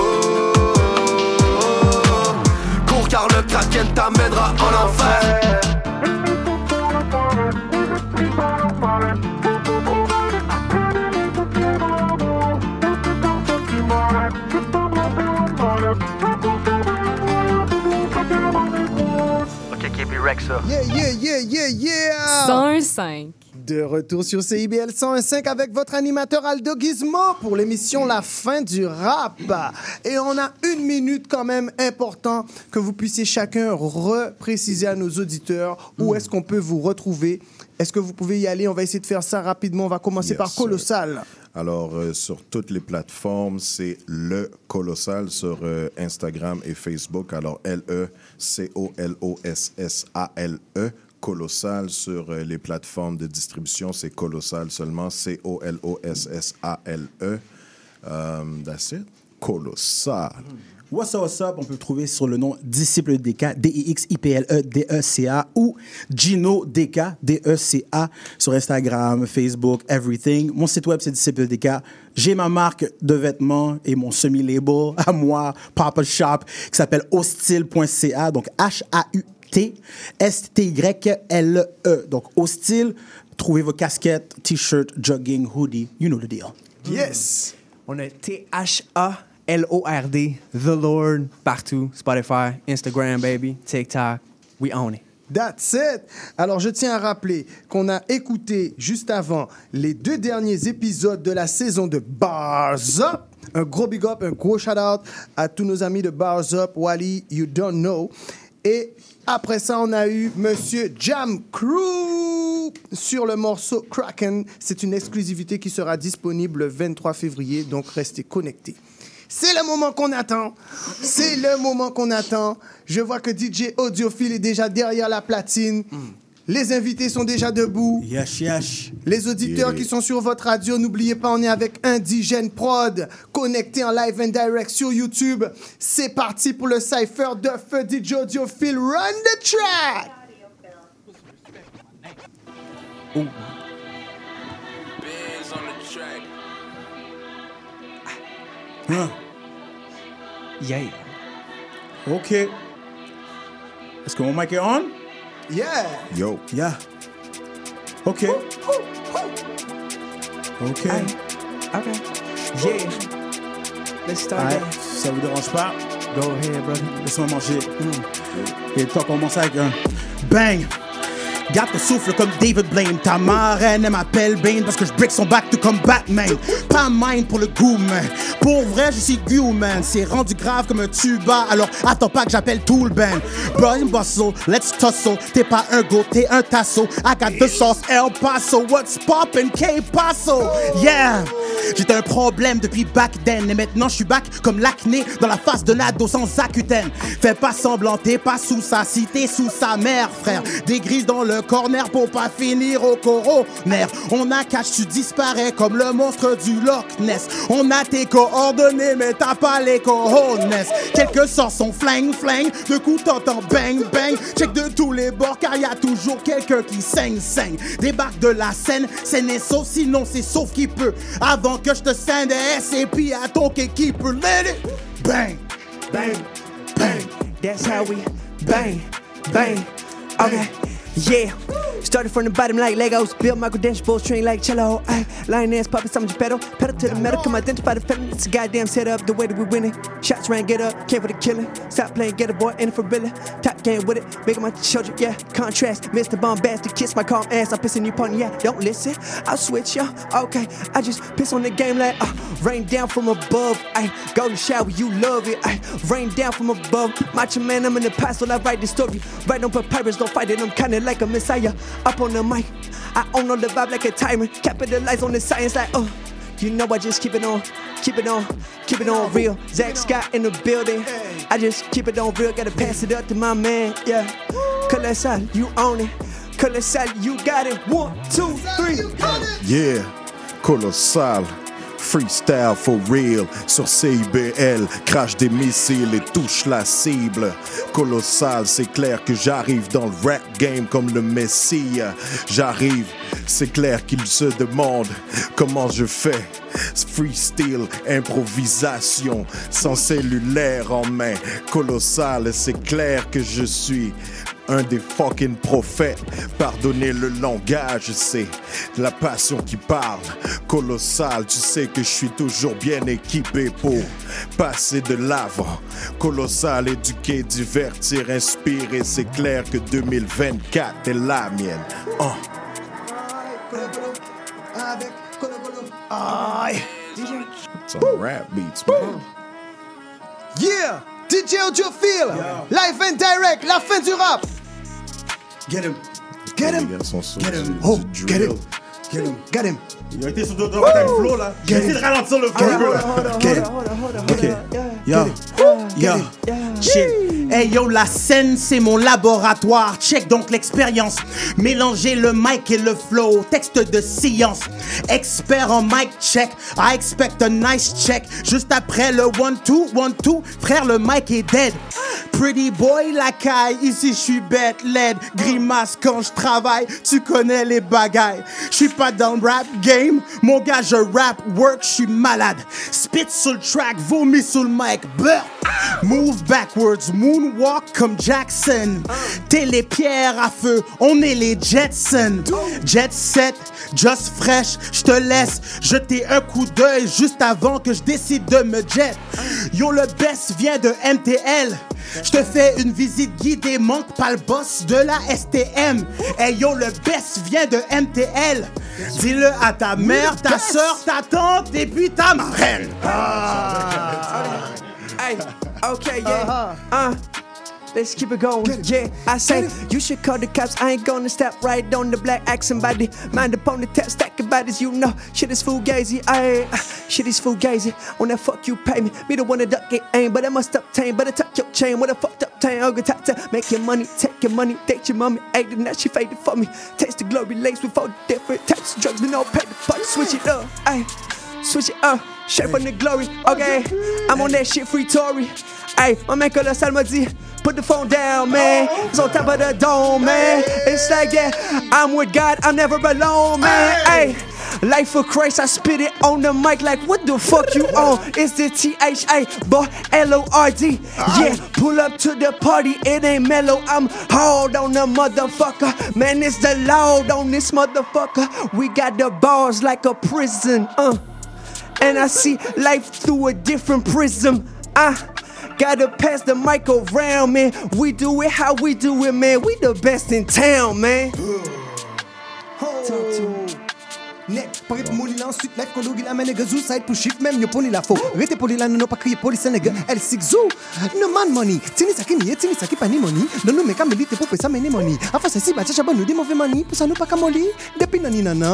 Cours car le kraken t'amènera en enfer. Ok, KB Rexa. Yeah, yeah, yeah, yeah, yeah! 101.5. De retour sur CIBL 101.5 avec votre animateur Aldo Gizmo pour l'émission La fin du rap. Et on a une minute quand même important que vous puissiez chacun repréciser à nos auditeurs où est-ce qu'on peut vous retrouver. Est-ce que vous pouvez y aller? On va essayer de faire ça rapidement. On va commencer Yes, par. Colossal. Alors, euh, sur toutes les plateformes, c'est le Colossal sur euh, Instagram et Facebook. Alors, E L-E-C-O-L-O-S-S-A-L-E. Colossal sur euh, les plateformes de distribution, c'est Colossal seulement. C-O-L-O-S-S-A-L-E. Um, that's. Colossal. What's up, what's? On peut le trouver sur le nom Disciple DK, D-I-X-I-P-L-E-D-E-C-A ou Gino DK, D-E-C-A sur Instagram, Facebook, everything. Mon site web, c'est Disciple DK. J'ai ma marque de vêtements et mon semi-label à moi, Papa Shop, qui s'appelle hostile.ca, donc H-A-U-T S-T-Y-L-E. Donc hostile, trouvez vos casquettes, t-shirts, jogging, hoodie, you know the deal. Yes! On a T-H-A-L-O-R-D, The Lord, partout. Spotify, Instagram, baby, TikTok. We own it. That's it. Alors, je tiens à rappeler qu'on a écouté juste avant les deux derniers épisodes de la saison de Bars Up. Un gros big up, un gros shout out à tous nos amis de Bars Up, Wally, You Don't Know. Et après ça, on a eu Monsieur Jam Crew sur le morceau Kraken. C'est une exclusivité qui sera disponible le 23 février, donc restez connectés. C'est le moment qu'on attend. C'est le moment qu'on attend. Je vois que DJ Audiophile est déjà derrière la platine. Les invités sont déjà debout. Yes, yes. Les auditeurs Yeah. qui sont sur votre radio, n'oubliez pas, on est avec Indigène Prod, connecté en live and direct sur YouTube. C'est parti pour le cypher de feu DJ Audiophile. Run the track! Huh. Yeah. OK. Est-ce que mon mic est on? Yeah. Yo. Yeah. OK. OK. OK. Yeah. Let's start si ça vous dérange pas, Go ahead, brother. laisse-moi manger. Et toi, commence avec un bang. Garde ton souffle comme David Blaine. Ta marraine, elle m'appelle Bane parce que je break son back tout comme Batman. Pas mine pour le goût, man. Pour vrai, je suis human. C'est rendu grave comme un tuba. Alors attends pas que j'appelle tout le band. Brian Bustle, let's tussle. T'es pas un go, t'es un tasso. I got the sauce El Paso. What's poppin' K Paso? Yeah! J'étais un problème depuis back then. Et maintenant, je suis back comme l'acné dans la face de l'ado sans Accutane. Fais pas semblant, t'es pas sous sa cité, sous sa mère, frère. Des grises dans le corner pour pas finir au coroner. On a cash, tu disparais comme le monstre du Loch Ness. On a tes coordonnées, mais t'as pas les cojones. Quelques sorts sont fling, fling. De coups, t'entends bang, bang. Check de tous les bords, car y a toujours quelqu'un qui saigne, saigne. Débarque de la scène, scène est sauf, sinon c'est sauf qui peut. Avant que je te scène S et puis à ton équipe, let it bang, bang, bang. That's how we bang, bang. Okay, yeah. Started from the bottom like Legos. Built Michael Dashboard train like cello. Ay, lioness, puppet, some pedal. Pedal to the metal. Come identify the feeling. It's a goddamn setup. The way that we winning. Shots ran, get up. Came for the killing. Stop playing, get a boy in it for billing. Top game with it. Big my children, yeah. Contrast. Mr. Bombastic. Kiss my calm ass. I'm pissing you pun, yeah. Don't listen. I'll switch, ya. Okay. I just piss on the game like, uh, rain down from above. Ay, golden shower, you love it. I rain down from above. Macho man, I'm in the past, so I write the story. Write on papyrus, don't fight it. I'm kinda like a messiah. Up on the mic, I own on the vibe like a tyrant. Capitalize on the science like, oh, You know I just keep it on, keep it on, keep it on real. Zach Scott in the building. I just keep it on real, gotta pass it up to my man, yeah. Colossal, you own it. Colossal, you got it. One, two, three. Yeah, colossal. Freestyle for real sur CIBL, crash des missiles et touche la cible. Colossal, c'est clair que j'arrive dans le rap game comme le Messie. J'arrive, c'est clair qu'il se demande comment je fais. Freestyle, improvisation, sans cellulaire en main. Colossal, c'est clair que je suis un des fucking prophètes. Pardonnez le langage, c'est la passion qui parle. Colossal, tu sais que je suis toujours bien équipé pour passer de l'avant. Colossal, éduquer, divertir, inspirer. C'est clair que 2024 est la mienne. Oh. Aïe. Some rap beats, man. Yeah! DJ Audiophile! Live and direct, la fin du rap! Get him! Get him! Les gars sont sur Get him! Oh, get him! Get him! Get him! Il a été sur d'autres flow là. J'ai essayé de ralentir le flow! Ok. Yo. Yo. Chill. Hey yo, la scène, c'est mon laboratoire. Check donc l'expérience. Mélanger le mic et le flow. Texte de science. Expert en mic check. I expect a nice check. Juste après le one two one two, frère, le mic est dead. Pretty boy la caille, ici je suis bête, laide, grimace quand je travaille, tu connais les bagailles. Je suis pas dans le rap mon gars je rap work, je suis malade. Spit sur le track, vomi sur le mic. Move backwards, moonwalk comme Jackson. T'es les pierres à feu, on est les Jetson. Jet set, just fresh, je te laisse jeter un coup d'œil juste avant que je décide de me jet. Yo, le best vient de MTL. Je te fais une visite guidée, manque pas le boss de la STM. Hey yo, le best vient de MTL. Dis-le à ta mère, ta soeur, ta tante et puis ta marraine. Hey, okay, yeah. Uh, let's keep it going. Yeah, I say you should call the cops. I ain't gonna step right on the black accent body. Mind upon the tap, stacking bodies, you know. Shit is fugazi, aye. <sighs> Shit is fugazi. On that fuck you pay me. Me the one that duck get aim, but I must obtain. Better tuck your chain What a fucked up chain. I'll get Make your money, take your money, date your mommy. Ayy, then that she faded for me. Taste the glory lace with all different types of drugs, but no pay the fuck. Switch it up, aye. Switch it up. Straight from the glory, okay. I'm on that shit free Tory. Hey, my man Colossal m'a dit, put the phone down, man. It's on top of the dome, man. It's like that. I'm with God, I'm never alone, man. Hey. Life for Christ, I spit it on the mic like what the fuck you on? It's the T-H-A, but L-O-R-D. Yeah, pull up to the party, it ain't mellow. I'm hard on the motherfucker. Man, it's the loud on this motherfucker. We got the bars like a prison, uh. And I see life through a different prism. I gotta pass the mic around, man. We do it how we do it, man. We the best in town, man. Talk to me. Net, pare pou mouli la ensuite life kondo gila mene gazou side pou shift même yo poni la fo Rete poli la nono pa kriye poli senega El sik zou No man money. Tini saki niye tini saki pa ni money. Non nou me ka melite pou pesa mene money. Afa se si bacha chaba nou di mauve money. Pou sa nou pa ka moli Depi nani nana.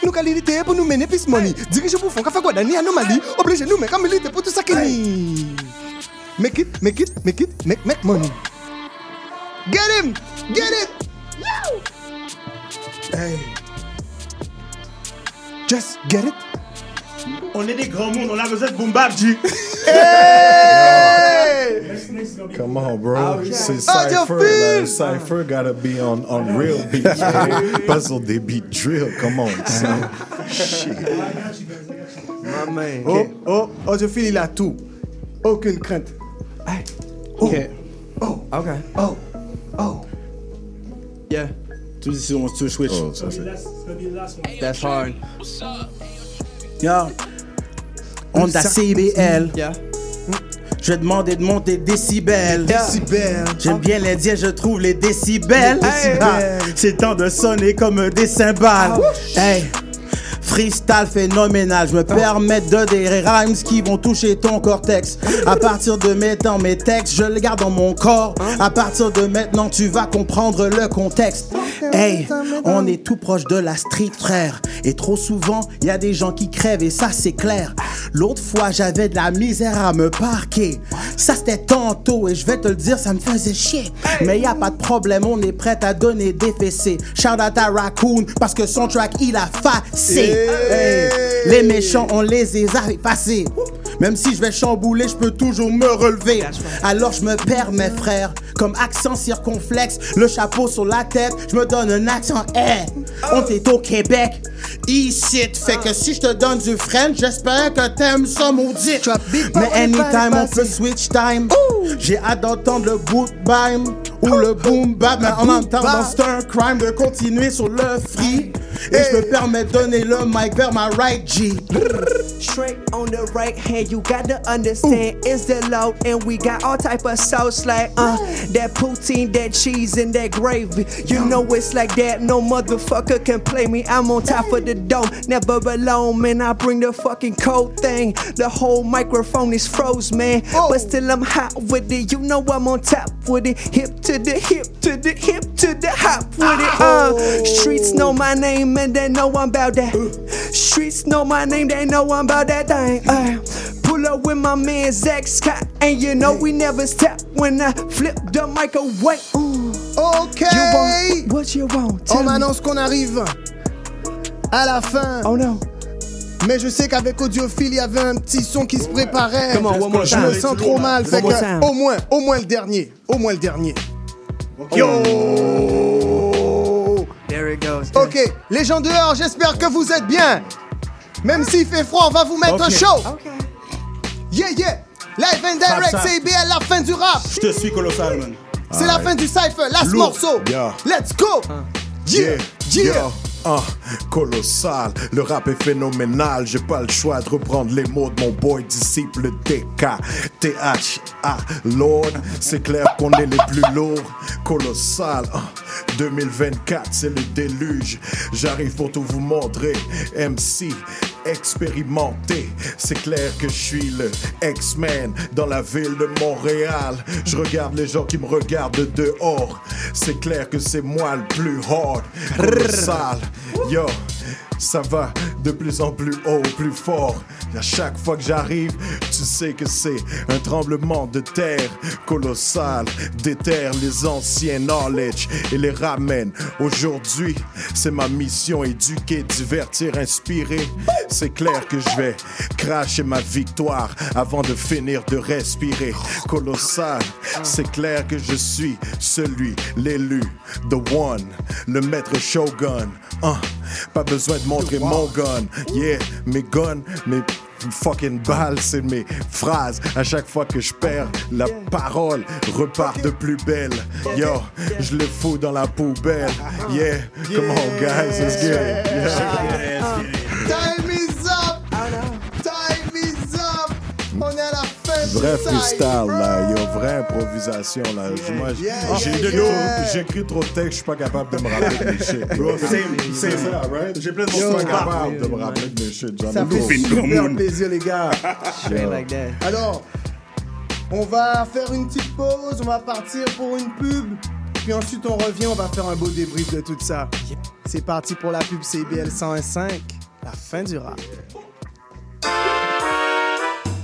Nou ka lilite pou nou mene pis money. Dirige pou fon ka fa gwa dani anomali Oblige nou me ka melite pou tout saki ni Make it, make it, make it, make, make money. Get him! Get it! Hey Just get it? On est des grands mondes, on a besoin de. <laughs> Come on, bro. Ah, C'est Ah, Cypher. Cypher gotta be on, on real beats. <laughs> man. Pas sur des beats drill. Come on. <laughs> son. Shit. My man. Oh, oh, oh, je finis là tout. Aucune crainte. Oh. Oh. Okay. Oh. Oh. Yeah. Si on se switch. Oh. That's hard. Yeah. On a CBL. Yeah. Je vais demander de monter décibels. Décibels. J'aime bien l'indien, je trouve les décibels. Décibels. Ah, C'est temps de sonner comme des cymbales. Hey. Freestyle phénoménal, je me permets de des rhymes qui vont toucher ton cortex. À partir de maintenant mes textes, je le garde dans mon corps. À partir de maintenant, tu vas comprendre le contexte. Hey, on est tout proche de la street, frère. Et trop souvent, il y a des gens qui crèvent et ça c'est clair. L'autre fois, j'avais de la misère à me parquer. Ça c'était tantôt et je vais te le dire, ça me faisait chier. Mais y a pas de problème, on est prêt à donner des fessées. Shout out à Raccoon parce que son track il a facé. Hey, les méchants, on les a effacés. Même si je vais chambouler, je peux toujours me relever. Alors je me perds mes frères, comme accent circonflexe, le chapeau sur la tête, je me donne un accent. Hey, on est au Québec, ici. Fait que si je te donne du French, j'espère que t'aimes ça maudit. Mais anytime on peut switch time. J'ai hâte d'entendre le boot bam ou le boom bap. Mais en même temps, c'est un crime de continuer sur le free. Et je me permets de donner le mic vers ma right G. Straight on the right hand, you gotta understand it's the load, and we got all type of sauce like uh that poutine, that cheese, and that gravy. You know it's like that. No motherfucker can play me. I'm on top of the dome, never alone, man. I bring the fucking cold thing. The whole microphone is froze, man. But still I'm hot with it. You know I'm on top with it. Hip to the hip to the hip to the hop with it. Uh, streets know my name and they know I'm about that. Streets know my name, they know I'm about that thing. Uh, pull up with my man Zach Scott, and you know we never stop when I flip the mic away. Ooh. Ok. You want, what you want? Tell On me. m'annonce qu'on arrive à la fin. Oh non. Mais je sais qu'avec Audiophile, il y avait un petit son qui se préparait. More je me sens trop mal. Fait que, au moins, au moins le dernier. Au moins le dernier. Yo! There it goes. Ok, les gens dehors, j'espère que vous êtes bien. Même s'il fait froid, on va vous mettre un Ok. show. Yeah, yeah. Live and direct, IBL, la fin du rap. Je te suis colossal, man. C'est la fin du cypher, last Lourd. morceau. Yeah. Let's go. Yeah, yeah. Ah, colossal, le rap est phénoménal. J'ai pas le choix de reprendre les mots de mon boy disciple DK. THA, Lord, c'est clair qu'on est les plus lourds. Colossal, ah, 2024, c'est le déluge. J'arrive pour tout vous montrer. MC, expérimenté. C'est clair que je suis le X-Men dans la ville de Montréal. Je regarde les gens qui me regardent dehors. C'est clair que c'est moi le plus hard, colossal. Yo, ça va de plus en plus haut, plus fort. Et à chaque fois que j'arrive, tu sais que c'est un tremblement de terre colossal. Déterre les anciens knowledge et les ramène. Aujourd'hui, c'est ma mission éduquer, divertir, inspirer. C'est clair que je vais cracher ma victoire avant de finir de respirer. Colossal, c'est clair que je suis celui, l'élu, the one, le maître shogun. Hein, pas besoin de montrer mon gun. Yeah, mes guns, mes fucking balles, c'est mes phrases. À chaque fois que je perds, la parole repart de plus belle. Yo, je le fous dans la poubelle. Yeah, come on guys, let's get it. Yeah. Time is up! Time is up! On est à la Vrai freestyle, là, yo, vraie improvisation, là. Moi, j'ai yeah. j'écris trop de textes, je suis pas capable de me rappeler de mes shit. <laughs> Bro, same, c'est same. ça, right? J'ai plein de Je suis morceaux pas capable de me rappeler de mes shit. J'en Ça ai fait super plaisir, les gars. <laughs> Straight like that. Alors, on va faire une petite pause, on va partir pour une pub. Puis ensuite, on revient, on va faire un beau débrief de tout ça. C'est parti pour la pub CBL 101.5, la fin du rap.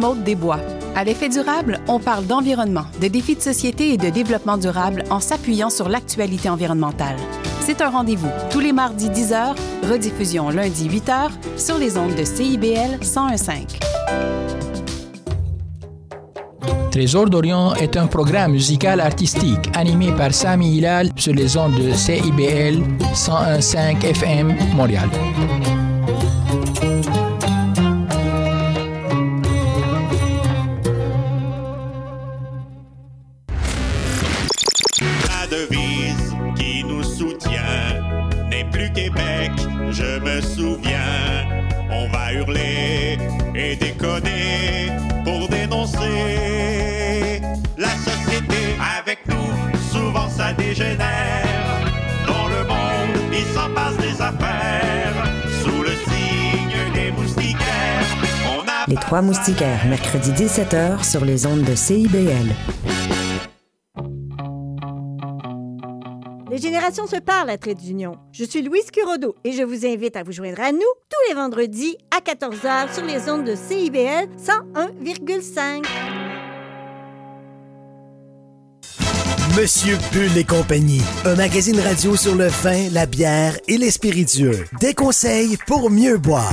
Maude Desbois. À l'effet durable, on parle d'environnement, de défis de société et de développement durable en s'appuyant sur l'actualité environnementale. C'est un rendez-vous tous les mardis 10h, rediffusion lundi 8h sur les ondes de CIBL 101.5. Trésor d'Orient est un programme musical artistique animé par Sami Hilal sur les ondes de CIBL 101.5 FM Montréal. Trois Moustiquaires, mercredi 17h sur les ondes de CIBL. Les générations se parlent à Trait d'Union. Je suis Louise Curodo et je vous invite à vous joindre à nous tous les vendredis à 14h sur les ondes de CIBL 101,5. Monsieur Bull et compagnie, un magazine radio sur le vin, la bière et les spiritueux. Des conseils pour mieux boire.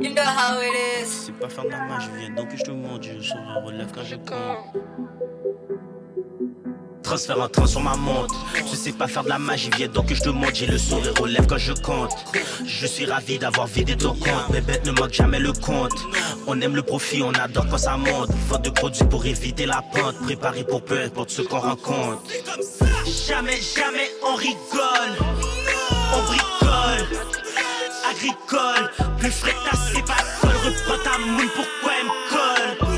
You know how it is. C'est pas faire de la magie, viens donc que je te montre, je sur le relève quand je compte. Transfert en train sur ma montre. Je sais pas faire de la magie, viens donc que je te montre. J'ai le sourire aux lèvres quand je compte. Je suis ravi d'avoir vidé ton compte. Mes bêtes ne manquent jamais le compte. On aime le profit, on adore quand ça monte. Faute de produits pour éviter la pente. Préparé pour peu importe ce qu'on rencontre. Jamais, jamais on rigole. On bricole. Plus frais ta c'est pas colle. Reprends ta moune, pourquoi elle me colle?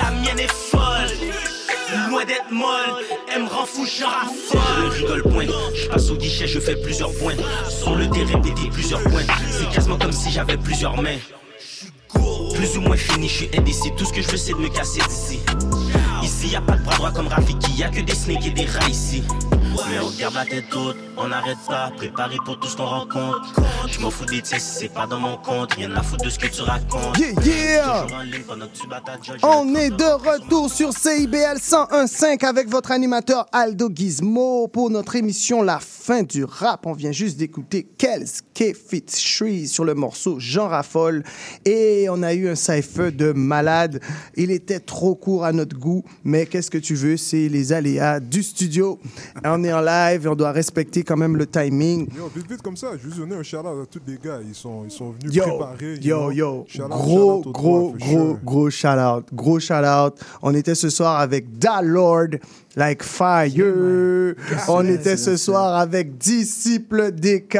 La mienne est folle. Loin d'être molle, elle me rend fou, je raffole. Je rigole point, je passe au guichet, je fais plusieurs points. Sur le dé, répéter plusieurs points. C'est quasiment comme si j'avais plusieurs mains. Plus ou moins fini, je suis indécis. Tout ce que je veux, c'est de me casser d'ici. Ici, y a pas de bras droits comme Rafiki, y a que des snakes et des rats ici. Mais on garde la tête haute, on n'arrête pas, préparé pour tout ce qu'on rencontre. Je m'en fous des tiens si c'est pas dans mon compte, rien à foutre de ce que tu racontes. Yeah, yeah. Toujours en ligne pendant que tu bats ta job, On est de retour sur CIBL 101.5 avec votre animateur Aldo Gizmo pour notre émission La fin du rap. On vient juste d'écouter Kelske Fitztree sur le morceau Jean Raffole et on a eu un cypher de malade. Il était trop court à notre goût, mais qu'est-ce que tu veux, c'est les aléas du studio. On est en live et on doit respecter quand même le timing. Yo, vite, vite comme ça, je veux donner un shout-out à tous les gars. Ils sont, ils sont venus Yo, préparer. yo, yo, gros, gros, gros, sure. gros shout out, gros shout out. On était ce soir avec Da Lord, like fire. on était ce soir avec Disciple DK.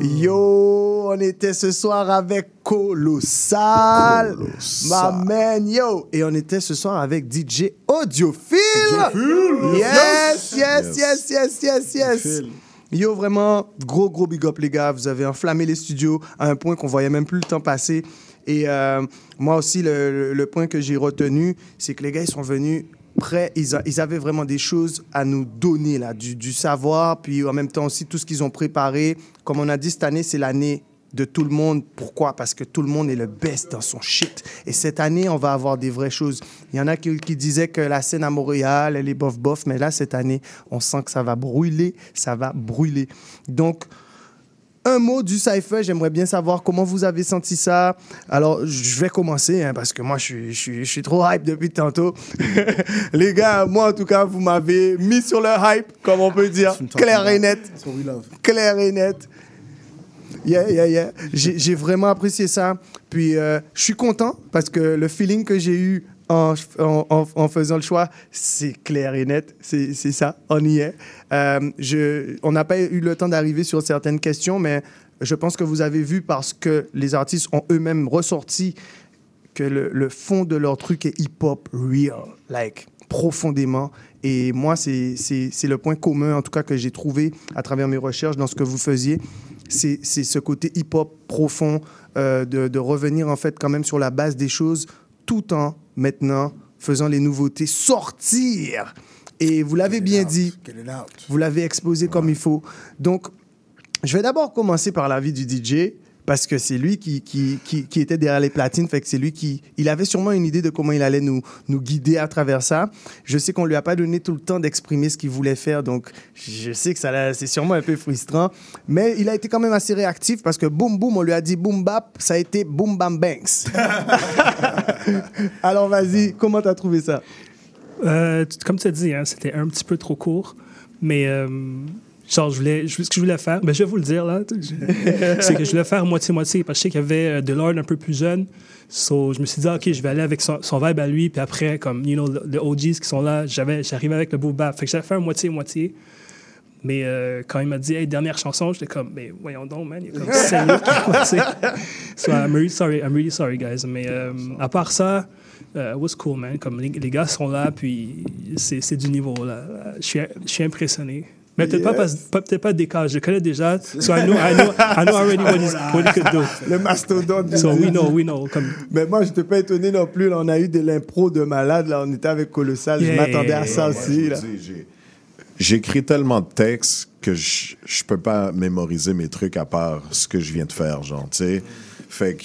Yo, on était ce soir avec Colossal, my man, yo. Et on était ce soir avec DJ Audiophile. Yes, yes, yes, yes, yes, yes. Yo, vraiment, gros, gros big up, les gars. Vous avez enflammé les studios à un point qu'on voyait même plus le temps passer. Et euh, moi aussi, le, le- le point que j'ai retenu, c'est que les gars, ils sont venus prêts. Ils, avaient vraiment des choses à nous donner, là, du, du savoir, puis en même temps aussi tout ce qu'ils ont préparé. Comme on a dit, cette année, c'est l'année de tout le monde. Pourquoi? Parce que tout le monde est le best dans son shit. Et cette année, on va avoir des vraies choses. Il y en a qui, qui disaient que la scène à Montréal, elle est bof-bof, mais là, cette année, on sent que ça va brûler, ça va brûler. Donc, un mot du Cypher, j'aimerais bien savoir comment vous avez senti ça. Alors, je vais commencer, hein, parce que moi, je suis, je, suis, je suis trop hype depuis tantôt. <laughs> Les gars, moi, en tout cas, vous m'avez mis sur le hype, comme on peut dire, clair et net. Clair et net. Yeah, yeah, yeah. J'ai vraiment apprécié ça. Puis, euh, je suis content parce que le feeling que j'ai eu en, en, en- en faisant le choix, c'est clair et net. C'est ça, on y est. Euh, on n'a pas eu le temps d'arriver sur certaines questions, mais je pense que vous avez vu parce que les artistes ont eux-mêmes ressorti que le, fond de leur truc est hip-hop real, like profondément. Et moi, c'est le point commun, en tout cas, que j'ai trouvé à travers mes recherches dans ce que vous faisiez. C'est c'est ce côté hip-hop profond, euh, de, de revenir en fait quand même sur la base des choses, tout en maintenant faisant les nouveautés sortir. Et vous l'avez bien dit, vous l'avez exposé comme il faut. Donc, je vais d'abord commencer par l'avis du DJ, parce que c'est lui qui, qui, qui, qui était derrière les platines, fait que c'est lui qui... Il avait sûrement une idée de comment il allait nous, nous guider à travers ça. Je sais qu'on lui a pas donné tout le temps d'exprimer ce qu'il voulait faire, donc je sais que ça c'est sûrement un peu frustrant, mais il a été quand même assez réactif, parce que boum boum, on lui a dit boum bap, ça a été boum bam banks. <laughs> Alors vas-y, comment t'as trouvé ça? Euh, comme tu as dit, hein, c'était un petit peu trop court, mais euh, genre, je voulais, je, ce que je voulais faire, ben, je vais vous le dire là, <laughs> c'est que je voulais faire moitié-moitié parce que je sais qu'il y avait euh, Delord un peu plus jeune. So, je me suis dit, OK, je vais aller avec son, son vibe à lui, puis après, comme, you know, le- les OGs qui sont là, j'arrivais avec le beau bap. Fait que j'avais fait un moitié-moitié. Mais euh, quand il m'a dit, hey, dernière chanson, j'étais comme, mais voyons donc, man, il y a comme 5 minutes qui ont passé. So, I'm really sorry, I'm really sorry, guys. Mais euh, à part ça, euh, was cool, man? Comme les, les gars sont là, puis c'est c'est du niveau, là. Je suis, je suis impressionné. Mais peut-être pas, Yes. parce- pas- peut-être pas des cas, je connais déjà. So I know, I know, I know already what, he's, what he could do. Le mastodonte. So we know, we know. Comme, Mais moi, je n'étais pas étonné non plus. Là, on a eu de l'impro de malade. Là, on était avec Colossal. Je Yeah. m'attendais à ça aussi. vous Là. dis, j'ai- J'écris tellement de textes que je, je peux pas mémoriser mes trucs à part ce que je viens de faire, genre, tu sais. Fait que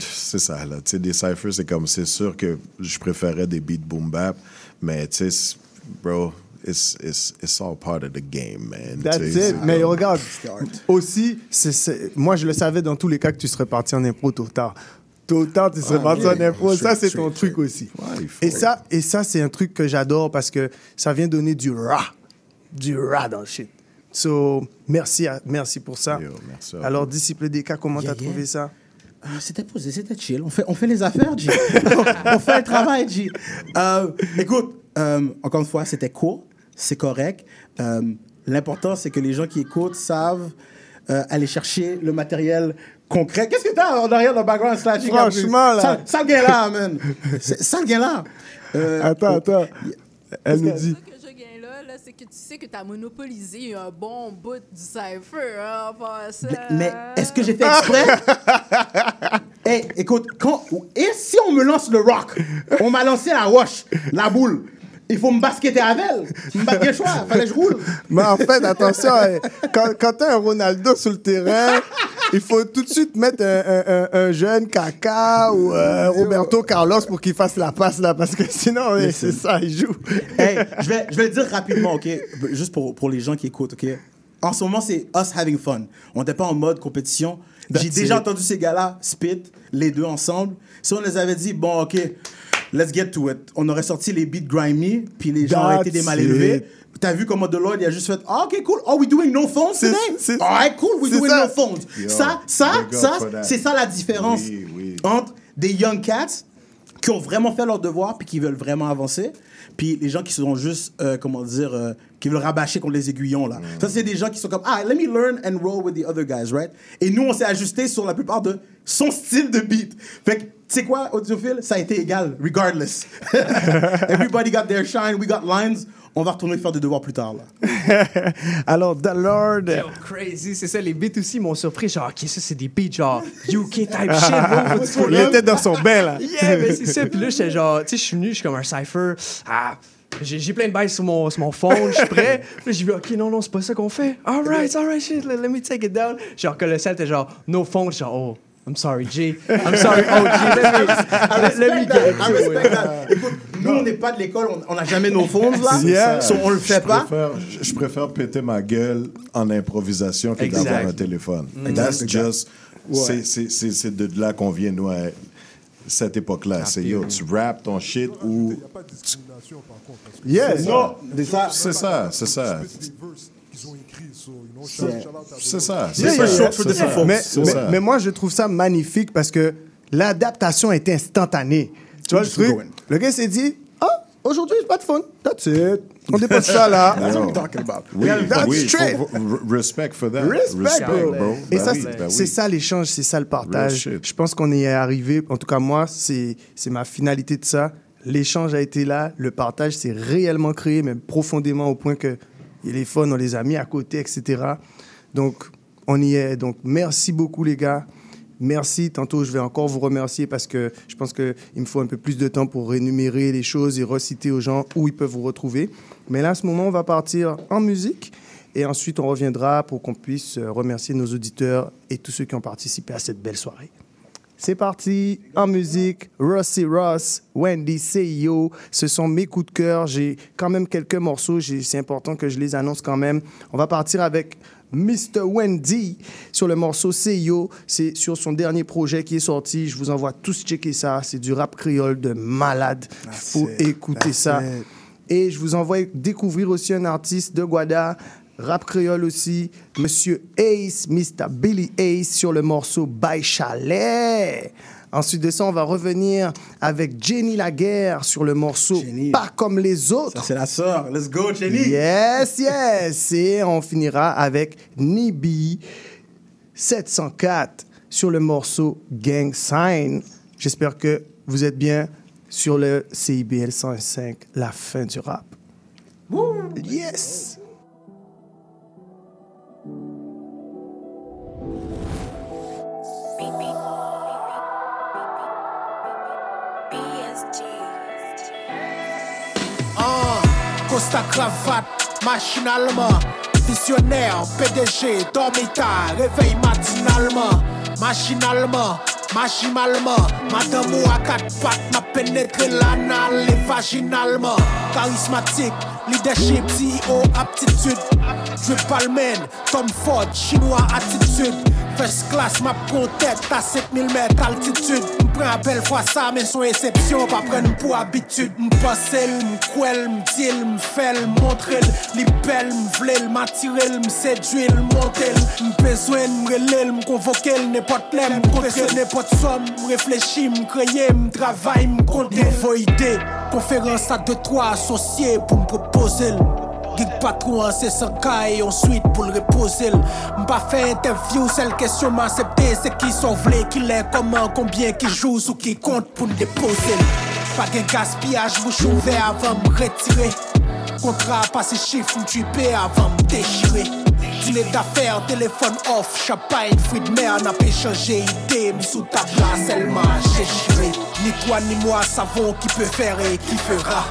c'est ça, là. Tu sais, des cyphers, c'est comme, c'est sûr que je préférais des beats boom bap, mais tu sais, bro, it's, it's, it's all part of the game, man. That's it. Mais regarde, aussi, c'est- c'est- moi, je le savais dans tous les cas que tu serais parti en impro tôt ou tard. Tôt ou tard, tu serais Ah, parti yeah. en impro. Ça, c'est ton truc aussi. Et ça, et ça c'est un truc que j'adore parce que ça vient donner du ra. Du ra dans le shit. So, merci, à- merci pour ça. merci Alors, disciple des cas, comment Yeah, t'as yeah. trouvé ça? Ah, c'était posé, c'était chill. On fait, on fait les affaires, G. <laughs> on fait le travail, G. Euh, écoute, euh, encore une fois, c'était court, c'est correct. Euh, L'important, c'est que les gens qui écoutent savent euh, aller chercher le matériel concret. Qu'est-ce que t'as en arrière dans le background slashing? Franchement, là. Ça, ça le gain là, man. Ça le gain là. Euh, Attends, oh, attends. Elle nous dit. que c'est que tu sais que tu as monopolisé un bon bout du cypher. Hein, en passant. Mais est-ce que j'ai fait exprès? hey, écoute, quand, et si on me lance le rock? On m'a lancé la wash, la boule. Il faut me basketter avec elle. Je me batte le choix, fallait que je roule. Mais en fait, attention, hein, quand, quand t'as un Ronaldo sur le terrain, il faut tout de suite mettre un, un- un- un jeune Kaka ou euh, Roberto Carlos pour qu'il fasse la passe là, parce que sinon, ouais, c'est ça, il joue. Hey, je vais, je vais le dire rapidement, OK? Juste pour, pour les gens qui écoutent, OK? En ce moment, c'est us having fun. On n'était pas en mode compétition. J'ai déjà entendu ces gars-là spit, les deux ensemble. Si on les avait dit, bon, OK, let's get to it, on aurait sorti les beats grimy, puis les gens auraient été des mal élevés. T'as vu comment Deloitte, il a juste fait, ah, OK, cool. Are we doing no phones C'est- today? All right, cool, we're c'est doing ça. no phones. Yo, ça, ça, ça, c'est ça la différence Oui, oui. entre des young cats qui ont vraiment fait leur devoir puis qui veulent vraiment avancer, puis les gens qui sont juste, euh, comment dire, euh, qui veulent rabâcher contre les aiguillons, là. Ça, c'est des gens qui sont comme, ah, let me learn and roll with the other guys, right? Et nous, on s'est ajusté sur la plupart de son style de beat. Fait que, tu sais quoi, audiophile? Ça a été égal, regardless. <laughs> Everybody got their shine, we got lines. On va retourner faire des devoirs plus tard, là. <laughs> Alors, The Lord. Yo, crazy, c'est ça, les beats aussi m'ont surpris. Genre, ok, ça c'est des beats genre UK type shit, bro. Il était dans son bain, là. Yeah, mais c'est ça. Puis là, j'étais genre, tu sais, je suis venu, je suis comme un cypher. Ah, j'ai plein de bails sur mon, sur mon phone, je suis prêt. <laughs> Puis j'ai vu, ok, non, non, c'est pas ça qu'on fait. Alright, alright, shit, let, let me take it down. Genre, Colossal était genre, no phone. Genre, oh, I'm sorry, G. I'm sorry, oh, G. Let me, <laughs> let, me get it. that. Écoute, nous, on n'est pas de l'école, on- n'a jamais nos fonds, là. Ça. So, on le fait je pas. Préfère, je- je préfère péter ma gueule en improvisation que d'avoir un téléphone. Mm. That's just. Ouais. c'est de là qu'on vient, nous, à cette époque-là. C'est yo, tu rap ton shit ou. C'est Non, ça. c'est ça. C'est ça, c'est ça. C'est ça. Yeah, C'est yeah, ça. yeah. C'est ça. Mais, C'est mais- ça. mais moi, je trouve ça magnifique parce que l'adaptation était instantanée. Tu vois le truc? Le gars s'est dit, ah, aujourd'hui, j'ai pas de phone. That's it. On dépose ça là. <laughs> That's what I'm talking about. Oui, That's oui, straight. faut- respect for that. Respect, bro. Et Ben ça, oui, c'est oui. ça l'échange, c'est ça le partage. Je pense qu'on y est arrivé. En tout cas, moi, c'est c'est ma finalité de ça. L'échange a été là, le partage s'est réellement créé, même profondément au point que les fun, on les a mis à côté, etc. Donc, on y est. Donc, merci beaucoup, les gars. Merci. Tantôt, je vais encore vous remercier parce que je pense qu'il me faut un peu plus de temps pour rémunérer les choses et reciter aux gens où ils peuvent vous retrouver. Mais là, à ce moment, on va partir en musique et ensuite, on reviendra pour qu'on puisse euh, remercier nos auditeurs et tous ceux qui ont participé à cette belle soirée. C'est parti, en musique, Rossi Ross, Wendy CEO, ce sont mes coups de cœur. J'ai quand même quelques morceaux, c'est important que je les annonce quand même. On va partir avec Mr. Wendy sur le morceau CEO. C'est sur son dernier projet qui est sorti. Je vous envoie tous checker ça. C'est du rap créole de malade. Il faut it, écouter that's ça. it. Et je vous envoie découvrir aussi un artiste de Guada, rap créole aussi, Monsieur Ace, Mr. Billy Ace sur le morceau By Chalet. Ensuite de ça, on va revenir avec Jenny Laguerre sur le morceau Pas comme les autres. Ça, c'est la sœur. Let's go, Jenny. Yes, yes. <laughs> Et on finira avec Nibi 704 sur le morceau Gang Sign. J'espère que vous êtes bien sur le CIBL 105, la fin du rap. Yes. Costa cravate, machinalement. Visionnaire, PDG, dormita, réveil matinalement. Machinalement, machinalement. Madame ou à quatre pattes ma pénétré l'anal et vaginalement. Charismatique, leadership, CEO, aptitude. Dieu palmen, Tom Ford, chinois, attitude. First class, ma tête à 5000 mètres altitude. M'prends à belle fois ça, mais son exception, pas prendre pour habitude. M'passe, m'quel, m'dil, m'fel, montre, li belle, m'vlel, m'attirel, m'séduil, montel. M'besoin, m'relel, m'convoquel, n'importe l'aime, m'contre, n'importe somme, m'réfléchis, m'creye, m'travaille, m'compte. Nouveau idée, conférence à deux, trois associés pour m'proposer. Gig patron, c'est sans caille, ensuite pour le reposer. M'pas fait interview, seule question m'a accepté, c'est qui sont vlés, qui l'est, comment, combien, qui joue, ou qui compte pour me déposer. Pas de gaspillage, bouche ouverte avant me retirer. Contrat, passé chiffre, m'tuper avant me déchirer. Dîner d'affaires, téléphone off, champagne, fruits de mer, n'a pas échangé idée, mis sous ta place, elle m'a déchiré. Ni toi ni moi savons qui peut faire et qui fera.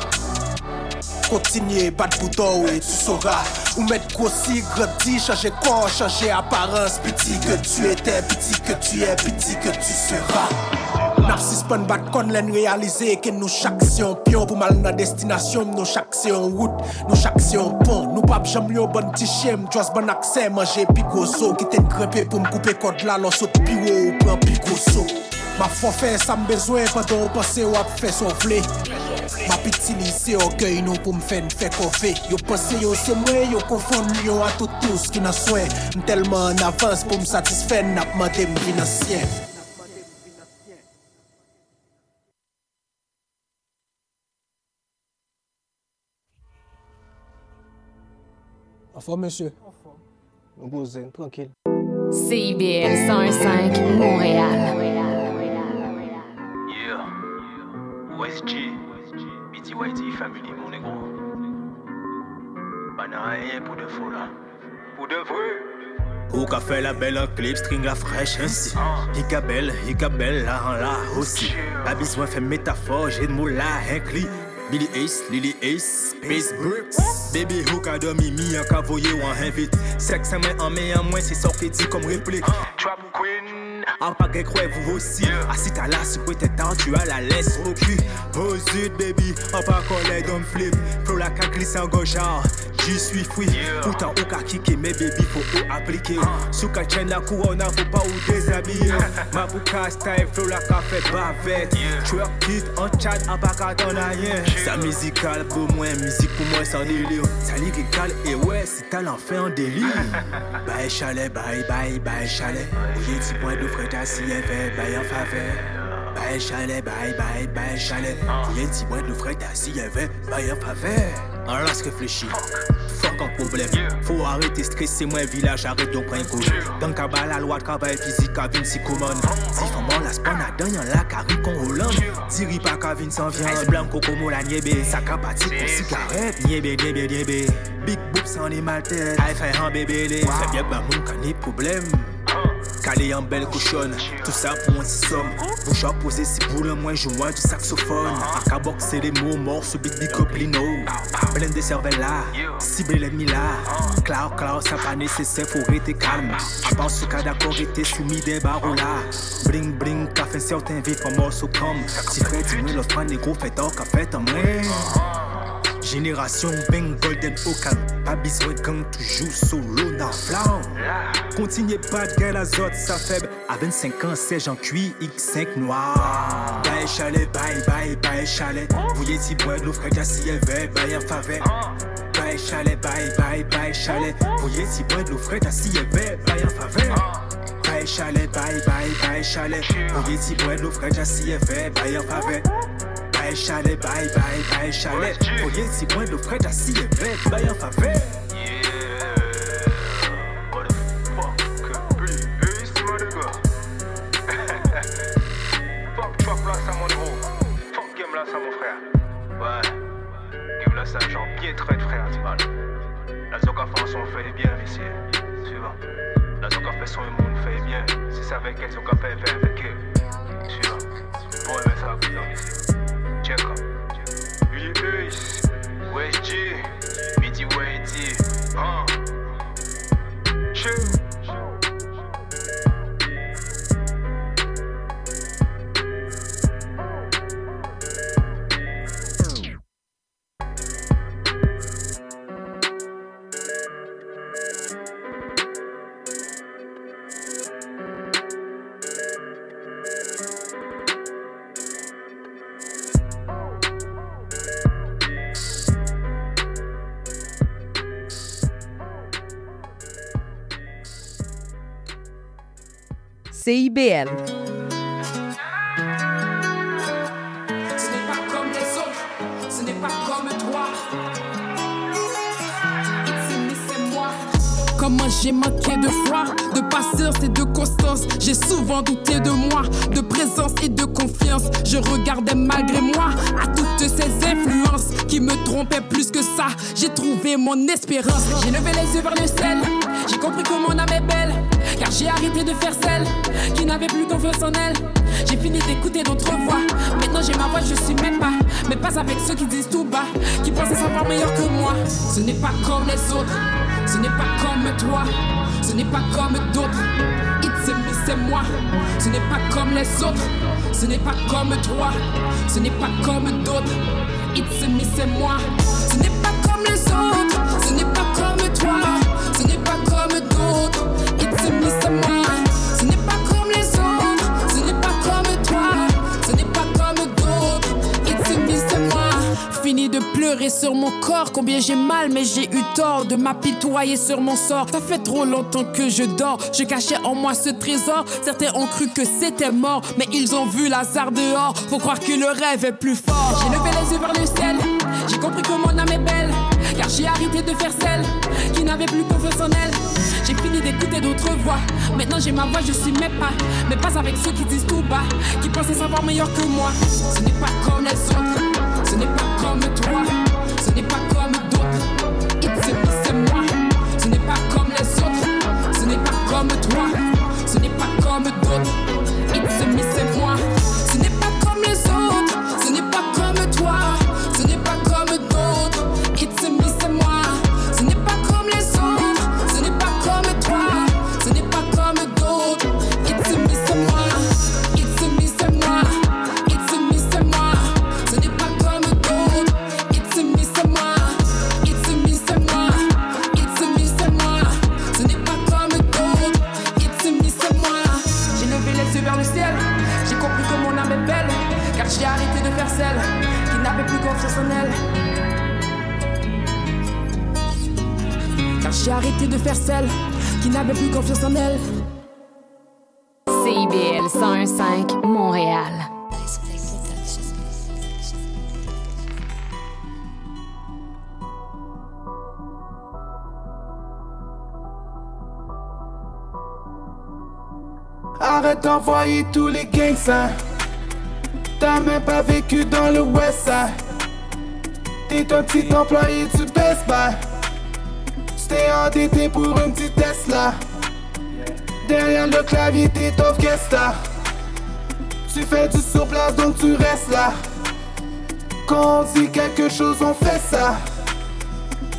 Kontinye bat bouton we, tu sora Ou met grossi, gredi, chanje kon, chanje aparense Piti ke tu ete, piti ke tu e, piti ke tu sera Nap sispan bat kon len realize Ke nou chak se yon pion pou mal nan destinasyon. Nou chak se yon wout, nou chak se yon pon Nou pap jam yon bon ti chem, jwas bon akse Mange pi gozo, ki ten krepe pou m koupe kod la Lon sot pi wo ou pran pi gozo Ma fò fè sa mbezwen Padan ou pase wap fè son vle Ma piti lise okey nou pou m fè n fè kofè Yo pase yo se mwen Yo konfon yo a toutous ki nan swen M telman n avans pou m satisfen Nap madè m vinansyen En forme, monsieur. En forme. Bon zen, tranquille. CIBL 105, Montréal. Montréal. OSG. BTYT Family, mon négro. Rien pour de faux là. Pour de vrai. Ou qu'a fait la belle en clip, string la fraîche ainsi. Hika belle, hika belle, là en là aussi. Pas besoin de faire métaphore, j'ai de mots là, un clip. Billy Ace, Lily Ace, Space Brooks. Baby hook a dormi, mi en cavoyer ou en invite. Sexe en main en main en moins, c'est ça qui dit comme réplique. Trap Queen, en pas que vous aussi? Assis t'as là, si peut-être temps, tu as la laisse au cul. Oh zut, baby, en pas collé dans flip. Faut la cac glisse en gauche, je suis free. Pourtant, au cas kické, mais baby, faut ou appliquer. Sous ka chaîne la couronne, faut pas ou déshabiller. <laughs> Ma bouca style, faut la café bavette. Twerk it en chat, en pas qu'à t'en rien. Ça musical pour moi, musique pour moi sans délire. Ça lyrical et ouais, c'est talent fait en délire. <laughs> Bye chalet, bye bye, bye chalet. J'ai dit point de frais assis, fait bye en faveur. Bye chalet, bye bye, bye chalet. J'ai dit point de frais assis, fait bye en faveur. On laisse réfléchir. Fuck un problème. Faut arrêter stresser moi village, arrête donc prendre gauche. Dans cabal la loi de travail physique, Kavin si commande. Si femme la spawn à y'en la carré qu'on Hollande. Diri pas Kavin sans viande. Blanco como la niébé. Ça capati pour cigarette. Niébé, niébé, niébé. Big boobs sans les maltais. Aïe fait un bébé. Fait bien bah mon can problème. Calé en belle cochonne, tout ça pour un petit somme. Bouche à poser si boule, moi je vois du saxophone. À c'est les mots morts, ce big big coplino. Plein de cervelles là, cible l'ennemi là. Cloud, cloud, ça pas nécessaire, faut rester calme. À part ce cas d'accord, rester soumis des barreaux là. Bring, bring, café, certain vif en morceau comme. Si frère, dis-moi, l'offre, négro, fait tort, café, t'en Génération bang golden calme Pas besoin gang toujours solo dans flamme. Continuez pas de gueule azote ça faible À 25 ans c'est en cuit X5 noir. Bye chalet bye bye bye chalet. Voyez si bois de frère si elle bye en faveur. Bye chalet bye bye bye chalet. Voyez si bois de frère si elle bye en faveur. Bye chalet bye bye bye chalet. Voyez si bois de frère si elle veut bye en faveur Bye chalet, bye bye bye chalet. Voyez si moins de frais assis et bête, bye en faveur. Son son avec elle, zoka fait bien avec. Tu vois. Bon, mais ça va ici. Check up. Billy Ace, West G, huh? Moi. Comment j'ai manqué de foi, de patience et de constance. J'ai souvent douté de moi, de présence et de confiance. Je regardais malgré moi à toutes ces influences qui me trompaient plus que ça. J'ai trouvé mon espérance. J'ai levé les yeux vers le ciel. J'ai compris que mon âme est belle. Car j'ai arrêté de faire celle qui n'avait plus confiance en elle. J'ai fini d'écouter d'autres voix. Maintenant j'ai ma voix, je suis même pas. Mais pas avec ceux qui disent tout bas, qui pensaient savoir meilleur que moi. Ce n'est pas comme les autres, ce n'est pas comme toi, ce n'est pas comme d'autres. C'est moi. Ce n'est pas comme les autres, ce n'est pas comme toi, ce n'est pas comme d'autres. It's me, c'est moi. Ce n'est pas comme les autres, ce n'est pas comme toi, ce n'est pas comme d'autres. Sur mon corps, combien j'ai mal, mais j'ai eu tort de m'apitoyer sur mon sort. Ça fait trop longtemps que je dors, je cachais en moi ce trésor. Certains ont cru que c'était mort, mais ils ont vu Lazare dehors. Faut croire que le rêve est plus fort. J'ai levé les yeux vers le ciel, j'ai compris que mon âme est belle. Car j'ai arrêté de faire celle qui n'avait plus confiance en elle. J'ai fini d'écouter d'autres voix. Maintenant j'ai ma voix, je suis même pas. Mais pas avec ceux qui disent tout bas, qui pensaient savoir meilleur que moi. Ce n'est pas comme les autres, ce n'est pas comme toi, n'avait plus confiance en elle. CIBL 101.5 Montréal. Arrête d'envoyer tous les gangsters. T'as même pas vécu dans le West. T'es un petit employé du Best Buy. T'es endetté pour une petite Tesla. Derrière le clavier, t'es orchestra. Tu fais du surplace donc tu restes là. Quand on dit quelque chose, on fait ça.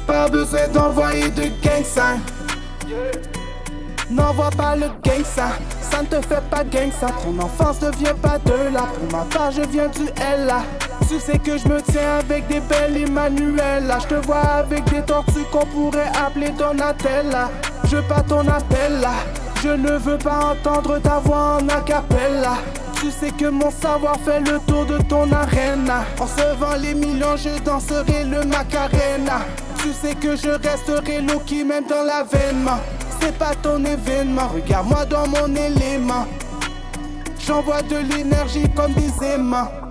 Pas besoin d'envoyer de gang sign. N'envoie pas le gang ça, ça ne te fait pas gang ça. Ton enfance ne vient pas de là. Pour ma part, je viens du L là. Tu sais que je me tiens avec des belles Emmanuel là. Je te vois avec des tortues qu'on pourrait appeler Donatella. Je pas ton appel. Je ne veux pas entendre ta voix en acapella. Tu sais que mon savoir fait le tour de ton arena. En se vend les millions, je danserai le Macarena. Tu sais que je resterai low qui même dans l'avènement. C'est pas ton événement, regarde-moi dans mon élément. J'envoie de l'énergie comme des aimants.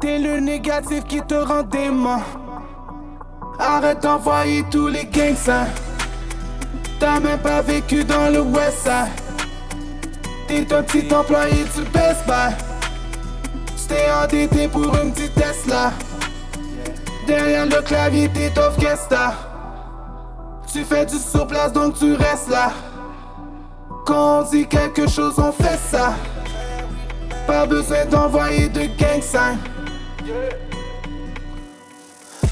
T'es le négatif qui te rend dément. Arrête d'envoyer tous les gangsters. T'as même pas vécu dans le West. T'es un petit employé du Best Buy. T'es endetté pour une petite Tesla. Derrière le clavier, t'es orchestra. Tu fais du surplace donc tu restes là. Quand on dit quelque chose, on fait ça. Pas besoin d'envoyer de gang.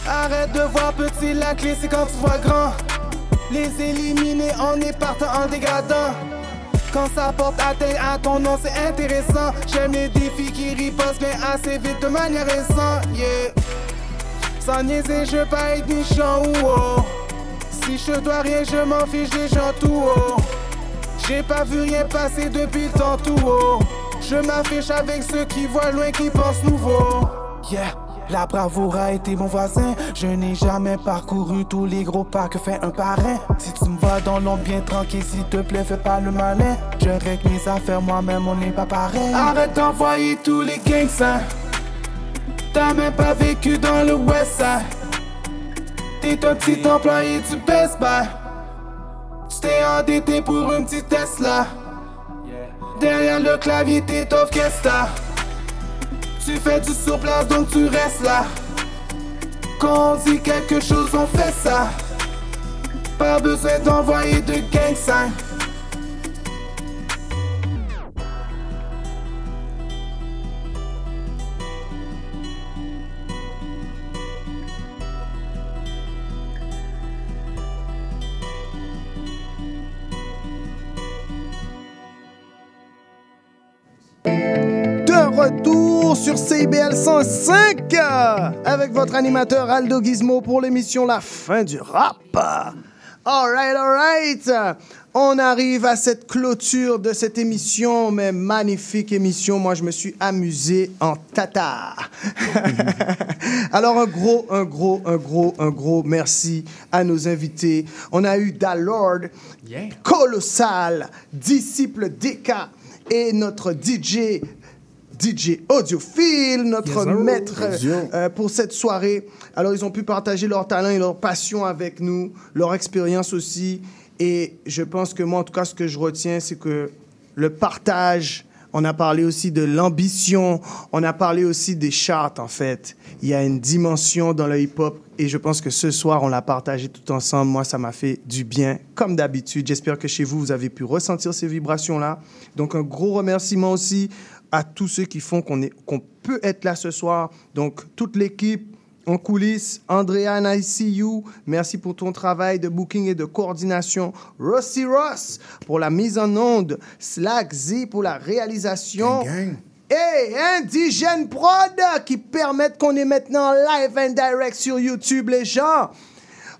Arrête de voir petit, la clé c'est quand tu vois grand. Les éliminer, on est en dégradant. Quand ça porte atteinte à ton nom, c'est intéressant. J'aime les défis qui ripostent bien assez vite de manière récente. Yeah. Sans niaiser, je veux pas être méchant ou oh. Si je dois rien, je m'en fiche des gens tout haut. J'ai pas vu rien passer depuis le temps tout haut. Je m'affiche avec ceux qui voient loin, qui pensent nouveau. Yeah. La bravoure a été mon voisin. Je n'ai jamais parcouru tous les gros pas que fait un parrain. Si tu me vois dans l'ombre bien tranquille, s'il te plaît, fais pas le malin. Je règle mes affaires moi-même, on n'est pas pareil. Arrête d'envoyer tous les gangsters. T'as même pas vécu dans le West Side. T'es un petit employé du Best Buy. T'es endetté pour une petite Tesla. Derrière le clavier, t'es orchestra. Tu fais du surplace donc tu restes là. Quand on dit quelque chose, on fait ça. Pas besoin d'envoyer de gang sign. CIBL 105 euh, avec votre animateur Aldo Gizmo pour l'émission La fin du rap. Alright, alright. On arrive à cette clôture de cette émission, mais magnifique émission. Moi, je me suis amusé en tata. <laughs> Alors, un gros, un gros, un gros, un gros merci à nos invités. On a eu Dalord, Colossal, Disciple DK et notre DJ DJ Audiophile, notre Yes, maître Audio. euh, pour cette soirée. Alors, ils ont pu partager leur talent et leur passion avec nous, leur expérience aussi. Et je pense que moi, en tout cas, ce que je retiens, c'est que le partage, on a parlé aussi de l'ambition, on a parlé aussi des charts, en fait. Il y a une dimension dans le hip-hop et je pense que ce soir, on l'a partagé tout ensemble. Moi, ça m'a fait du bien, comme d'habitude. J'espère que chez vous, vous avez pu ressentir ces vibrations-là. Donc, un gros remerciement aussi à tous ceux qui font qu'on peut être là ce soir. Donc, toute l'équipe en coulisses, Andrea I see you. Merci pour ton travail de booking et de coordination. Rossi Ross pour la mise en onde. Slack Z pour la réalisation. Et Indigène Prod qui permettent qu'on est maintenant live and direct sur YouTube, les gens.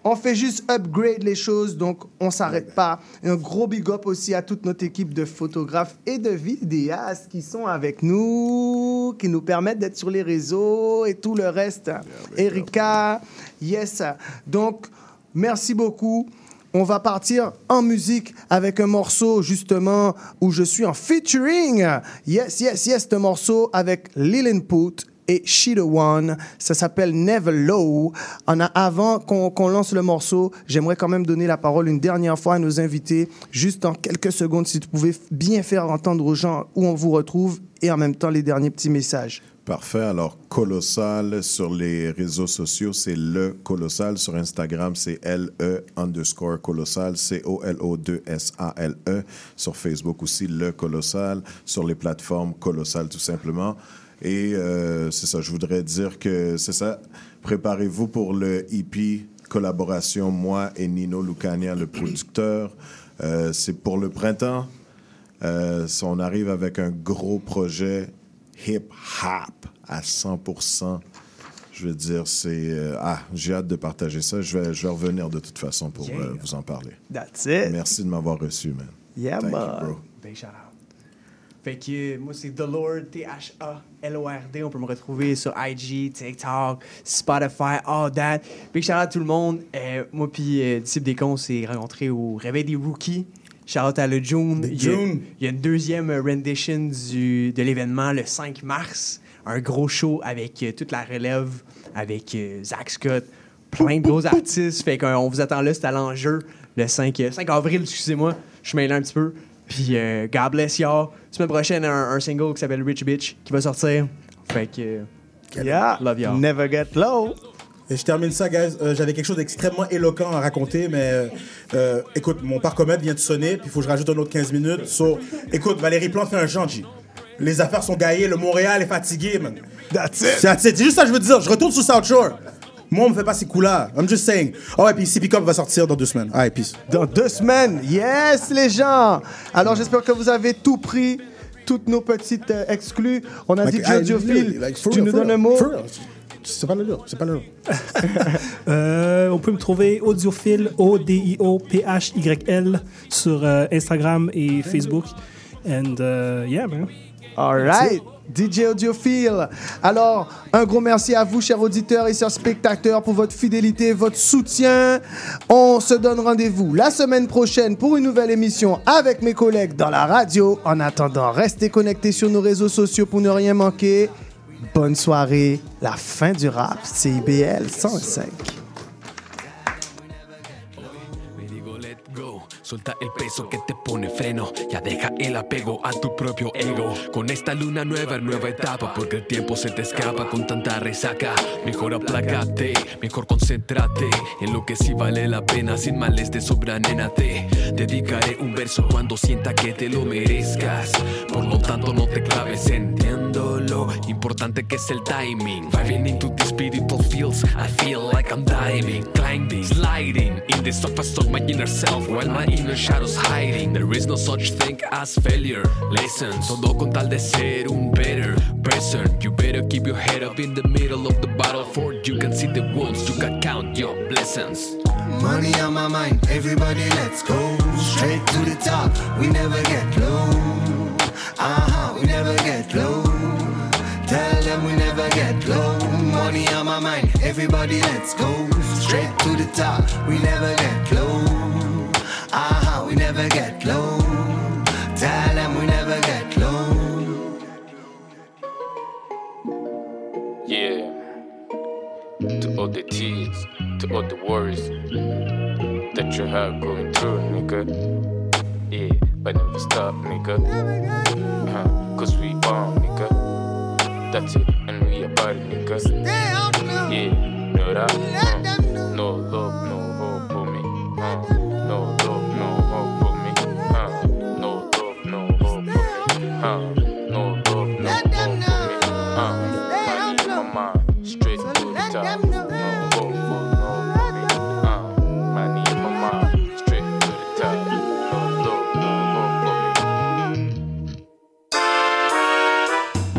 On fait juste upgrade les choses, donc on s'arrête pas. Un gros big up aussi à toute notre équipe de photographes et de vidéastes qui sont avec nous, qui nous permettent d'être sur les réseaux et tout le reste. Erika, yes. Donc, merci beaucoup. On va partir en musique avec un morceau justement où je suis en featuring. Yes, yes, yes, ce morceau avec Lil Input et She The One. Ça s'appelle Never Low. En avant qu'on lance le morceau, j'aimerais quand même donner la parole une dernière fois à nos invités, juste en quelques secondes, si tu pouvais bien faire entendre aux gens où on vous retrouve et en même temps les derniers petits messages. Parfait. Alors, Colossal sur les réseaux sociaux, c'est le Colossal. Sur Instagram, c'est LE underscore Colossal, C-O-L-O-2-S-A-L-E. E. Sur Facebook aussi, le Colossal. Sur les plateformes Colossal, tout simplement. Et euh, c'est ça, je voudrais dire que c'est ça. Préparez-vous pour le EP collaboration, moi et Nino Lucania, le producteur. Euh, c'est pour le printemps. Euh, on arrive avec un gros projet hip-hop à 100%. Je veux dire, c'est... euh, ah, j'ai hâte de partager ça. Je vais, je vais revenir de toute façon pour Yeah. vous en parler. That's it. Merci de m'avoir reçu, man. Yeah, Thank you, man. bro. Big shout out. Fait que moi, c'est The Lord, T-H-A-L-O-R-D. On peut me retrouver sur IG, TikTok, Spotify, all that. Big shout out à tout le monde. Euh, moi, puis euh, Disciple des cons, on s'est rencontrés au Réveil des Rookies. Shout out à le June. Il y a- June. Il y a une deuxième rendition du, de l'événement le 5 mars. Un gros show avec euh, toute la relève, avec euh, Zach Scott, plein de gros artistes. Fait qu'on vous attend là, c'est à l'enjeu le 5, euh, 5 avril, excusez-moi. Je suis mêlé un petit peu. Puis euh, God bless y'all. Semaine prochaine, un, un single qui s'appelle Rich Bitch qui va sortir. Fait que. Yeah. Love y'all. Never get low. Et je termine ça, guys. Euh, J'avais quelque chose d'extrêmement éloquent à raconter, mais euh, euh, écoute, mon parcomètre vient de sonner, puis il faut que je rajoute un autre 15 minutes. So, écoute, Valérie Plante fait un chant, G. Les affaires sont gaillées, le Montréal est fatigué, man. That's it. That's it. C'est juste ça que je veux te dire. Je retourne sur South Shore. Moi, on me fait pas ces coups-là. I'm just saying. Oh, ouais, puis CP Cup va sortir dans deux semaines. Alright, peace. Dans deux semaines. Yes, les gens. Alors, j'espère que vous avez tout pris, toutes nos petites euh, exclus. On a Like, dit like, for tu real, nous donnes real, un mot. C'est pas le là. C'est pas le. <laughs> Euh, on peut me trouver audiophile, O-D-I-O-P-H-Y-L, sur euh, Instagram et Facebook. And uh, yeah, man. All right. DJ Audiophile. Alors, un gros merci à vous, chers auditeurs et chers spectateurs, pour votre fidélité, votre soutien. On se donne rendez-vous la semaine prochaine pour une nouvelle émission avec mes collègues dans la radio. En attendant, restez connectés sur nos réseaux sociaux pour ne rien manquer. Bonne soirée. La fin du rap, CIBL 105. Suelta el peso que te pone freno, ya deja el apego a tu propio ego. Con esta luna nueva, nueva etapa, porque el tiempo se te escapa con tanta resaca. Mejor aplácate, mejor concéntrate en lo que sí vale la pena, sin males de sobra, nena, te dedicaré un verso cuando sienta que te lo merezcas. Por lo tanto, no te claves, entiendo lo importante que es el timing. Vibing into the spiritual fields, I feel like I'm diving, climbing, sliding in the surface of my inner self while my inner shadows hiding. There is no such thing as failure. Listen, todo con tal de ser un better, listen. You better keep your head up in the middle of the battlefield. You can see the wounds, you can count your blessings. Money on my mind, everybody let's go straight to the top. We never get low. Uh huh, we never get low. Money on my mind, everybody let's go straight to the top. We never get low. Uh huh, we never get low. Tell them we never get low. Yeah. To all the tears, to all the worries that you have going through, nigga. Yeah, but never stop, nigga. Uh, Cause we bomb, nigga. That's it, it, nigga. Yeah, know that? Uh, no love, no hope for me. Uh, no love, no hope for me. Uh, no love, no hope for me. Uh,